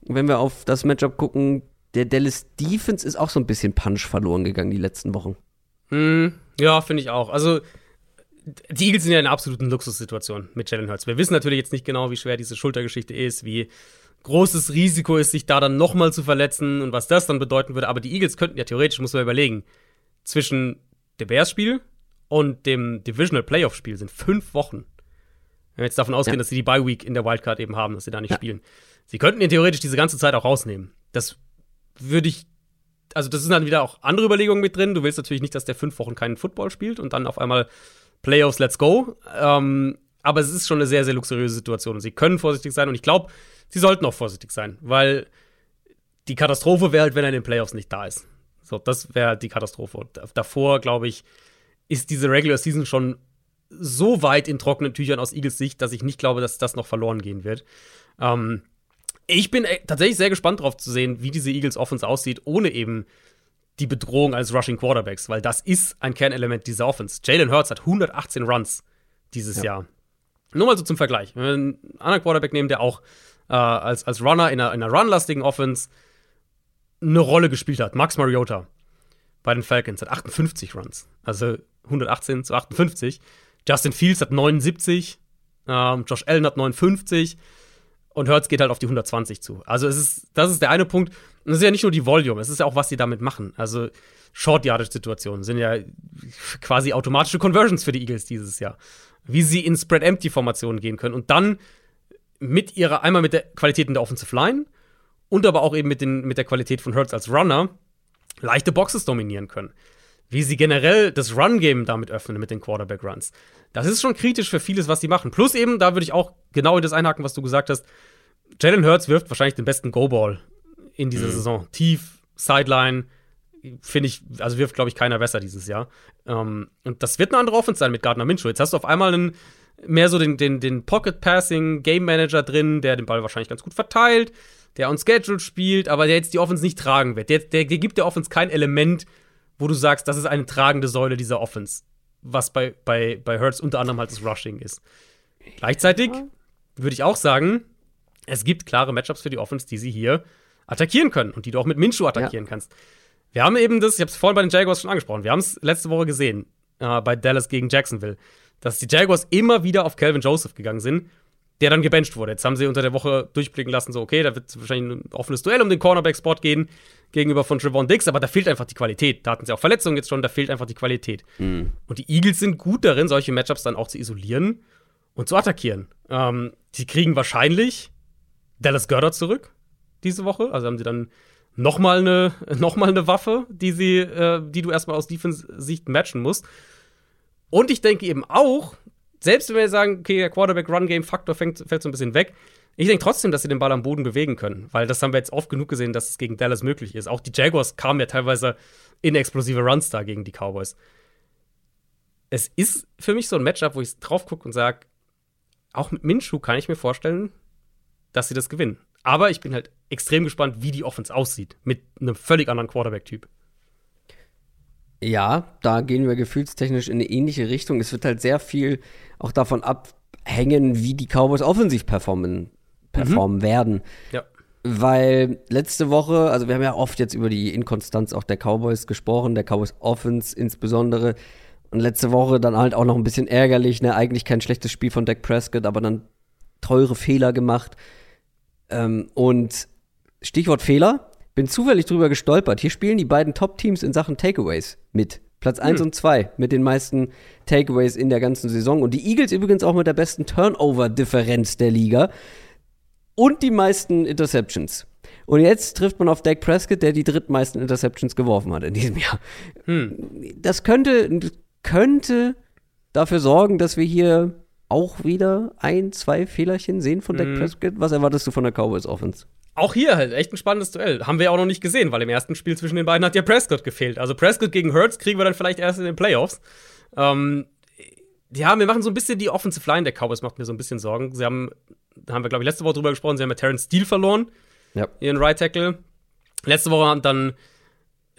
wenn wir auf das Matchup gucken, der Dallas Defense ist auch so ein bisschen Punch verloren gegangen die letzten Wochen. Mhm. Ja, finde ich auch. Also, die Eagles sind ja in einer absoluten Luxussituation mit Jalen Hurts. Wir wissen natürlich jetzt nicht genau, wie schwer diese Schultergeschichte ist, wie großes Risiko ist, sich da dann nochmal zu verletzen und was das dann bedeuten würde. Aber die Eagles könnten ja theoretisch, muss man überlegen, zwischen dem Bears-Spiel und dem Divisional Playoff-Spiel sind fünf Wochen. Wenn wir jetzt davon ausgehen, ja. dass sie die Bye Week in der Wildcard eben haben, dass sie da nicht ja. spielen. Sie könnten ihn theoretisch diese ganze Zeit auch rausnehmen. Das würde ich. Also, das sind dann wieder auch andere Überlegungen mit drin. Du willst natürlich nicht, dass der fünf Wochen keinen Football spielt und dann auf einmal Playoffs, let's go. Ähm, aber es ist schon eine sehr, sehr luxuriöse Situation und sie können vorsichtig sein und ich glaube, sie sollten auch vorsichtig sein, weil die Katastrophe wäre halt, wenn er in den Playoffs nicht da ist. So, das wäre halt die Katastrophe. Und davor, glaube ich, ist diese Regular Season schon so weit in trockenen Tüchern aus Eagles Sicht, dass ich nicht glaube, dass das noch verloren gehen wird. Ähm, ich bin äh, tatsächlich sehr gespannt darauf zu sehen, wie diese Eagles Offense aussieht, ohne eben die Bedrohung als Rushing Quarterbacks, weil das ist ein Kernelement dieser Offense. Jalen Hurts hat 118 Runs dieses ja. Jahr. Nur mal so zum Vergleich. Wenn wir einen anderen Quarterback nehmen, der auch äh, als, als Runner in einer, in einer runlastigen Offense eine Rolle gespielt hat. Max Mariota bei den Falcons hat 58 Runs. Also 118 zu 58. Justin Fields hat 79. Ähm, Josh Allen hat 59. Und Hertz geht halt auf die 120 zu. Also es ist, das ist der eine Punkt. Und es ist ja nicht nur die Volume, es ist ja auch, was sie damit machen. Also Short-Yardage-Situationen sind ja quasi automatische Conversions für die Eagles dieses Jahr. Wie sie in Spread-Empty-Formationen gehen können und dann mit ihrer, einmal mit der Qualität in der Offensive Line und aber auch eben mit, den, mit der Qualität von Hurts als Runner leichte Boxes dominieren können. Wie sie generell das Run-Game damit öffnen mit den Quarterback-Runs. Das ist schon kritisch für vieles, was sie machen. Plus eben, da würde ich auch genau in das einhaken, was du gesagt hast. Jalen Hurts wirft wahrscheinlich den besten Go-Ball in dieser mhm. Saison. Tief, Sideline, finde ich, also wirft, glaube ich, keiner besser dieses Jahr. Ähm, und das wird eine andere Offense sein mit Gardner Minshew. Jetzt hast du auf einmal einen, mehr so den, den, den Pocket-Passing-Game Manager drin, der den Ball wahrscheinlich ganz gut verteilt, der on Schedule spielt, aber der jetzt die Offense nicht tragen wird. Der, der, der gibt der Offense kein Element, wo du sagst, das ist eine tragende Säule dieser Offense. Was bei, bei, bei Hurts unter anderem halt das Rushing ist. Gleichzeitig würde ich auch sagen, es gibt klare Matchups für die Offense, die sie hier attackieren können und die du auch mit Minshew attackieren ja. kannst. Wir haben eben das, ich habe es vorhin bei den Jaguars schon angesprochen, wir haben es letzte Woche gesehen äh, bei Dallas gegen Jacksonville, dass die Jaguars immer wieder auf Calvin Joseph gegangen sind, der dann gebencht wurde. Jetzt haben sie unter der Woche durchblicken lassen, so okay, da wird wahrscheinlich ein offenes Duell um den Cornerback-Spot gehen gegenüber von Trevon Diggs, aber da fehlt einfach die Qualität. Da hatten sie auch Verletzungen jetzt schon, da fehlt einfach die Qualität. Mhm. Und die Eagles sind gut darin, solche Matchups dann auch zu isolieren und zu attackieren. Ähm, sie kriegen wahrscheinlich Dallas Goddard zurück diese Woche, also haben sie dann nochmal eine, *laughs* noch mal eine Waffe, die, sie, äh, die du erstmal aus Defense-Sicht matchen musst. Und ich denke eben auch, selbst wenn wir sagen, okay, der Quarterback-Run-Game-Faktor fällt so ein bisschen weg, ich denke trotzdem, dass sie den Ball am Boden bewegen können, weil das haben wir jetzt oft genug gesehen, dass es gegen Dallas möglich ist. Auch die Jaguars kamen ja teilweise in explosive Runs da gegen die Cowboys. Es ist für mich so ein Matchup, wo ich drauf gucke und sage, auch mit Minshu kann ich mir vorstellen, dass sie das gewinnen. Aber ich bin halt extrem gespannt, wie die Offense aussieht mit einem völlig anderen Quarterback-Typ. Ja, da gehen wir gefühlstechnisch in eine ähnliche Richtung. Es wird halt sehr viel auch davon abhängen, wie die Cowboys offensiv performen, performen mhm. werden. Ja. Weil letzte Woche, also wir haben ja oft jetzt über die Inkonstanz auch der Cowboys gesprochen, der Cowboys Offense insbesondere. Und letzte Woche dann halt auch noch ein bisschen ärgerlich, ne? Eigentlich kein schlechtes Spiel von Dak Prescott, aber dann teure Fehler gemacht. Ähm, und Stichwort Fehler, bin zufällig drüber gestolpert. Hier spielen die beiden Top-Teams in Sachen Takeaways mit. Platz 1 hm. und 2 mit den meisten Takeaways in der ganzen Saison. Und die Eagles übrigens auch mit der besten Turnover-Differenz der Liga. Und die meisten Interceptions. Und jetzt trifft man auf Dak Prescott, der die drittmeisten Interceptions geworfen hat in diesem Jahr. Hm. Das könnte, könnte dafür sorgen, dass wir hier auch wieder ein, zwei Fehlerchen sehen von Dak mhm. Prescott. Was erwartest du von der Cowboys Offense? Auch hier halt echt ein spannendes Duell. Haben wir auch noch nicht gesehen, weil im ersten Spiel zwischen den beiden hat ja Prescott gefehlt. Also Prescott gegen Hurts kriegen wir dann vielleicht erst in den Playoffs. Ähm, ja, wir machen so ein bisschen die Offensive Line der Cowboys, macht mir so ein bisschen Sorgen. Sie haben, da haben wir, glaube ich, letzte Woche drüber gesprochen, sie haben ja Terrence Steele verloren. Ja. Ihren Right Tackle. Letzte Woche haben dann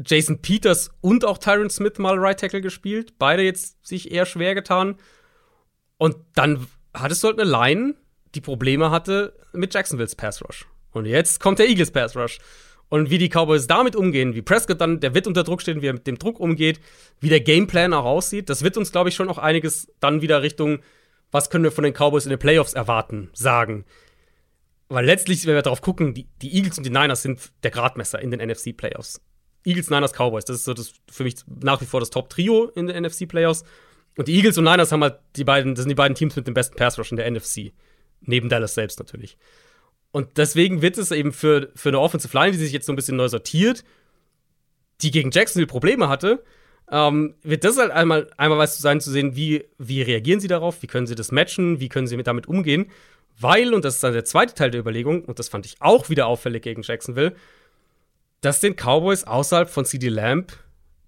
Jason Peters und auch Tyron Smith mal Right Tackle gespielt. Beide jetzt sich eher schwer getan. Und dann hattest du halt eine Line, die Probleme hatte mit Jacksonville's Pass Rush. Und jetzt kommt der Eagles Pass Rush. Und wie die Cowboys damit umgehen, wie Prescott dann, der wird unter Druck stehen, wie er mit dem Druck umgeht, wie der Gameplan auch aussieht, das wird uns, glaube ich, schon auch einiges dann wieder Richtung, was können wir von den Cowboys in den Playoffs erwarten, sagen. weil letztlich, wenn wir darauf gucken, die, die Eagles und die Niners sind der Gradmesser in den NFC-Playoffs. Eagles, Niners, Cowboys, das ist so das für mich nach wie vor das Top-Trio in den NFC-Playoffs. Und die Eagles und Niners haben halt die beiden, das sind die beiden Teams mit dem besten Pass-Rush in der NFC. Neben Dallas selbst natürlich. Und deswegen wird es eben für, für eine Offensive Line, die sich jetzt so ein bisschen neu sortiert, die gegen Jacksonville Probleme hatte, ähm, wird das halt einmal, einmal was zu sein, zu sehen, wie, wie reagieren sie darauf, wie können sie das matchen, wie können sie damit umgehen. Weil, und das ist dann der zweite Teil der Überlegung, und das fand ich auch wieder auffällig gegen Jacksonville, dass den Cowboys außerhalb von CD Lamb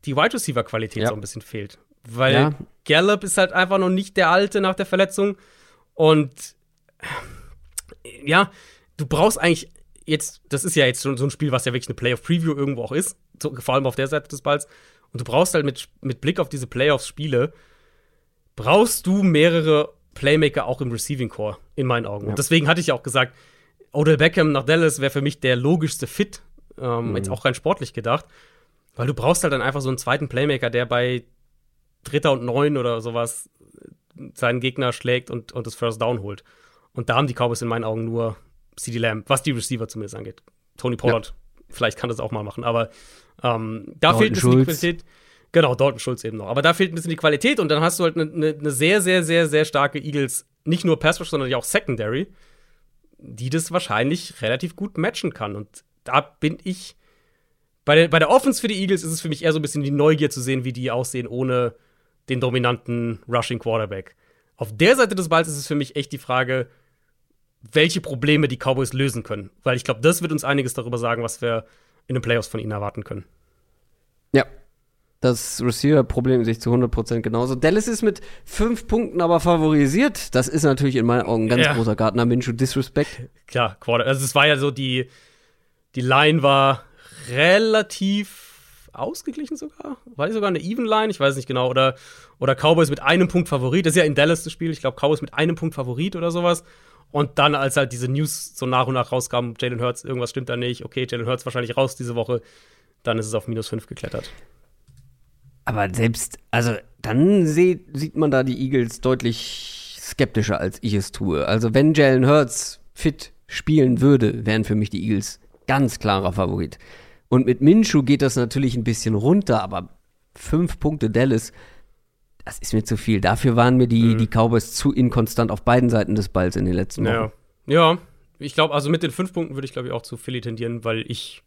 die Wide Receiver Qualität ja. so ein bisschen fehlt. Weil ja. Gallup ist halt einfach noch nicht der Alte nach der Verletzung. Und ja, du brauchst eigentlich jetzt, das ist ja jetzt schon so ein Spiel, was ja wirklich eine Playoff-Preview irgendwo auch ist, so, vor allem auf der Seite des Balls. Und du brauchst halt mit, mit Blick auf diese Playoffs-Spiele, brauchst du mehrere Playmaker auch im Receiving Core, in meinen Augen. Ja. Und deswegen hatte ich ja auch gesagt, Odell Beckham nach Dallas wäre für mich der logischste Fit, ähm, mhm. jetzt auch rein sportlich gedacht, weil du brauchst halt dann einfach so einen zweiten Playmaker, der bei Dritter und Neun oder sowas seinen Gegner schlägt und, und das First Down holt. Und da haben die Cowboys in meinen Augen nur CD Lamb, was die Receiver zumindest angeht. Tony Pollard, ja. vielleicht kann das auch mal machen, aber ähm, da Dalton fehlt ein bisschen Schulz. die Qualität. Genau, Dalton Schulz eben noch. Aber da fehlt ein bisschen die Qualität und dann hast du halt eine ne, ne sehr, sehr, sehr, sehr starke Eagles, nicht nur Pass Rush, sondern auch Secondary, die das wahrscheinlich relativ gut matchen kann. Und da bin ich. Bei der, bei der Offense für die Eagles ist es für mich eher so ein bisschen die Neugier zu sehen, wie die aussehen ohne den dominanten Rushing Quarterback. Auf der Seite des Balls ist es für mich echt die Frage, welche Probleme die Cowboys lösen können. Weil ich glaube, das wird uns einiges darüber sagen, was wir in den Playoffs von ihnen erwarten können. Ja. Das Receiver-Problem sehe ich zu 100% genauso. Dallas ist mit fünf Punkten aber favorisiert. Das ist natürlich in meinen Augen ein ganz ja. großer Gartner Minshew Disrespect. Klar, Quarter. Also es war ja so, die, die Line war relativ ausgeglichen sogar. War die sogar eine Even Line? Ich weiß nicht genau. Oder, oder Cowboys mit einem Punkt Favorit. Das ist ja in Dallas das Spiel. Ich glaube, Cowboys mit einem Punkt Favorit oder sowas. Und dann, als halt diese News so nach und nach rauskam, Jalen Hurts, irgendwas stimmt da nicht, okay, Jalen Hurts wahrscheinlich raus diese Woche, dann ist es auf minus 5 geklettert. Aber selbst, also dann seh, sieht man da die Eagles deutlich skeptischer, als ich es tue. Also wenn Jalen Hurts fit spielen würde, wären für mich die Eagles ganz klarer Favorit. Und mit Minshu geht das natürlich ein bisschen runter, aber fünf Punkte Dallas das ist mir zu viel. Dafür waren mir die, mhm. die Cowboys zu inkonstant auf beiden Seiten des Balls in den letzten Wochen. Ja, ja. ich glaube, also mit den fünf Punkten würde ich, glaube ich, auch zu Philly tendieren, weil ich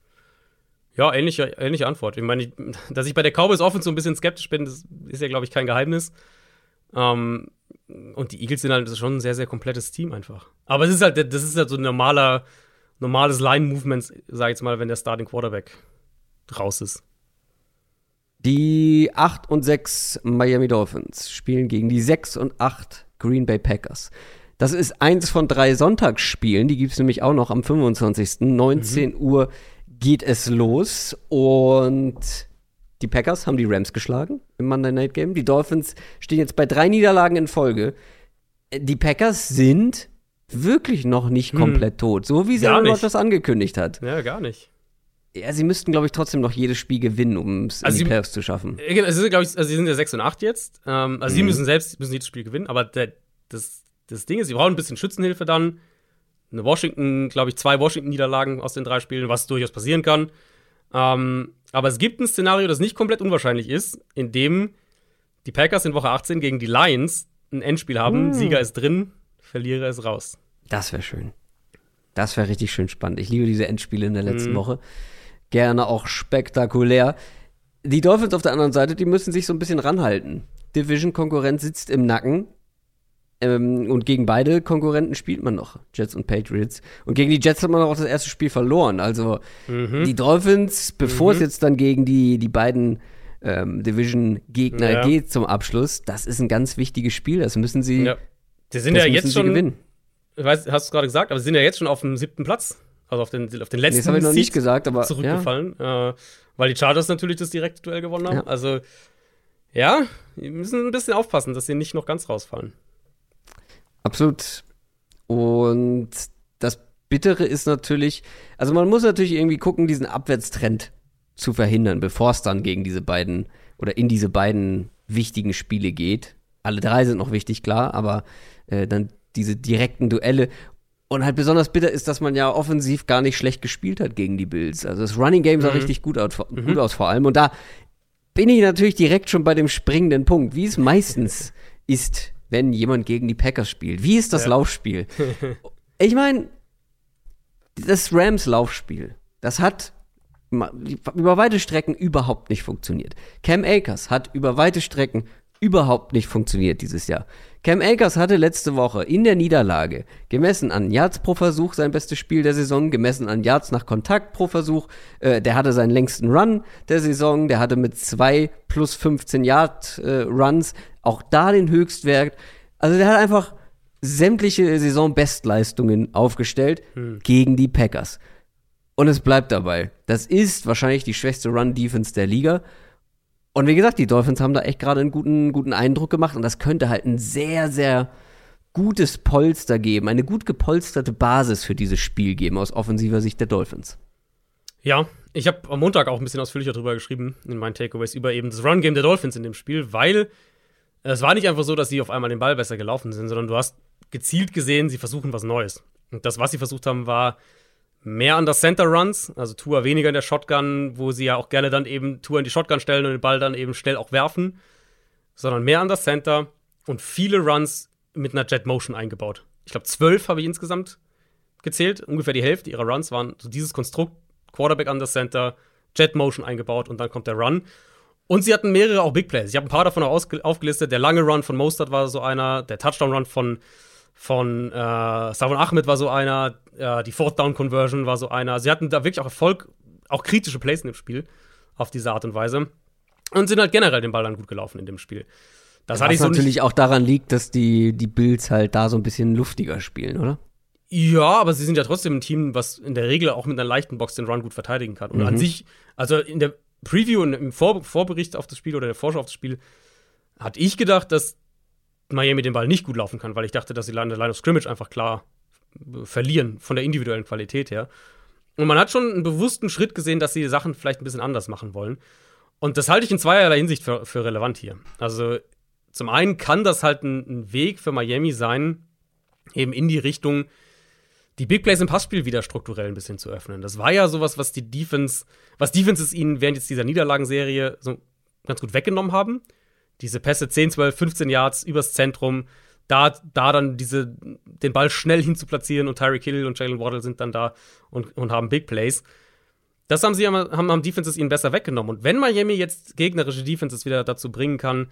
ja, ähnliche, ähnliche Antwort. Ich meine, *laughs* dass ich bei der Cowboys Offense so ein bisschen skeptisch bin, das ist ja, glaube ich, kein Geheimnis. Ähm, und die Eagles sind halt schon ein sehr, sehr komplettes Team einfach. Aber es ist halt, das ist halt so ein normaler, normales Line-Movement, sag ich jetzt mal, wenn der Starting Quarterback raus ist. Die 8 und 6 Miami Dolphins spielen gegen die 6 und 8 Green Bay Packers. Das ist eins von drei Sonntagsspielen, die gibt es nämlich auch noch am 25. 19 mhm. Uhr geht es los und die Packers haben die Rams geschlagen im Monday Night Game. Die Dolphins stehen jetzt bei drei Niederlagen in Folge. Die Packers sind wirklich noch nicht hm. komplett hm. tot, so wie sie Rodgers angekündigt hat. Ja, gar nicht. Ja, sie müssten, glaube ich, trotzdem noch jedes Spiel gewinnen, um es also in die Playoffs zu schaffen. Äh, genau, glaube ich, also sie sind ja 6 und 8 jetzt. Ähm, also mhm. sie müssen selbst müssen jedes Spiel gewinnen, aber der, das, das Ding ist, sie brauchen ein bisschen Schützenhilfe dann. Eine Washington, glaube ich, zwei Washington-Niederlagen aus den drei Spielen, was durchaus passieren kann. Ähm, aber es gibt ein Szenario, das nicht komplett unwahrscheinlich ist, in dem die Packers in Woche 18 gegen die Lions ein Endspiel haben. Mhm. Sieger ist drin, Verlierer ist raus. Das wäre schön. Das wäre richtig schön spannend. Ich liebe diese Endspiele in der letzten mhm. Woche gerne auch spektakulär. Die Dolphins auf der anderen Seite, die müssen sich so ein bisschen ranhalten. Division-Konkurrent sitzt im Nacken. Ähm, und gegen beide Konkurrenten spielt man noch, Jets und Patriots. Und gegen die Jets hat man auch das erste Spiel verloren. Also mhm. die Dolphins, bevor mhm. es jetzt dann gegen die, die beiden ähm, Division-Gegner ja. geht zum Abschluss, das ist ein ganz wichtiges Spiel. Das müssen sie. Ja. Die sind ja jetzt schon. Gewinnen. Ich weiß, hast du gerade gesagt, aber sie sind ja jetzt schon auf dem siebten Platz also auf den, auf den letzten nee, das habe ich noch nicht gesagt, aber zurückgefallen, ja. äh, weil die Chargers natürlich das direkte Duell gewonnen haben. Ja. Also ja, wir müssen ein bisschen aufpassen, dass sie nicht noch ganz rausfallen. Absolut. Und das Bittere ist natürlich, also man muss natürlich irgendwie gucken, diesen Abwärtstrend zu verhindern, bevor es dann gegen diese beiden oder in diese beiden wichtigen Spiele geht. Alle drei sind noch wichtig, klar, aber äh, dann diese direkten Duelle. Und halt besonders bitter ist, dass man ja offensiv gar nicht schlecht gespielt hat gegen die Bills. Also das Running Game sah mhm. richtig gut aus, mhm. gut aus vor allem. Und da bin ich natürlich direkt schon bei dem springenden Punkt, wie es meistens *laughs* ist, wenn jemand gegen die Packers spielt. Wie ist das ja. Laufspiel? *laughs* Ich meine, das Rams Laufspiel, das hat über weite Strecken überhaupt nicht funktioniert. Cam Akers hat über weite Strecken überhaupt nicht funktioniert dieses Jahr. Cam Akers hatte letzte Woche in der Niederlage, gemessen an Yards pro Versuch, sein bestes Spiel der Saison, gemessen an Yards nach Kontakt pro Versuch, äh, der hatte seinen längsten Run der Saison, der hatte mit zwei plus 15 Yard äh, Runs auch da den Höchstwert. Also der hat einfach sämtliche Saisonbestleistungen aufgestellt hm. gegen die Packers. Und es bleibt dabei. Das ist wahrscheinlich die schwächste Run-Defense der Liga. Und wie gesagt, die Dolphins haben da echt gerade einen guten, guten Eindruck gemacht und das könnte halt ein sehr, sehr gutes Polster geben, eine gut gepolsterte Basis für dieses Spiel geben aus offensiver Sicht der Dolphins. Ja, ich habe am Montag auch ein bisschen ausführlicher darüber geschrieben in meinen Takeaways über eben das Run-Game der Dolphins in dem Spiel, weil es war nicht einfach so, dass sie auf einmal den Ball besser gelaufen sind, sondern du hast gezielt gesehen, sie versuchen was Neues. Und das, was sie versucht haben, war mehr an das Center Runs, also Tour weniger in der Shotgun, wo sie ja auch gerne dann eben Tour in die Shotgun stellen und den Ball dann eben schnell auch werfen, sondern mehr an das Center und viele Runs mit einer Jet Motion eingebaut. Ich glaube, zwölf habe ich insgesamt gezählt. Ungefähr die Hälfte ihrer Runs waren so dieses Konstrukt, Quarterback an das Center, Jet Motion eingebaut und dann kommt der Run. Und sie hatten mehrere auch Big Plays. Ich habe ein paar davon auch aufgelistet. Der lange Run von Mostert war so einer, der Touchdown Run von von äh, Savon Ahmed war so einer, äh, die Fourth Down Conversion war so einer. Sie hatten da wirklich auch Erfolg, auch kritische Plays in dem Spiel auf diese Art und Weise und sind halt generell den Ball dann gut gelaufen in dem Spiel. Das Was so natürlich auch daran liegt, dass die, die Bills halt da so ein bisschen luftiger spielen, oder? Ja, aber sie sind ja trotzdem ein Team, was in der Regel auch mit einer leichten Box den Run gut verteidigen kann. Und mhm. an sich, also in der Preview und im Vor Vorbericht auf das Spiel oder der Vorschau auf das Spiel, hatte ich gedacht, dass Miami den Ball nicht gut laufen kann, weil ich dachte, dass sie an der Line of Scrimmage einfach klar äh, verlieren von der individuellen Qualität her. Und man hat schon einen bewussten Schritt gesehen, dass sie Sachen vielleicht ein bisschen anders machen wollen. Und das halte ich in zweierlei Hinsicht für, für relevant hier. Also zum einen kann das halt ein, ein, Weg für Miami sein, eben in die Richtung, die Big Plays im Passspiel wieder strukturell ein bisschen zu öffnen. Das war ja sowas, was die Defense, was Defenses ihnen während jetzt dieser Niederlagenserie so ganz gut weggenommen haben diese Pässe 10, 12, 15 Yards übers Zentrum, da, da dann diese, den Ball schnell hin zu platzieren und Tyreek Hill und Jalen Waddle sind dann da und, und haben Big Plays. Das haben sie haben, haben Defenses ihnen besser weggenommen. Und wenn Miami jetzt gegnerische Defenses wieder dazu bringen kann,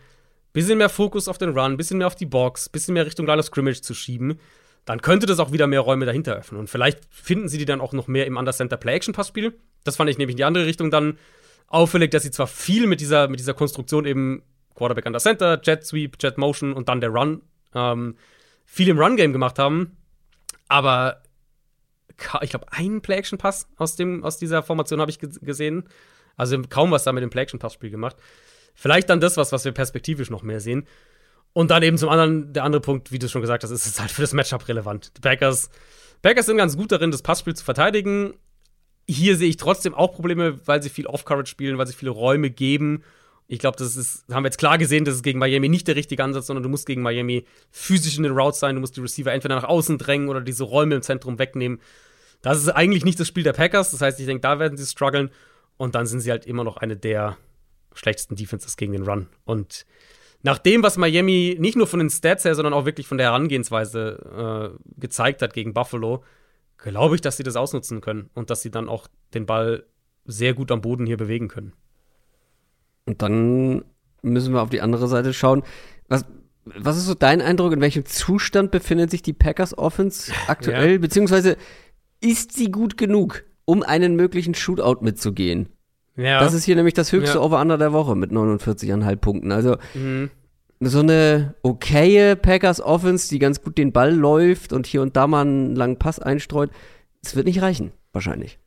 bisschen mehr Fokus auf den Run, bisschen mehr auf die Box, bisschen mehr Richtung Line of Scrimmage zu schieben, dann könnte das auch wieder mehr Räume dahinter öffnen. Und vielleicht finden sie die dann auch noch mehr im Under Center Play Action Passspiel. Das fand ich nämlich in die andere Richtung dann auffällig, dass sie zwar viel mit dieser, mit dieser Konstruktion eben Quarterback an der Center, Jet Sweep, Jet Motion und dann der Run. Ähm, viel im Run-Game gemacht haben. Aber ich glaube, einen Play-Action-Pass aus, aus dieser Formation habe ich gesehen. Also kaum was da mit dem Play-Action-Pass-Spiel gemacht. Vielleicht dann das, was, was wir perspektivisch noch mehr sehen. Und dann eben zum anderen, der andere Punkt, wie du schon gesagt hast, ist es halt für das Matchup relevant. Die Packers, Packers sind ganz gut darin, das Passspiel zu verteidigen. Hier sehe ich trotzdem auch Probleme, weil sie viel Off-Coverage spielen, weil sie viele Räume geben ich glaube, das ist, haben wir jetzt klar gesehen, das ist gegen Miami nicht der richtige Ansatz, sondern du musst gegen Miami physisch in den Routes sein, du musst die Receiver entweder nach außen drängen oder diese Räume im Zentrum wegnehmen. Das ist eigentlich nicht das Spiel der Packers, das heißt, ich denke, da werden sie strugglen und dann sind sie halt immer noch eine der schlechtesten Defenses gegen den Run. Und nach dem, was Miami nicht nur von den Stats her, sondern auch wirklich von der Herangehensweise äh, gezeigt hat gegen Buffalo, glaube ich, dass sie das ausnutzen können und dass sie dann auch den Ball sehr gut am Boden hier bewegen können. Und dann müssen wir auf die andere Seite schauen. Was, was ist so dein Eindruck? In welchem Zustand befindet sich die Packers Offense aktuell? Ja. Beziehungsweise ist sie gut genug, um einen möglichen Shootout mitzugehen? Ja. Das ist hier nämlich das höchste ja. Over-Under der Woche mit 49,5 Punkten. Also mhm. so eine okaye Packers Offense, die ganz gut den Ball läuft und hier und da mal einen langen Pass einstreut, es wird nicht reichen, wahrscheinlich.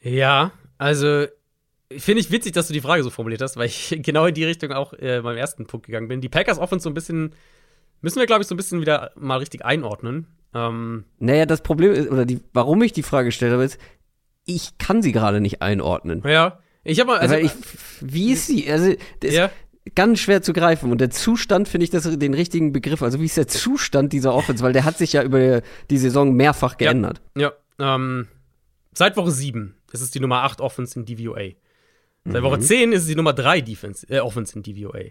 Ja, also Finde ich witzig, dass du die Frage so formuliert hast, weil ich *laughs* genau in die Richtung auch äh, beim ersten Punkt gegangen bin. Die Packers Offense so ein bisschen, müssen wir, glaube ich, so ein bisschen wieder mal richtig einordnen. Ähm, naja, das Problem ist, oder die, warum ich die Frage gestellt habe, ist, ich kann sie gerade nicht einordnen. Ja. Ich habe mal, also, ich, wie ist sie? Also, das, ja. ganz schwer zu greifen. Und der Zustand finde ich das den richtigen Begriff. Also wie ist der Zustand dieser Offense? Weil der hat sich ja über die Saison mehrfach geändert. Ja, ja ähm, seit Woche 7 ist es die Nummer 8 Offense in DVOA. Seit Woche 10 ist es die Nummer 3 Defense, äh, Offense in DVOA.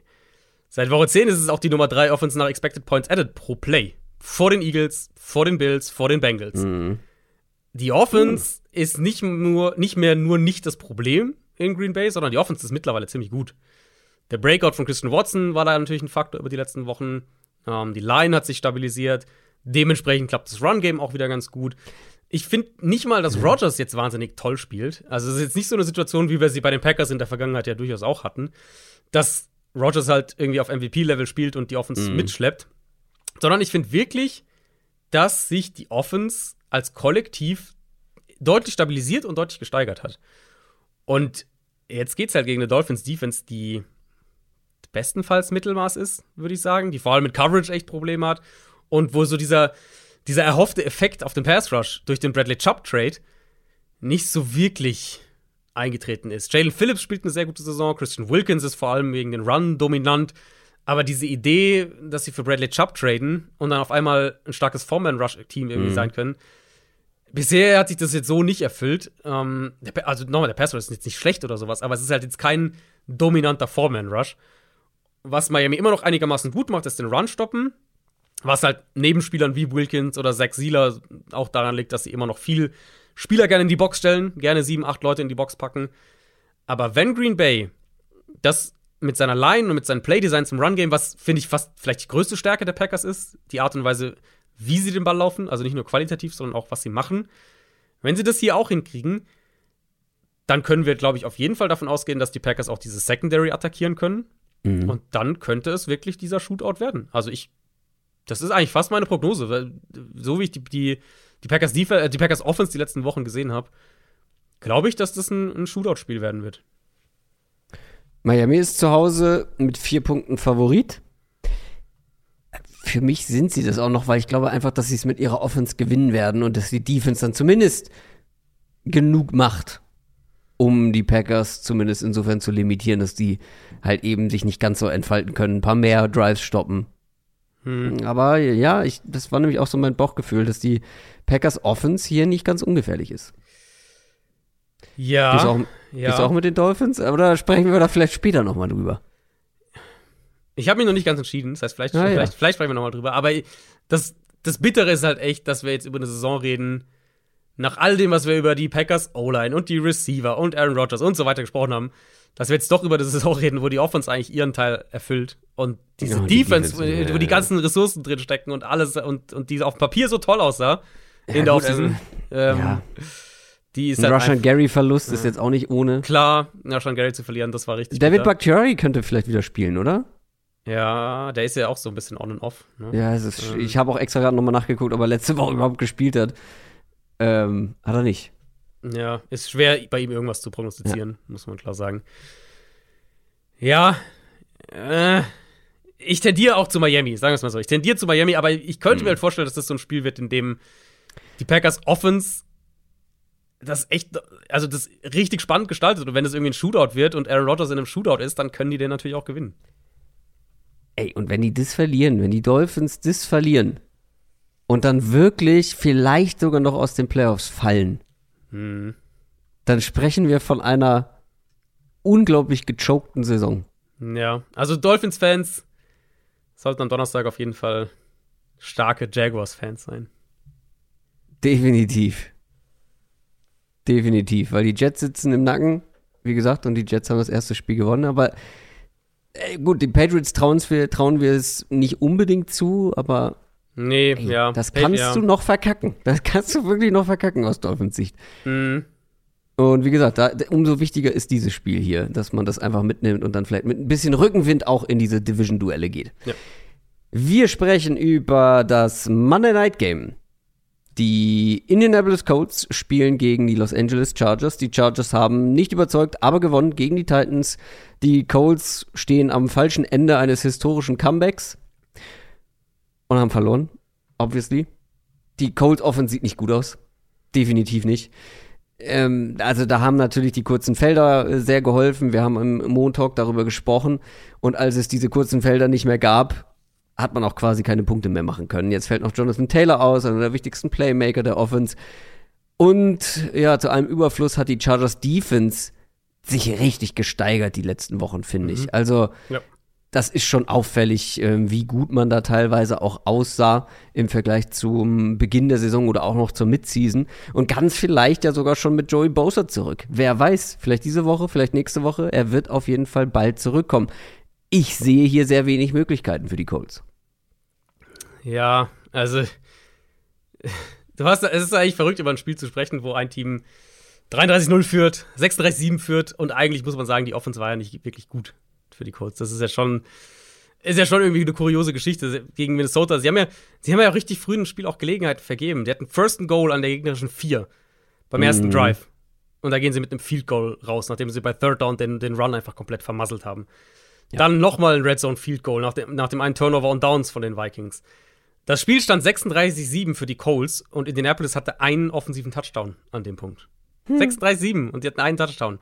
Seit Woche 10 ist es auch die Nummer 3 Offense nach Expected Points Added pro Play. Vor den Eagles, vor den Bills, vor den Bengals. Mhm. Die Offense mhm. ist nicht, nur, nicht mehr nur nicht das Problem in Green Bay, sondern die Offense ist mittlerweile ziemlich gut. Der Breakout von Christian Watson war da natürlich ein Faktor über die letzten Wochen. Ähm, die Line hat sich stabilisiert. Dementsprechend klappt das Run-Game auch wieder ganz gut. Ich finde nicht mal, dass Rogers jetzt wahnsinnig toll spielt. Also es ist jetzt nicht so eine Situation, wie wir sie bei den Packers in der Vergangenheit ja durchaus auch hatten, dass Rogers halt irgendwie auf MVP-Level spielt und die Offense mhm. mitschleppt. Sondern ich finde wirklich, dass sich die Offense als Kollektiv deutlich stabilisiert und deutlich gesteigert hat. Und jetzt geht's halt gegen eine Dolphins-Defense, die bestenfalls Mittelmaß ist, würde ich sagen, die vor allem mit Coverage echt Probleme hat und wo so dieser dieser erhoffte Effekt auf den Pass Rush durch den Bradley Chubb Trade nicht so wirklich eingetreten ist. Jalen Phillips spielt eine sehr gute Saison, Christian Wilkins ist vor allem wegen den Run dominant, aber diese Idee, dass sie für Bradley Chubb traden und dann auf einmal ein starkes Foreman Rush Team irgendwie mhm. sein können, bisher hat sich das jetzt so nicht erfüllt. Ähm, also nochmal, der Pass Rush ist jetzt nicht schlecht oder sowas, aber es ist halt jetzt kein dominanter Foreman Rush. Was Miami immer noch einigermaßen gut macht, ist den Run stoppen was halt Nebenspielern wie Wilkins oder Zach Sieler auch daran liegt, dass sie immer noch viel Spieler gerne in die Box stellen, gerne sieben, acht Leute in die Box packen. Aber wenn Green Bay das mit seiner Line und mit seinem Playdesign zum Run-Game, was finde ich fast vielleicht die größte Stärke der Packers ist, die Art und Weise, wie sie den Ball laufen, also nicht nur qualitativ, sondern auch was sie machen. Wenn sie das hier auch hinkriegen, dann können wir, glaube ich, auf jeden Fall davon ausgehen, dass die Packers auch diese Secondary attackieren können. Mhm. Und dann könnte es wirklich dieser Shootout werden. Also ich das ist eigentlich fast meine Prognose, weil so wie ich die, die, die Packers, die, die Packers Offense die letzten Wochen gesehen habe, glaube ich, dass das ein, ein Shootout-Spiel werden wird. Miami ist zu Hause mit vier Punkten Favorit. Für mich sind sie das auch noch, weil ich glaube einfach, dass sie es mit ihrer Offense gewinnen werden und dass die Defense dann zumindest genug macht, um die Packers zumindest insofern zu limitieren, dass die halt eben sich nicht ganz so entfalten können, ein paar mehr Drives stoppen. Hm. Aber ja, ich, das war nämlich auch so mein Bauchgefühl, dass die Packers Offense hier nicht ganz ungefährlich ist. Ja. Du auch, ja. Auch mit den Dolphins? Oder sprechen wir da vielleicht später nochmal drüber? Ich habe mich noch nicht ganz entschieden. Das heißt, vielleicht, ah, vielleicht, ja. vielleicht sprechen wir nochmal drüber. Aber das, das Bittere ist halt echt, dass wir jetzt über eine Saison reden, nach all dem, was wir über die Packers O-Line und die Receiver und Aaron Rodgers und so weiter gesprochen haben, dass wir jetzt doch über das Saison reden, wo die Offense eigentlich ihren Teil erfüllt und diese ja, Defense, die Defense, wo, die ganzen Ressourcen drin stecken und alles und, und die auf dem Papier so toll aussah ja, in der Offseason. Ähm, ja. Die ist halt Russian Gary Verlust ist jetzt auch nicht ohne. Klar, Russian Gary zu verlieren, das war richtig. David Bakhtiari könnte vielleicht wieder spielen, oder? Ja, der ist ja auch so ein bisschen on and off. Ne? Ja, ist, ähm. ich habe auch extra gerade nochmal nachgeguckt, ob er letzte Woche überhaupt gespielt hat. Ähm, hat er nicht. Ja, ist schwer bei ihm irgendwas zu prognostizieren, ja. muss man klar sagen. Ja, äh, ich tendiere auch zu Miami, sagen wir es mal so. Ich tendiere zu Miami, aber ich könnte mhm. mir halt vorstellen, dass das so ein Spiel wird, in dem die Packers Offense das echt, also das richtig spannend gestaltet. Und wenn es irgendwie ein Shootout wird und Aaron Rodgers in einem Shootout ist, dann können die den natürlich auch gewinnen. Ey, und wenn die das verlieren, wenn die Dolphins das verlieren und dann wirklich vielleicht sogar noch aus den Playoffs fallen, hm. Dann sprechen wir von einer unglaublich gechokten Saison. Ja, also Dolphins-Fans sollten am Donnerstag auf jeden Fall starke Jaguars-Fans sein. Definitiv. Definitiv, weil die Jets sitzen im Nacken, wie gesagt, und die Jets haben das erste Spiel gewonnen, aber äh, gut, den Patriots wir, trauen wir es nicht unbedingt zu, aber Nee, Ey, ja. Das kannst ja. du noch verkacken. Das kannst du wirklich noch verkacken aus Dolphins Sicht. Mhm. Und wie gesagt, da, umso wichtiger ist dieses Spiel hier, dass man das einfach mitnimmt und dann vielleicht mit ein bisschen Rückenwind auch in diese Division-Duelle geht. Ja. Wir sprechen über das Monday Night Game. Die Indianapolis Colts spielen gegen die Los Angeles Chargers. Die Chargers haben nicht überzeugt, aber gewonnen gegen die Titans. Die Colts stehen am falschen Ende eines historischen Comebacks und haben verloren, obviously. Die Cold Offense sieht nicht gut aus. Definitiv nicht. Ähm, also da haben natürlich die kurzen Felder äh, sehr geholfen. Wir haben im Montalk darüber gesprochen. Und als es diese kurzen Felder nicht mehr gab, hat man auch quasi keine Punkte mehr machen können. Jetzt fällt noch Jonathan Taylor aus, einer der wichtigsten Playmaker der Offense. Und ja, zu einem Überfluss hat die Chargers Defense sich richtig gesteigert die letzten Wochen, finde ich. Also Ja. Das ist schon auffällig, ähm, wie gut man da teilweise auch aussah im Vergleich zum Beginn der Saison oder auch noch zur Midseason. Und ganz vielleicht ja sogar schon mit Joey Bosa zurück. Wer weiß, vielleicht diese Woche, vielleicht nächste Woche. Er wird auf jeden Fall bald zurückkommen. Ich sehe hier sehr wenig Möglichkeiten für die Colts. Ja, also *laughs* du hast, es ist eigentlich verrückt, über ein Spiel zu sprechen, wo ein Team 33-0 führt, 36-7 führt und eigentlich muss man sagen, die Offense war ja nicht wirklich gut für die Colts. Das ist ja schon, ist ja schon irgendwie eine kuriose Geschichte gegen Minnesota. Sie haben ja, sie haben ja richtig früh im Spiel auch Gelegenheit vergeben. Die hatten First and Goal an der gegnerischen 4 beim ersten Drive. Und da gehen sie mit einem Field Goal raus, nachdem sie bei Third Down den, den Run einfach komplett vermasselt haben. Dann nochmal ein Red Zone Field Goal nach dem, nach dem einen Turnover und Downs von den Vikings. Das Spiel stand 36-7 für die Colts und Indianapolis hatte einen offensiven Touchdown an dem Punkt. 36-7 und die hatten einen Touchdown.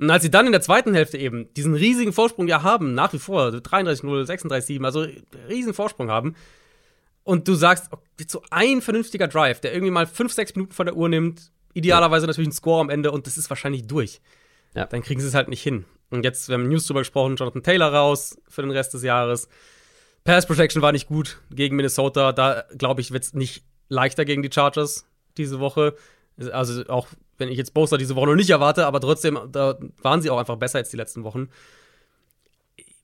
Und als sie dann in der zweiten Hälfte eben diesen riesigen Vorsprung ja haben, nach wie vor, 33-0, 36-7, also riesen Vorsprung haben, und du sagst, okay, so ein vernünftiger Drive, der irgendwie mal 5, 6 Minuten von der Uhr nimmt, idealerweise natürlich ein Score am Ende und das ist wahrscheinlich durch. Ja. Dann kriegen sie es halt nicht hin. Und jetzt, wir haben News drüber gesprochen, Jonathan Taylor raus für den Rest des Jahres. Pass Protection war nicht gut gegen Minnesota. Da, glaube ich, wird es nicht leichter gegen die Chargers diese Woche. Also auch wenn ich jetzt Bosa diese Woche noch nicht erwarte, aber trotzdem, da waren sie auch einfach besser als die letzten Wochen.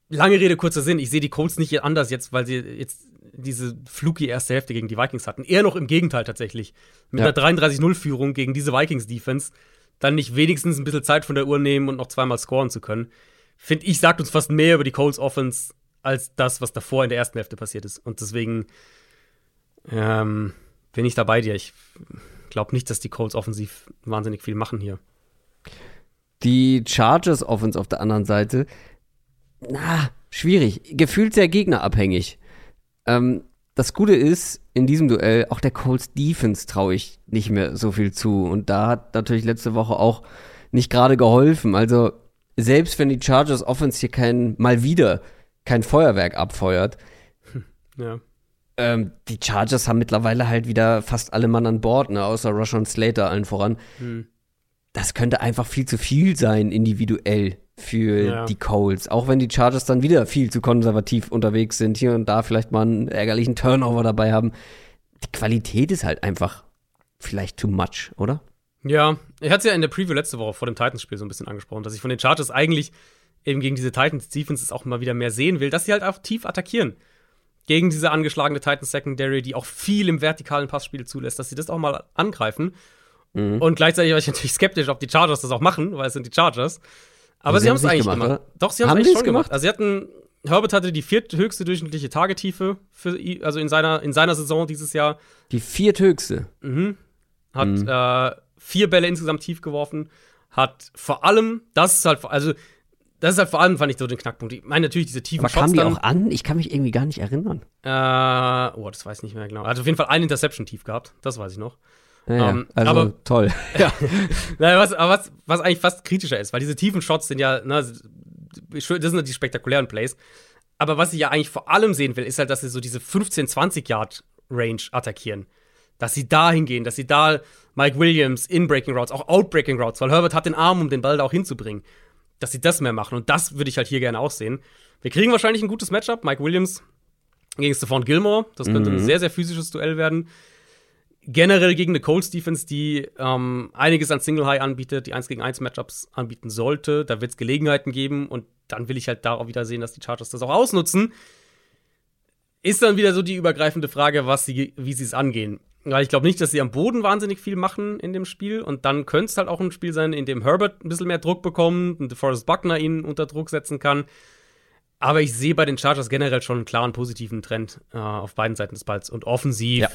Lange Rede, kurzer Sinn. Ich sehe die Colts nicht anders jetzt, weil sie jetzt diese fluky erste Hälfte gegen die Vikings hatten. Eher noch im Gegenteil tatsächlich. Mit Ja. einer 33-0-Führung gegen diese Vikings-Defense dann nicht wenigstens ein bisschen Zeit von der Uhr nehmen und noch zweimal scoren zu können. Finde ich, sagt uns fast mehr über die Colts Offense als das, was davor in der ersten Hälfte passiert ist. Und deswegen ähm, bin ich da bei dir. Ich glaube nicht, dass die Colts offensiv wahnsinnig viel machen hier. Die Chargers Offense auf der anderen Seite, na, schwierig. Gefühlt sehr gegnerabhängig. Ähm, das Gute ist, in diesem Duell, auch der Colts Defense traue ich nicht mehr so viel zu. Und da hat natürlich letzte Woche auch nicht gerade geholfen. Also, selbst wenn die Chargers Offense hier kein, mal wieder kein Feuerwerk abfeuert, Ja. Ähm, die Chargers haben mittlerweile halt wieder fast alle Mann an Bord, ne, außer Rushon Slater allen voran. Hm. Das könnte einfach viel zu viel sein, individuell für Ja. die Colts. Auch wenn die Chargers dann wieder viel zu konservativ unterwegs sind, hier und da vielleicht mal einen ärgerlichen Turnover dabei haben. Die Qualität ist halt einfach vielleicht too much, oder? Ja, ich hatte es ja in der Preview letzte Woche vor dem Titans-Spiel so ein bisschen angesprochen, dass ich von den Chargers eigentlich eben gegen diese Titans-Defenses auch mal wieder mehr sehen will, dass sie halt auch tief attackieren. Gegen diese angeschlagene Titans-Secondary, die auch viel im vertikalen Passspiel zulässt, dass sie das auch mal angreifen. Mhm. Und gleichzeitig war ich natürlich skeptisch, ob die Chargers das auch machen, weil es sind die Chargers. Aber Sie sie, haben es eigentlich gemacht, gemacht. Doch, sie haben es eigentlich schon gemacht. gemacht? Also sie hatten, Herbert hatte die vierthöchste durchschnittliche Tagetiefe für, also in seiner, in seiner Saison dieses Jahr. Die vierthöchste. Mhm. Hat Mhm. äh, vier Bälle insgesamt tief geworfen. Hat vor allem, das ist halt, also, das ist halt vor allem, fand ich so den Knackpunkt. Ich meine natürlich diese tiefen Aber kam die dann. auch an? Ich kann mich irgendwie gar nicht erinnern. Äh, oh, das weiß ich nicht mehr genau. Hat auf jeden Fall eine Interception tief gehabt. Das weiß ich noch. Ja, Ähm, also aber- toll. *laughs* ja. Naja, was, aber was, was eigentlich fast kritischer ist, weil diese tiefen Shots sind ja, ne, das sind die spektakulären Plays. Aber was ich ja eigentlich vor allem sehen will, ist halt, dass sie so diese 15, 20 Yard Range attackieren. Dass sie da hingehen, dass sie da Mike Williams in Breaking Routes, auch Outbreaking Routes, weil Herbert hat den Arm, um den Ball da auch hinzubringen. Dass sie das mehr machen. Und das würde ich halt hier gerne auch sehen. Wir kriegen wahrscheinlich ein gutes Matchup. Mike Williams gegen Stephon Gilmore. Das könnte ein sehr, sehr physisches Duell werden generell gegen eine Colts Defense, die ähm, einiges an Single High anbietet, die 1 gegen 1 Matchups anbieten sollte. Da wird es Gelegenheiten geben und dann will ich halt da auch wieder sehen, dass die Chargers das auch ausnutzen. Ist dann wieder so die übergreifende Frage, was sie, wie sie es angehen. Weil ich glaube nicht, dass sie am Boden wahnsinnig viel machen in dem Spiel. Und dann könnte es halt auch ein Spiel sein, in dem Herbert ein bisschen mehr Druck bekommt und DeForest Buckner ihn unter Druck setzen kann. Aber ich sehe bei den Chargers generell schon einen klaren positiven Trend äh, auf beiden Seiten des Balls. Und offensiv Ja.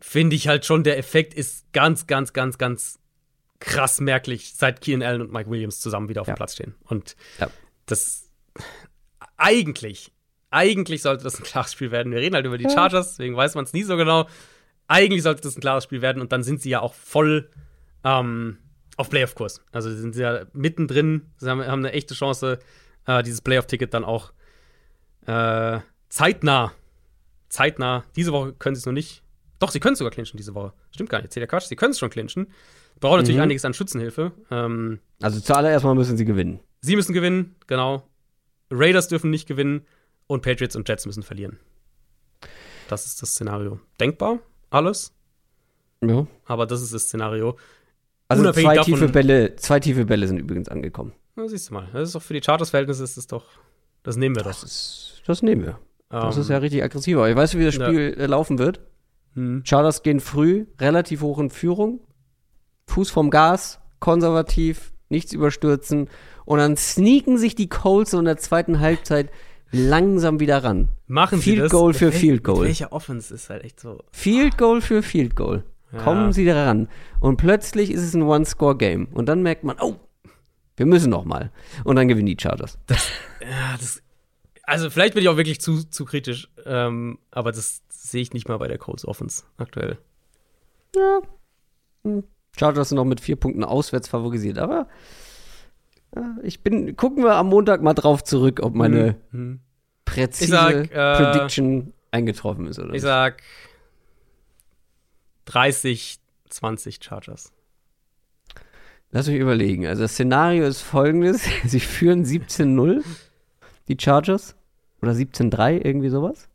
finde ich halt schon, der Effekt ist ganz, ganz, ganz, ganz krass merklich, seit Keenan Allen und Mike Williams zusammen wieder auf Ja. dem Platz stehen. Und Ja. das eigentlich, eigentlich sollte das ein klares Spiel werden. Wir reden halt über die Chargers, deswegen weiß man es nie so genau. Eigentlich sollte das ein klares Spiel werden und dann sind sie ja auch voll ähm, auf Playoff-Kurs. Also sie sind ja mittendrin, sie haben, haben eine echte Chance, äh, dieses Playoff-Ticket dann auch äh, zeitnah, zeitnah, diese Woche können sie es noch nicht. Doch, sie können es sogar clinchen diese Woche. Stimmt gar nicht, erzähl ja Quatsch, sie können es schon clinchen. Brauchen natürlich Mhm. einiges an Schützenhilfe. Ähm, Also zuallererst mal müssen sie gewinnen. sie müssen gewinnen, genau. Raiders dürfen nicht gewinnen und Patriots und Jets müssen verlieren. Das ist das Szenario. Denkbar, alles, Ja. aber das ist das Szenario. Also Unabhängig zwei davon- tiefe Bälle, zwei tiefe Bälle sind übrigens angekommen. Na, siehst du mal. Das ist doch für die Chargers-Verhältnisse ist das doch. Das nehmen wir doch. Das ist, das nehmen wir. Das Ähm, ist ja richtig aggressiv. Aber ich weiß, wie das Ja. Spiel äh, laufen wird. hm. Chargers gehen früh, relativ hoch in Führung. Fuß vom Gas, konservativ, nichts überstürzen. Und dann sneaken sich die Colts in der zweiten Halbzeit langsam wieder ran. Machen sie Field das. Goal für Field Goal. Welcher Offense ist halt echt so. Field Goal für Field Goal. Ja. Kommen sie da ran. Und plötzlich ist es ein One-Score-Game. Und dann merkt man, oh, wir müssen noch mal. Und dann gewinnen die Chargers. Ja, das, also vielleicht bin ich auch wirklich zu, zu kritisch, ähm, aber das sehe ich nicht mal bei der Colts Offense aktuell. Chargers sind noch mit vier Punkten auswärts favorisiert. Aber ich bin, gucken wir am Montag mal drauf zurück, ob meine Mhm. präzise sag, äh, Prediction eingetroffen ist oder Ich sag 30, 20 Chargers. Lass mich überlegen. Also das Szenario ist folgendes. *laughs* Sie führen 17-0, die Chargers. Oder 17-3, irgendwie sowas.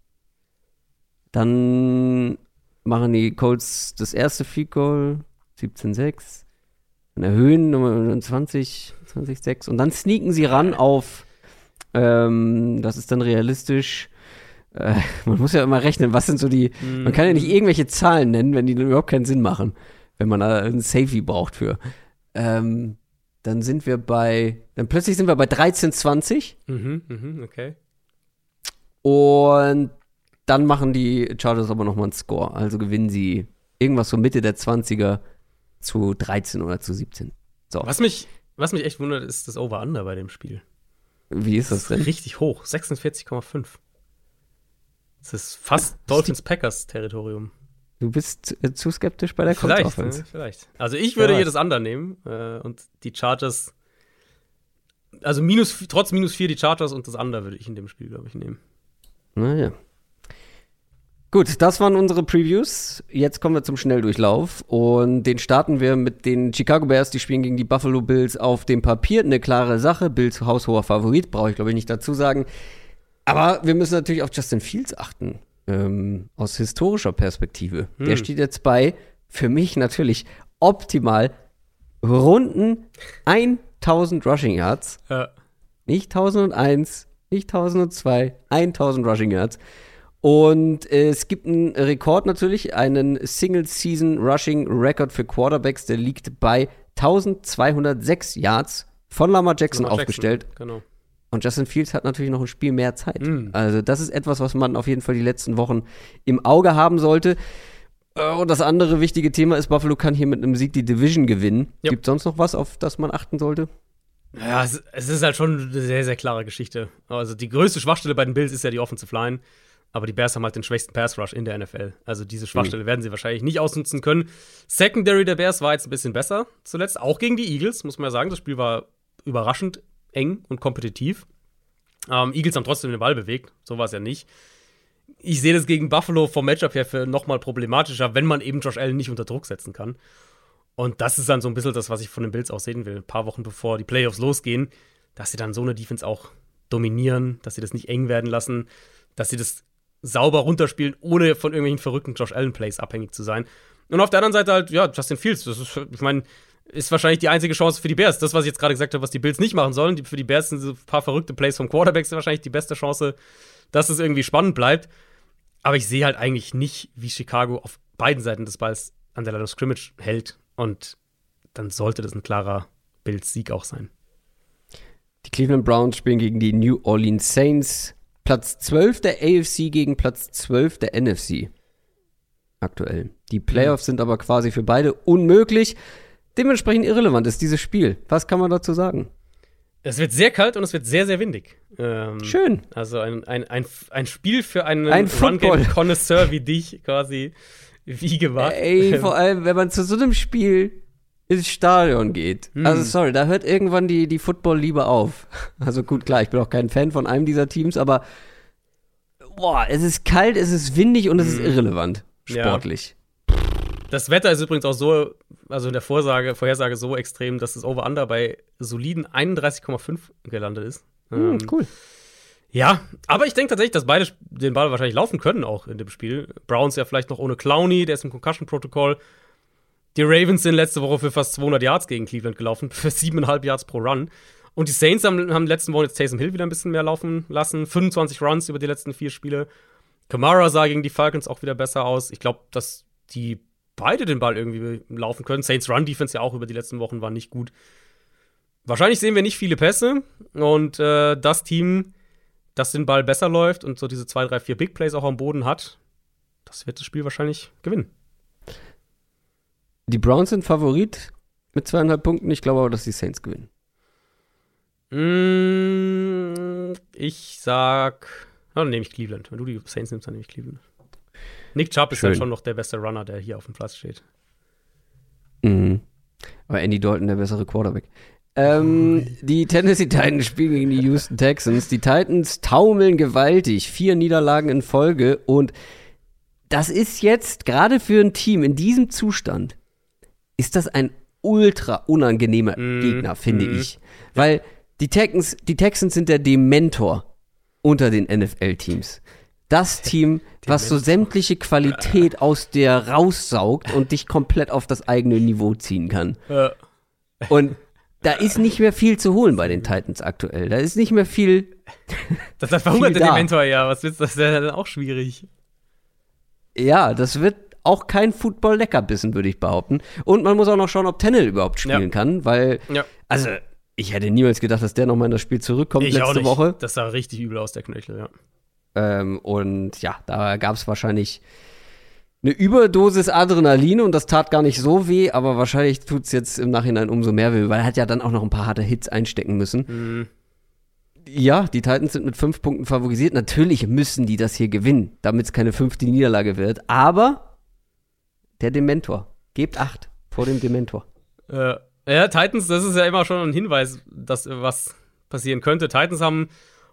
Dann machen die Colts das erste Field Goal, 17-6. Dann erhöhen Nummer 20, 20-6. Und dann sneaken sie ran auf, ähm, das ist dann realistisch. Äh, *laughs* man muss ja immer rechnen, was sind so die, man kann ja nicht irgendwelche Zahlen nennen, wenn die dann überhaupt keinen Sinn machen, wenn man da einen Safety braucht für. Ähm, dann sind wir bei, dann plötzlich sind wir bei 13-20 Mhm, mhm, okay. und dann machen die Chargers aber nochmal einen Score. Also gewinnen sie irgendwas so Mitte der 20er zu 13 oder zu 17. So, Was mich, was mich echt wundert, ist das Over-Under bei dem Spiel. wie ist das denn? Richtig hoch, 46,5. Das ist fast Dolphins-Packers-Territorium. Du bist äh, zu skeptisch bei der Vielleicht, Offense. ne? vielleicht. Also ich würde hier das Under nehmen äh, und die Chargers, also minus, trotz minus vier die Chargers und das Under würde ich in dem Spiel, glaube ich, nehmen. Naja. Gut, das waren unsere Previews. Jetzt kommen wir zum Schnelldurchlauf und den starten wir mit den Chicago Bears. Die spielen gegen die Buffalo Bills auf dem Papier. Eine klare Sache. Bills haushoher Favorit, brauche ich glaube ich nicht dazu sagen. Aber wir müssen natürlich auf Justin Fields achten. Ähm, aus historischer Perspektive. Der steht jetzt bei, für mich natürlich optimal, runden 1000 Rushing Yards. Ja. Nicht 1001, nicht 1002, 1000 Rushing Yards. Und es gibt einen Rekord natürlich, einen Single-Season Rushing Record für Quarterbacks, der liegt bei 1206 Yards von Lamar Jackson Lamar aufgestellt. Genau. Und Justin Fields hat natürlich noch ein Spiel mehr Zeit. Mhm. Also das ist etwas, was man auf jeden Fall die letzten Wochen im Auge haben sollte. Äh, Und das andere wichtige Thema ist, Buffalo kann hier mit einem Sieg die Division gewinnen. Ja. Gibt sonst noch was, auf das man achten sollte? Ja, es, es ist halt schon eine sehr, sehr klare Geschichte. Also die größte Schwachstelle bei den Bills ist ja die Offensive Line. Aber die Bears haben halt den schwächsten Pass Rush in der NFL. Also diese Schwachstelle werden sie wahrscheinlich nicht ausnutzen können. Secondary der Bears war jetzt ein bisschen besser zuletzt, auch gegen die Eagles, muss man ja sagen. Das Spiel war überraschend eng und kompetitiv. Ähm, Eagles haben trotzdem den Ball bewegt, so war es ja nicht. Ich sehe das gegen Buffalo vom Matchup her für nochmal problematischer, wenn man eben Josh Allen nicht unter Druck setzen kann. Und das ist dann so ein bisschen das, was ich von den Bills auch sehen will. Ein paar Wochen bevor die Playoffs losgehen, dass sie dann so eine Defense auch dominieren, dass sie das nicht eng werden lassen, dass sie das sauber runterspielen, ohne von irgendwelchen verrückten Josh Allen-Plays abhängig zu sein. Und auf der anderen Seite halt, ja, Justin Fields. Das ist, ich meine, ist wahrscheinlich die einzige Chance für die Bears. Das, was ich jetzt gerade gesagt habe, was die Bills nicht machen sollen. Die, für die Bears sind so ein paar verrückte Plays vom Quarterback sind wahrscheinlich die beste Chance, dass es irgendwie spannend bleibt. Aber ich sehe halt eigentlich nicht, wie Chicago auf beiden Seiten des Balls an der Line of Scrimmage hält. Und dann sollte das ein klarer Bills-Sieg auch sein. Die Cleveland Browns spielen gegen die New Orleans Saints. Platz 12 der AFC gegen Platz 12 der NFC. Aktuell. Die Playoffs sind aber quasi für beide unmöglich. Dementsprechend irrelevant ist dieses Spiel. Was kann man dazu sagen? Es wird sehr kalt und es wird sehr, sehr windig. Ähm, Schön. Also ein, ein, ein, ein Spiel für einen Ein. Run-Game-Connoisseur wie dich quasi wie gemacht. Ey, vor allem, wenn man zu so einem Spiel ins Stadion geht. Hm. Also sorry, da hört irgendwann die, die Football-Liebe auf. *laughs* Also gut, klar, ich bin auch kein Fan von einem dieser Teams, aber boah, es ist kalt, es ist windig und es ist irrelevant. Hm. Ja. Sportlich. Das Wetter ist übrigens auch so, also in der Vorsage, Vorhersage so extrem, dass das Over-Under bei soliden 31,5 gelandet ist. Hm, Ähm, cool. Ja, aber ich denke tatsächlich, dass beide den Ball wahrscheinlich laufen können auch in dem Spiel. Browns ja vielleicht noch ohne Clowney, der ist im Concussion-Protokoll. Die Ravens sind letzte Woche für fast 200 Yards gegen Cleveland gelaufen, für 7,5 Yards pro Run. Und die Saints haben, haben letzten Wochen jetzt Taysom Hill wieder ein bisschen mehr laufen lassen. 25 Runs über die letzten vier Spiele. Kamara sah gegen die Falcons auch wieder besser aus. Ich glaube, dass die beide den Ball irgendwie laufen können. Saints Run Defense ja auch über die letzten Wochen war nicht gut. Wahrscheinlich sehen wir nicht viele Pässe und äh, das Team, das den Ball besser läuft und so diese zwei, drei, vier Big Plays auch am Boden hat, das wird das Spiel wahrscheinlich gewinnen. Die Browns sind Favorit mit zweieinhalb Punkten. Ich glaube aber, dass die Saints gewinnen. Mm, ich sag, dann nehme ich Cleveland. Wenn du die Saints nimmst, dann nehme ich Cleveland. Nick Chubb ist Schön. halt schon noch der beste Runner, der hier auf dem Platz steht. Mhm. Aber Andy Dalton der bessere Quarterback. Ähm, *laughs* die Tennessee Titans spielen gegen die Houston Texans. Die Titans taumeln gewaltig. Vier Niederlagen in Folge. Und das ist jetzt, gerade für ein Team in diesem Zustand, ist das ein ultra unangenehmer Mhm. Gegner, finde Mhm. ich. Weil die Texans, die Texans sind der Dementor unter den NFL-Teams. Das *laughs* Team, was so sämtliche Qualität *laughs* aus dir raussaugt und dich komplett auf das eigene Niveau ziehen kann. Und da ist nicht mehr viel zu holen bei den *laughs* Titans aktuell. Da ist nicht mehr viel. das, verhungert der da. Mentor ja. Was willst du? Das ist ja dann auch schwierig. Ja, das wird auch kein Football-Leckerbissen, würde ich behaupten. Und man muss auch noch schauen, ob Tennel überhaupt spielen Ja. kann, weil, Ja. also, ich hätte niemals gedacht, dass der nochmal in das Spiel zurückkommt Ich letzte. Woche. Das sah richtig übel aus, der Knöchel, ja. Ähm, und ja, da gab es wahrscheinlich eine Überdosis Adrenalin und das tat gar nicht so weh, aber wahrscheinlich tut es jetzt im Nachhinein umso mehr weh, weil er hat ja dann auch noch ein paar harte Hits einstecken müssen. Mhm. Ja, die Titans sind mit fünf Punkten favorisiert. Natürlich müssen die das hier gewinnen, damit es keine fünfte Niederlage wird. Aber der Dementor. Gebt acht vor dem Dementor. Äh, ja, Titans, das ist ja immer schon ein Hinweis, dass was passieren könnte. Titans haben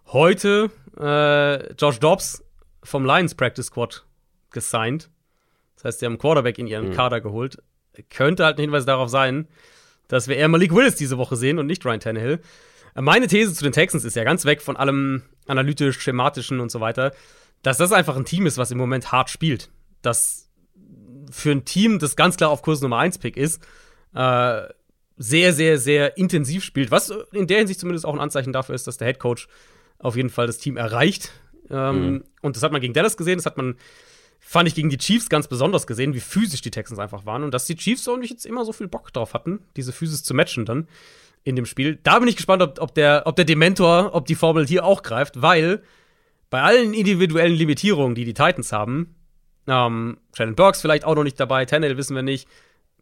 heute äh, Josh Dobbs vom Lions Practice Squad gesigned. Das heißt, sie haben einen Quarterback in ihren Kader geholt. Könnte halt ein Hinweis darauf sein, dass wir eher Malik Willis diese Woche sehen und nicht Ryan Tannehill. Äh, Meine These zu den Texans ist ja ganz weg von allem analytisch, schematischen und so weiter, dass das einfach ein Team ist, was im Moment hart spielt. Das für ein Team, das ganz klar auf Kurs Nummer 1 Pick ist, äh, sehr, sehr, sehr intensiv spielt. Was in der Hinsicht zumindest auch ein Anzeichen dafür ist, dass der Head Coach auf jeden Fall das Team erreicht. Ähm, Und das hat man gegen Dallas gesehen, das hat man, fand ich, gegen die Chiefs ganz besonders gesehen, wie physisch die Texans einfach waren und dass die Chiefs auch nicht jetzt immer so viel Bock drauf hatten, diese Physis zu matchen dann in dem Spiel. Da bin ich gespannt, ob, ob, der, ob der Dementor, ob die Formel hier auch greift, weil bei allen individuellen Limitierungen, die die Titans haben, ähm, Shannon Burks vielleicht auch noch nicht dabei, Tannehill wissen wir nicht,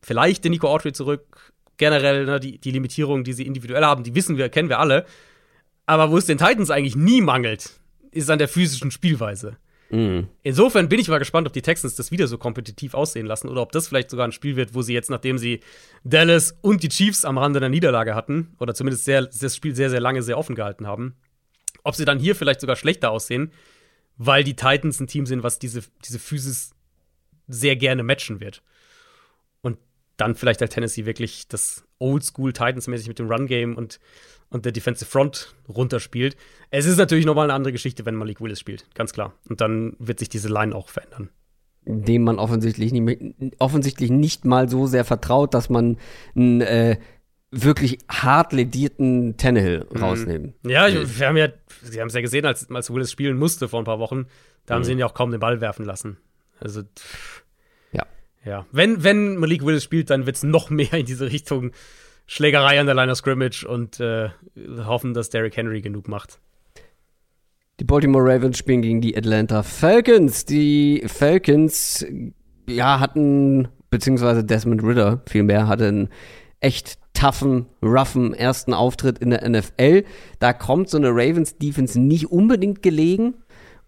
vielleicht den Nico Autry zurück, generell ne, die, die Limitierungen, die sie individuell haben, die wissen wir, kennen wir alle. Aber wo es den Titans eigentlich nie mangelt, ist an der physischen Spielweise. Insofern bin ich mal gespannt, ob die Texans das wieder so kompetitiv aussehen lassen oder ob das vielleicht sogar ein Spiel wird, wo sie jetzt, nachdem sie Dallas und die Chiefs am Rande der Niederlage hatten, oder zumindest sehr, das Spiel sehr, sehr lange sehr offen gehalten haben, ob sie dann hier vielleicht sogar schlechter aussehen, weil die Titans ein Team sind, was diese, diese Physis sehr gerne matchen wird. Und dann vielleicht halt Tennessee wirklich das Oldschool Titans-mäßig mit dem Run-Game und, und der Defensive Front runterspielt. Es ist natürlich nochmal eine andere Geschichte, wenn Malik Willis spielt, ganz klar. Und dann wird sich diese Line auch verändern. Dem man offensichtlich nicht, offensichtlich nicht mal so sehr vertraut, dass man einen äh, wirklich hart ledierten Tannehill rausnehmen. Ja, ich, wir haben ja, Sie haben es ja gesehen, als, als Willis spielen musste vor ein paar Wochen, da haben sie ihn ja auch kaum den Ball werfen lassen. Also, pff, Ja. ja. Wenn, wenn Malik Willis spielt, dann wird es noch mehr in diese Richtung Schlägerei an der Line of Scrimmage und äh, hoffen, dass Derrick Henry genug macht. Die Baltimore Ravens spielen gegen die Atlanta Falcons. Die Falcons, ja, hatten, beziehungsweise Desmond Ritter vielmehr, hatte einen echt toughen, roughen ersten Auftritt in der NFL. Da kommt so eine Ravens-Defense nicht unbedingt gelegen.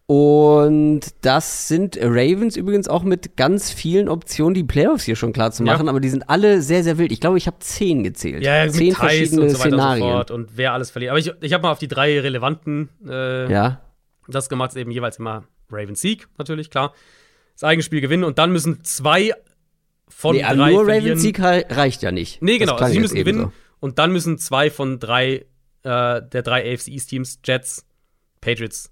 Und das sind Ravens übrigens auch mit ganz vielen Optionen, die Playoffs hier schon klar zu machen, Ja. aber die sind alle sehr, sehr wild. Ich glaube, ich habe zehn gezählt. Ja, ja, zehn verschiedene und so weiter Szenarien. und so fort und wer alles verliert. Aber ich, ich habe mal auf die drei relevanten äh, Ja. das gemacht, eben jeweils immer Ravens Sieg, natürlich, klar. Das eigene Spiel gewinnen und dann müssen zwei von Nee, drei nur. Ravens Sieg rei- reicht ja nicht. Nee, genau. Also sie müssen gewinnen und dann müssen zwei von drei äh, der drei AFC East Teams, Jets, Patriots,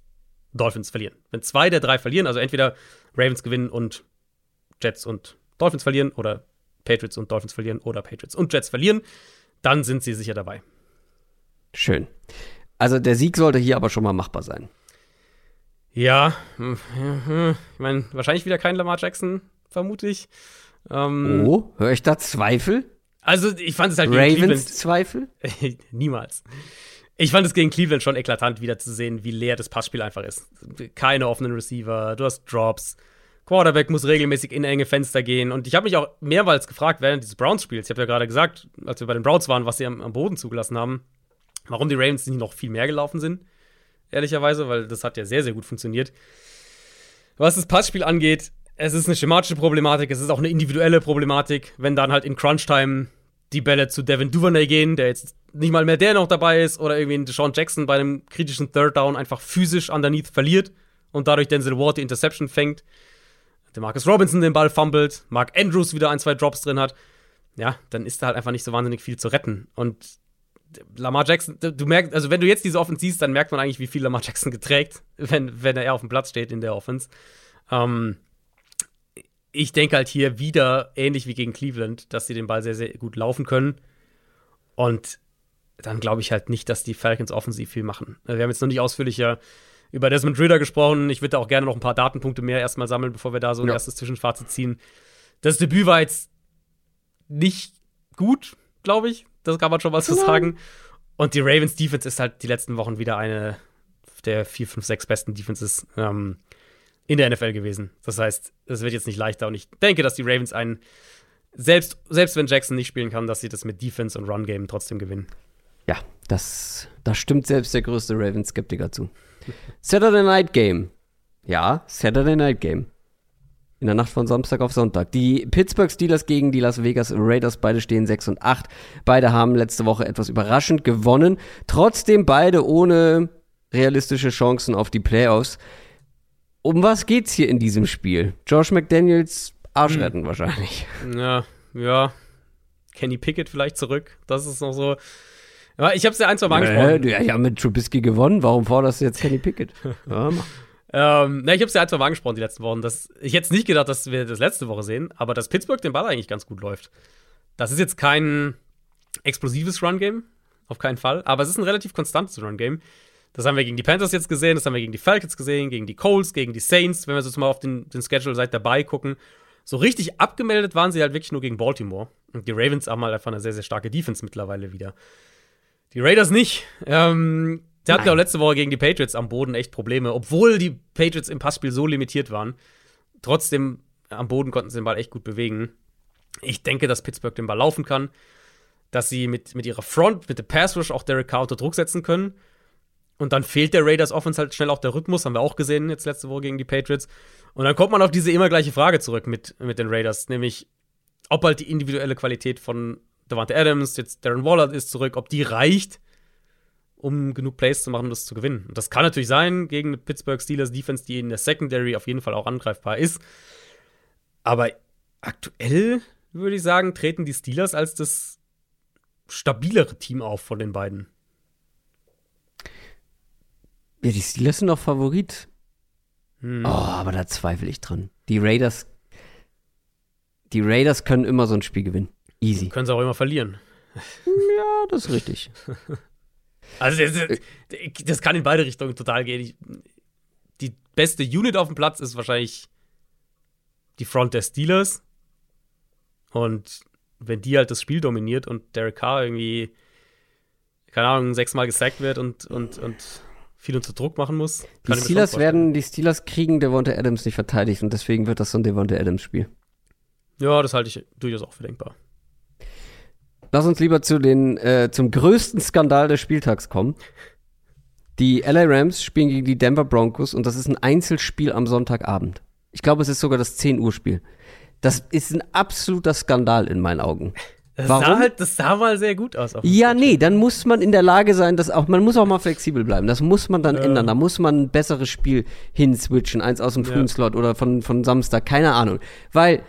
Dolphins verlieren. Wenn zwei der drei verlieren, also entweder Ravens gewinnen und Jets und Dolphins verlieren oder Patriots und Dolphins verlieren oder Patriots und Jets verlieren, dann sind sie sicher dabei. So. Schön. Also der Sieg sollte hier aber schon mal machbar sein. Ja, hm, hm, ich meine, wahrscheinlich wieder kein Lamar Jackson, vermute ich. Ähm, Oh, höre ich da Zweifel? Also, ich fand es halt gegen Ravens Cleveland Zweifel? *laughs* Niemals. Ich fand es gegen Cleveland schon eklatant, wieder zu sehen, wie leer das Passspiel einfach ist. Keine offenen Receiver, du hast Drops. Quarterback muss regelmäßig in enge Fenster gehen. Und ich habe mich auch mehrmals gefragt während dieses Browns-Spiels. Ich habe ja gerade gesagt, als wir bei den Browns waren, was sie am, am Boden zugelassen haben, warum die Ravens nicht noch viel mehr gelaufen sind. Ehrlicherweise, weil das hat ja sehr, sehr gut funktioniert. Was das Passspiel angeht, es ist eine schematische Problematik, es ist auch eine individuelle Problematik, wenn dann halt in Crunch-Time die Bälle zu Devin Duvernay gehen, der jetzt nicht mal mehr der noch dabei ist, oder irgendwie Deshaun Jackson bei einem kritischen Third Down einfach physisch underneath verliert und dadurch Denzel Ward die Interception fängt. Der Marcus Robinson den Ball fummelt, Mark Andrews wieder ein, zwei Drops drin hat. Ja, dann ist da halt einfach nicht so wahnsinnig viel zu retten. Und Lamar Jackson, du merkst, also wenn du jetzt diese Offense siehst, dann merkt man eigentlich, wie viel Lamar Jackson geträgt, *laughs* wenn, wenn er auf dem Platz steht in der Offense. Ähm, ich denke halt hier wieder, ähnlich wie gegen Cleveland, dass sie den Ball sehr, sehr gut laufen können. Und dann glaube ich halt nicht, dass die Falcons offensiv viel machen. Wir haben jetzt noch nicht ausführlicher über Desmond Ritter gesprochen. Ich würde da auch gerne noch ein paar Datenpunkte mehr erstmal sammeln, bevor wir da so ein Ja. erstes Zwischenfazit ziehen. Das Debüt war jetzt nicht gut, glaube ich. Das kann man schon mal so sagen. Und die Ravens Defense ist halt die letzten Wochen wieder eine der vier, fünf, sechs besten Defenses ähm, in der NFL gewesen. Das heißt, es wird jetzt nicht leichter. Und ich denke, dass die Ravens einen, selbst, selbst wenn Jackson nicht spielen kann, dass sie das mit Defense und Run-Game trotzdem gewinnen. Ja, das, das stimmt selbst der größte Ravens-Skeptiker zu. Saturday Night Game. Ja, Saturday Night Game. In der Nacht von Samstag auf Sonntag. Die Pittsburgh Steelers gegen die Las Vegas Raiders. Beide stehen 6 und 8. Beide haben letzte Woche etwas überraschend gewonnen. Trotzdem beide ohne realistische Chancen auf die Playoffs. Um was geht's hier in diesem Spiel? Josh McDaniels Arsch retten wahrscheinlich. Ja, ja. Kenny Pickett vielleicht zurück. Das ist noch so. Ja, ich habe es ja ein, zwei Mal angesprochen. Äh, ja, ja, mit Trubisky gewonnen. Warum forderst du jetzt Kenny Pickett? *laughs* Ja. Ähm, na, ich habe es ja ein, zwei Mal angesprochen die letzten Wochen. Dass, ich hätte nicht gedacht, dass wir das letzte Woche sehen, aber dass Pittsburgh den Ball eigentlich ganz gut läuft. Das ist jetzt kein explosives Run-Game, auf keinen Fall, aber es ist ein relativ konstantes Run-Game. Das haben wir gegen die Panthers jetzt gesehen, das haben wir gegen die Falcons gesehen, gegen die Colts, gegen die Saints, wenn wir jetzt mal auf den, den Schedule seit dabei gucken. So richtig abgemeldet waren sie halt wirklich nur gegen Baltimore. Und die Ravens haben halt einfach eine sehr, sehr starke Defense mittlerweile wieder. Die Raiders nicht. Ähm, die hatten ja auch letzte Woche gegen die Patriots am Boden echt Probleme, obwohl die Patriots im Passspiel so limitiert waren. Trotzdem am Boden konnten sie den Ball echt gut bewegen. Ich denke, dass Pittsburgh den Ball laufen kann, dass sie mit, mit ihrer Front, mit dem Pass Rush auch Derek Carr unter Druck setzen können. Und dann fehlt der Raiders Offense halt schnell auch der Rhythmus, haben wir auch gesehen jetzt letzte Woche gegen die Patriots. Und dann kommt man auf diese immer gleiche Frage zurück mit, mit den Raiders, nämlich ob halt die individuelle Qualität von Davante Adams, jetzt Darren Waller ist zurück, ob die reicht, um genug Plays zu machen, um das zu gewinnen. Und das kann natürlich sein gegen eine Pittsburgh Steelers Defense, die in der Secondary auf jeden Fall auch angreifbar ist. Aber aktuell würde ich sagen, treten die Steelers als das stabilere Team auf von den beiden. Ja, die Steelers sind doch Favorit. Hm. Oh, aber da zweifle ich dran. Die Raiders. Die Raiders können immer so ein Spiel gewinnen. Easy. Können sie auch immer verlieren. *laughs* Ja, das ist richtig. *laughs* Also, das, das kann in beide Richtungen total gehen. Ich, die beste Unit auf dem Platz ist wahrscheinlich die Front der Steelers. Und wenn die halt das Spiel dominiert und Derek Carr irgendwie, keine Ahnung, sechsmal gesackt wird und, und, und viel unter Druck machen muss. Die Steelers werden, die Steelers kriegen Devonta Adams nicht verteidigt und deswegen wird das so ein Devonta Adams Spiel. Ja, das halte ich durchaus auch für denkbar. Lass uns lieber zu den, äh, zum größten Skandal des Spieltags kommen. Die LA Rams spielen gegen die Denver Broncos und das ist ein Einzelspiel am Sonntagabend. Ich glaube, es ist sogar das 10 Uhr Spiel. Das ist ein absoluter Skandal in meinen Augen. Das Warum? sah halt, das sah mal sehr gut aus. Ja, Bildschirm. nee, dann muss man in der Lage sein, dass auch, man muss auch mal flexibel bleiben. Das muss man dann ändern. Da muss man ein besseres Spiel hinswitchen, eins aus dem frühen Ja. Slot oder von, von Samstag, keine Ahnung. Weil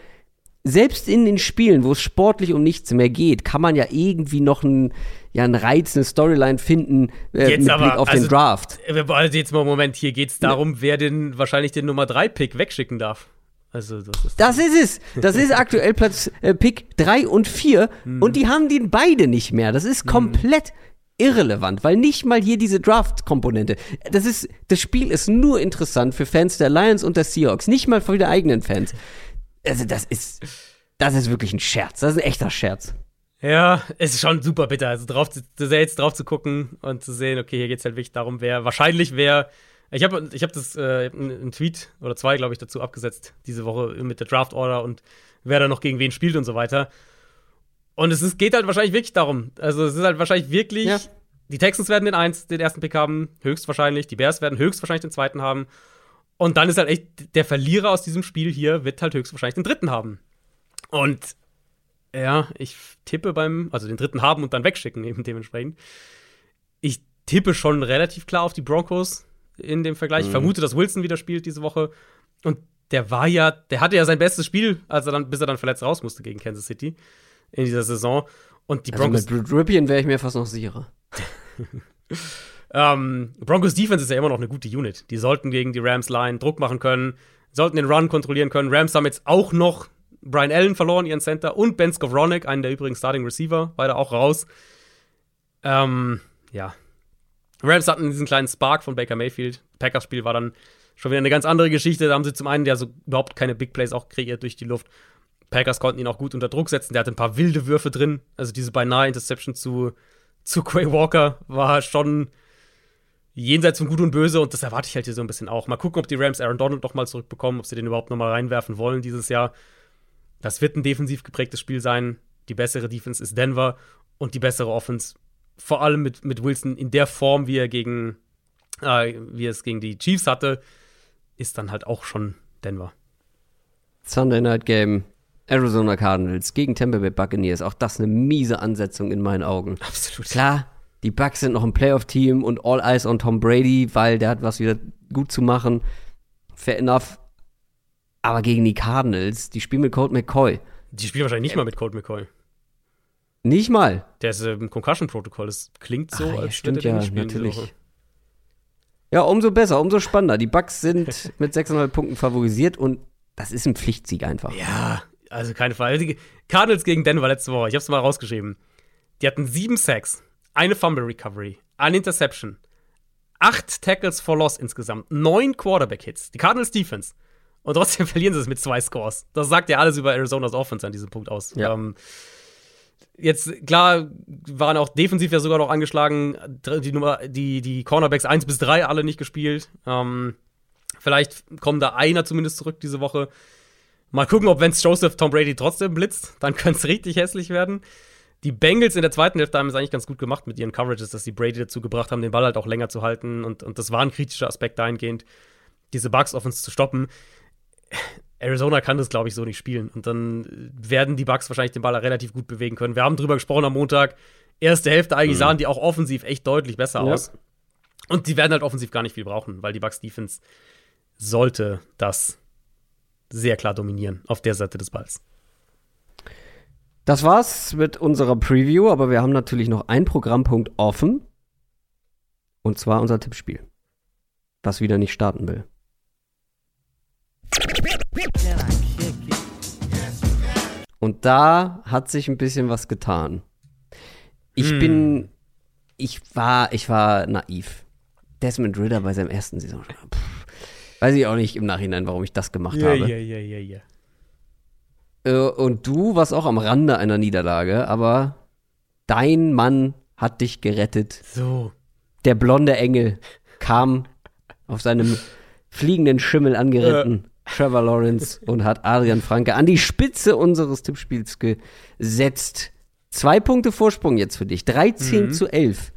selbst in den Spielen, wo es sportlich um nichts mehr geht, kann man ja irgendwie noch ein, ja, einen Reiz, eine Storyline finden äh, Jetzt mit aber, Blick auf also- den Draft. Also jetzt mal Moment, hier geht's darum, wer den wahrscheinlich den Nummer 3 Pick wegschicken darf. Also das ist Das ist es. Das ist aktuell Platz äh, Pick 3 und 4 Hm. und die haben den beide nicht mehr. Das ist komplett irrelevant, weil nicht mal hier diese Draft-Komponente. Das ist, das Spiel ist nur interessant für Fans der Lions und der Seahawks, nicht mal für die eigenen Fans. Also das ist, das ist wirklich ein Scherz. Das ist ein echter Scherz. Ja, es ist schon super bitter. Also drauf zu, jetzt drauf zu gucken und zu sehen, okay, hier geht's halt wirklich darum, wer wahrscheinlich wer. Ich habe ich hab das äh, einen Tweet oder zwei, glaube ich, dazu abgesetzt diese Woche mit der Draft Order und wer da noch gegen wen spielt und so weiter. Und es ist, geht halt wahrscheinlich wirklich darum. Also es ist halt wahrscheinlich wirklich. Ja. Die Texans werden den eins, den ersten Pick haben, höchstwahrscheinlich. Die Bears werden höchstwahrscheinlich den zweiten haben. Und dann ist halt echt der Verlierer aus diesem Spiel hier wird halt höchstwahrscheinlich den dritten haben. Und ja, ich tippe beim, also den dritten haben und dann wegschicken eben dementsprechend. Ich tippe schon relativ klar auf die Broncos in dem Vergleich. Ich vermute, dass Wilson wieder spielt diese Woche. Und der war ja, der hatte ja sein bestes Spiel, als er dann, bis er dann verletzt raus musste gegen Kansas City in dieser Saison. Und die Also Broncos, mit Ripien wäre ich mir fast noch sicherer. *laughs* ähm, Broncos Defense ist ja immer noch eine gute Unit. Die sollten gegen die Rams Line Druck machen können, sollten den Run kontrollieren können. Rams haben jetzt auch noch Brian Allen verloren, ihren Center, und Ben Skowronek, einen der übrigen Starting Receiver, beide auch raus. Ähm, ja. Rams hatten diesen kleinen Spark von Baker Mayfield. Packers Spiel war dann schon wieder eine ganz andere Geschichte. Da haben sie zum einen ja so überhaupt keine Big Plays auch kreiert durch die Luft. Packers konnten ihn auch gut unter Druck setzen. Der hatte ein paar wilde Würfe drin. Also diese beinahe Interception zu, zu Quay Walker war schon jenseits von Gut und Böse und das erwarte ich halt hier so ein bisschen auch. Mal gucken, ob die Rams Aaron Donald noch mal zurückbekommen, ob sie den überhaupt noch mal reinwerfen wollen dieses Jahr. Das wird ein defensiv geprägtes Spiel sein. Die bessere Defense ist Denver und die bessere Offense, vor allem mit, mit Wilson in der Form, wie er gegen, äh, wie er es gegen die Chiefs hatte, ist dann halt auch schon Denver. Sunday Night Game. Arizona Cardinals gegen Tampa Bay Buccaneers. Auch das eine miese Ansetzung in meinen Augen. Absolut. Klar, die Bucks sind noch ein Playoff-Team und all eyes on Tom Brady, weil der hat was wieder gut zu machen. Fair enough. Aber gegen die Cardinals, die spielen mit Colt McCoy. Die spielen wahrscheinlich nicht mal mit Colt McCoy. Nicht mal. Der ist im Concussion-Protokoll. Das klingt so, ja, als stimmt ja, nicht spielen diese natürlich. Ja, umso besser, umso spannender. Die Bucks sind *laughs* mit 6,5 Punkten favorisiert und das ist ein Pflichtsieg einfach. Ja, also keine Frage. Die Cardinals gegen Denver letzte Woche, ich hab's mal rausgeschrieben. Die hatten sieben Sacks, eine Fumble Recovery, eine Interception, acht Tackles for Loss insgesamt, neun Quarterback-Hits. Die Cardinals Defense. Und trotzdem *laughs* verlieren sie es mit zwei Scores. Das sagt ja alles über Arizonas Offense an diesem Punkt aus. Ja. Ähm, jetzt, klar, waren auch defensiv ja sogar noch angeschlagen. Die, Nummer, die, die Cornerbacks 1 bis 3 alle nicht gespielt. Ähm, vielleicht kommen da einer zumindest zurück diese Woche. Mal gucken, ob Vance Joseph Tom Brady trotzdem blitzt. Dann könnte es richtig hässlich werden. Die Bengals in der zweiten Hälfte haben es eigentlich ganz gut gemacht mit ihren Coverages, dass sie Brady dazu gebracht haben, den Ball halt auch länger zu halten. Und, und das war ein kritischer Aspekt dahingehend, diese Bugs auf uns zu stoppen. Arizona kann das, glaube ich, so nicht spielen. Und dann werden die Bugs wahrscheinlich den Ball relativ gut bewegen können. Wir haben drüber gesprochen am Montag. Erste Hälfte eigentlich sahen die auch offensiv echt deutlich besser Ja. aus. Und die werden halt offensiv gar nicht viel brauchen, weil die Bucks Defense sollte das sehr klar dominieren auf der Seite des Balls. Das war's mit unserer Preview, aber wir haben natürlich noch einen Programmpunkt offen. Und zwar unser Tippspiel. Was wieder nicht starten will. Und da hat sich ein bisschen was getan. Ich Hm. bin, ich war, ich war naiv. Desmond Ritter bei seinem ersten Saison. Pff, weiß ich auch nicht im Nachhinein, warum ich das gemacht habe. ja, ja, ja, ja. Äh, und du warst auch am Rande einer Niederlage, aber dein Mann hat dich gerettet. So. Der blonde Engel kam auf seinem fliegenden Schimmel angeritten, Trevor Lawrence, und hat Adrian Franke an die Spitze unseres Tippspiels gesetzt. Zwei Punkte Vorsprung jetzt für dich. 13 Mhm. zu 11.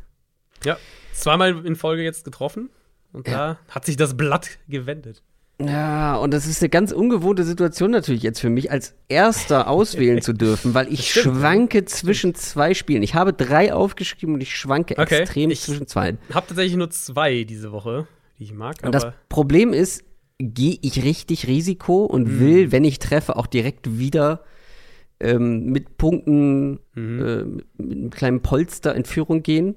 Ja. zweimal in Folge jetzt getroffen. Und ja. da hat sich das Blatt gewendet. Ja, und das ist eine ganz ungewohnte Situation natürlich jetzt für mich, als Erster auswählen zu dürfen, weil *laughs* ich schwanke zwischen zwei Spielen. Ich habe drei aufgeschrieben und ich schwanke okay. extrem ich zwischen zwei. Ich habe tatsächlich nur zwei diese Woche, die ich mag. Und das Problem ist, gehe ich richtig Risiko und mhm. will, wenn ich treffe, auch direkt wieder ähm, mit Punkten, mhm. äh, mit einem kleinen Polster in Führung gehen?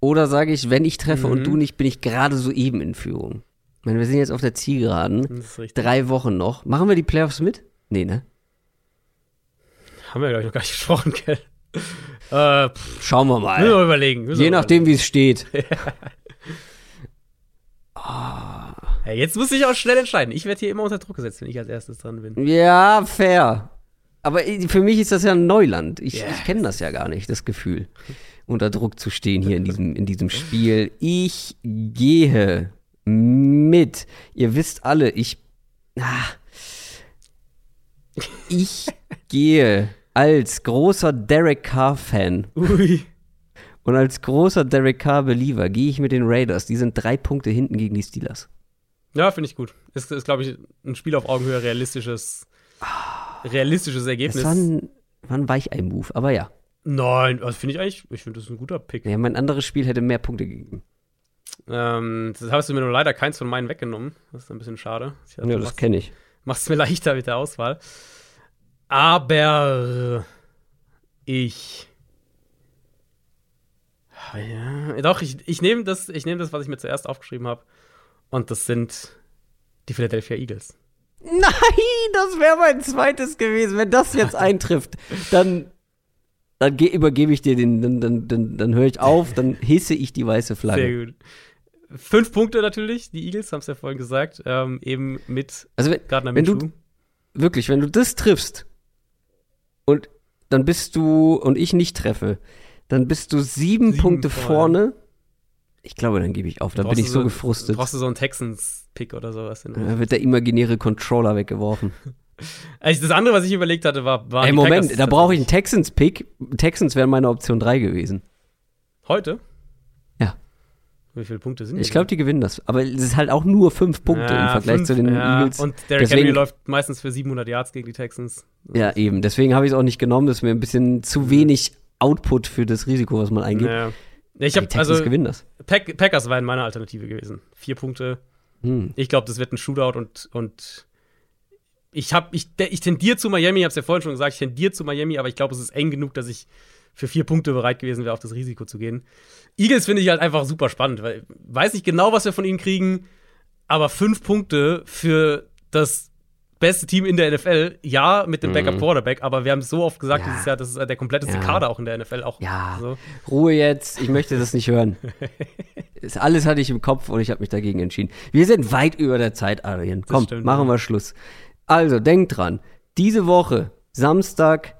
Oder sage ich, wenn ich treffe mhm. und du nicht, bin ich gerade so eben in Führung? Ich meine, wir sind jetzt auf der Zielgeraden. Drei Wochen noch. Machen wir die Playoffs mit? Nee, ne? Haben wir, glaube ich, noch gar nicht *laughs* gesprochen, gell? Äh, Schauen wir mal. Müssen wir überlegen. Müssen Je nachdem, wie es steht. oh. *laughs* ja, jetzt muss ich auch schnell entscheiden. Ich werde hier immer unter Druck gesetzt, wenn ich als erstes dran bin. Ja, fair. Aber für mich ist das ja ein Neuland. Ich, yes. ich kenne das ja gar nicht, das Gefühl, unter Druck zu stehen hier in diesem, in diesem Spiel. Ich gehe mit. Ihr wisst alle, ich. Ah, ich *laughs* gehe als großer Derek Carr-Fan. Und als großer Derek Carr-Believer gehe ich mit den Raiders. Die sind drei Punkte hinten gegen die Steelers. Ja, finde ich gut. Ist, ist glaube ich, ein Spiel auf Augenhöhe, realistisches, realistisches Ergebnis. Das war ein, war ein Weichei-Move, aber ja. Nein, also finde ich eigentlich, ich finde das ist ein guter Pick. Ja, mein anderes Spiel hätte mehr Punkte gegeben. Ähm, das hast du mir nur leider keins von meinen weggenommen. Das ist ein bisschen schade. Ja, das kenne ich. Machst es mir leichter mit der Auswahl. Aber ich. Ja, doch, ich, ich nehme das, nehm das, was ich mir zuerst aufgeschrieben habe. Und das sind die Philadelphia Eagles. Nein, das wäre mein zweites gewesen. Wenn das jetzt *laughs* eintrifft, dann dann übergebe ich dir den, dann, dann, dann, dann höre ich auf, dann hisse ich die weiße Flagge. Sehr gut. Fünf Punkte natürlich, die Eagles, haben es ja vorhin gesagt, ähm, eben mit also wenn, Gardner wenn du Wirklich, wenn du das triffst und dann bist du und ich nicht treffe, dann bist du sieben, sieben Punkte vorne. vorne. Ich glaube, dann gebe ich auf, da bin ich so, so gefrustet. Brauchst du so einen Texans-Pick oder sowas? Da wird der imaginäre Controller weggeworfen. *laughs* Also das andere, was ich überlegt hatte, war. war Ey, Moment, Packers da brauche ich einen Texans-Pick. Texans wären meine Option 3 gewesen. Heute? Ja. Wie viele Punkte sind die? Ich glaube, die gewinnen das. Aber es ist halt auch nur 5 Punkte ja, im Vergleich fünf, zu den ja. Eagles. Und Derrick Deswegen, Henry läuft meistens für 700 Yards gegen die Texans. Ja, eben. Deswegen habe ich es auch nicht genommen. Das ist mir ein bisschen zu mhm. wenig Output für das Risiko, was man eingeht. Ja. Ich hab, die Texans also, gewinnen das. Pack, Packers wären meine Alternative gewesen. Vier Punkte. Hm. Ich glaube, das wird ein Shootout und, und ich habe, ich, ich tendiere zu Miami, ich habe es ja vorhin schon gesagt, ich tendiere zu Miami, aber ich glaube, es ist eng genug, dass ich für vier Punkte bereit gewesen wäre, auf das Risiko zu gehen. Eagles finde ich halt einfach super spannend, weil weiß ich genau, was wir von ihnen kriegen, aber fünf Punkte für das beste Team in der NFL, ja, mit dem Backup mhm. Quarterback, aber wir haben es so oft gesagt ja. dieses Jahr, das ist der kompletteste ja. Kader auch in der NFL. Auch ja, so. Ruhe jetzt, ich möchte das nicht hören. *laughs* das alles hatte ich im Kopf und ich habe mich dagegen entschieden. Wir sind weit über der Zeit, Adrian. Komm, stimmt, machen wir Schluss. Also, denkt dran, diese Woche, Samstag,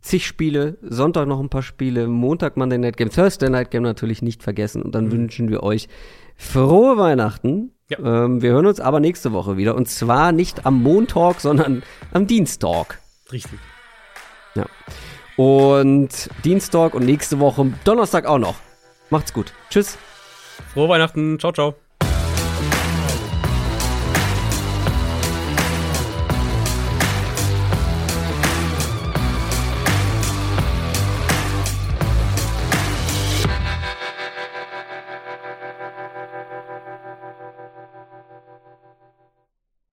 zig Spiele, Sonntag noch ein paar Spiele, Montag Monday Night Game, Thursday Night Game natürlich nicht vergessen. Und dann mhm. wünschen wir euch frohe Weihnachten. Ja. Ähm, wir hören uns aber nächste Woche wieder. Und zwar nicht am Montag, sondern am Dienstag. Richtig. Ja. Und Dienstag und nächste Woche Donnerstag auch noch. Macht's gut. Tschüss. Frohe Weihnachten. Ciao, ciao.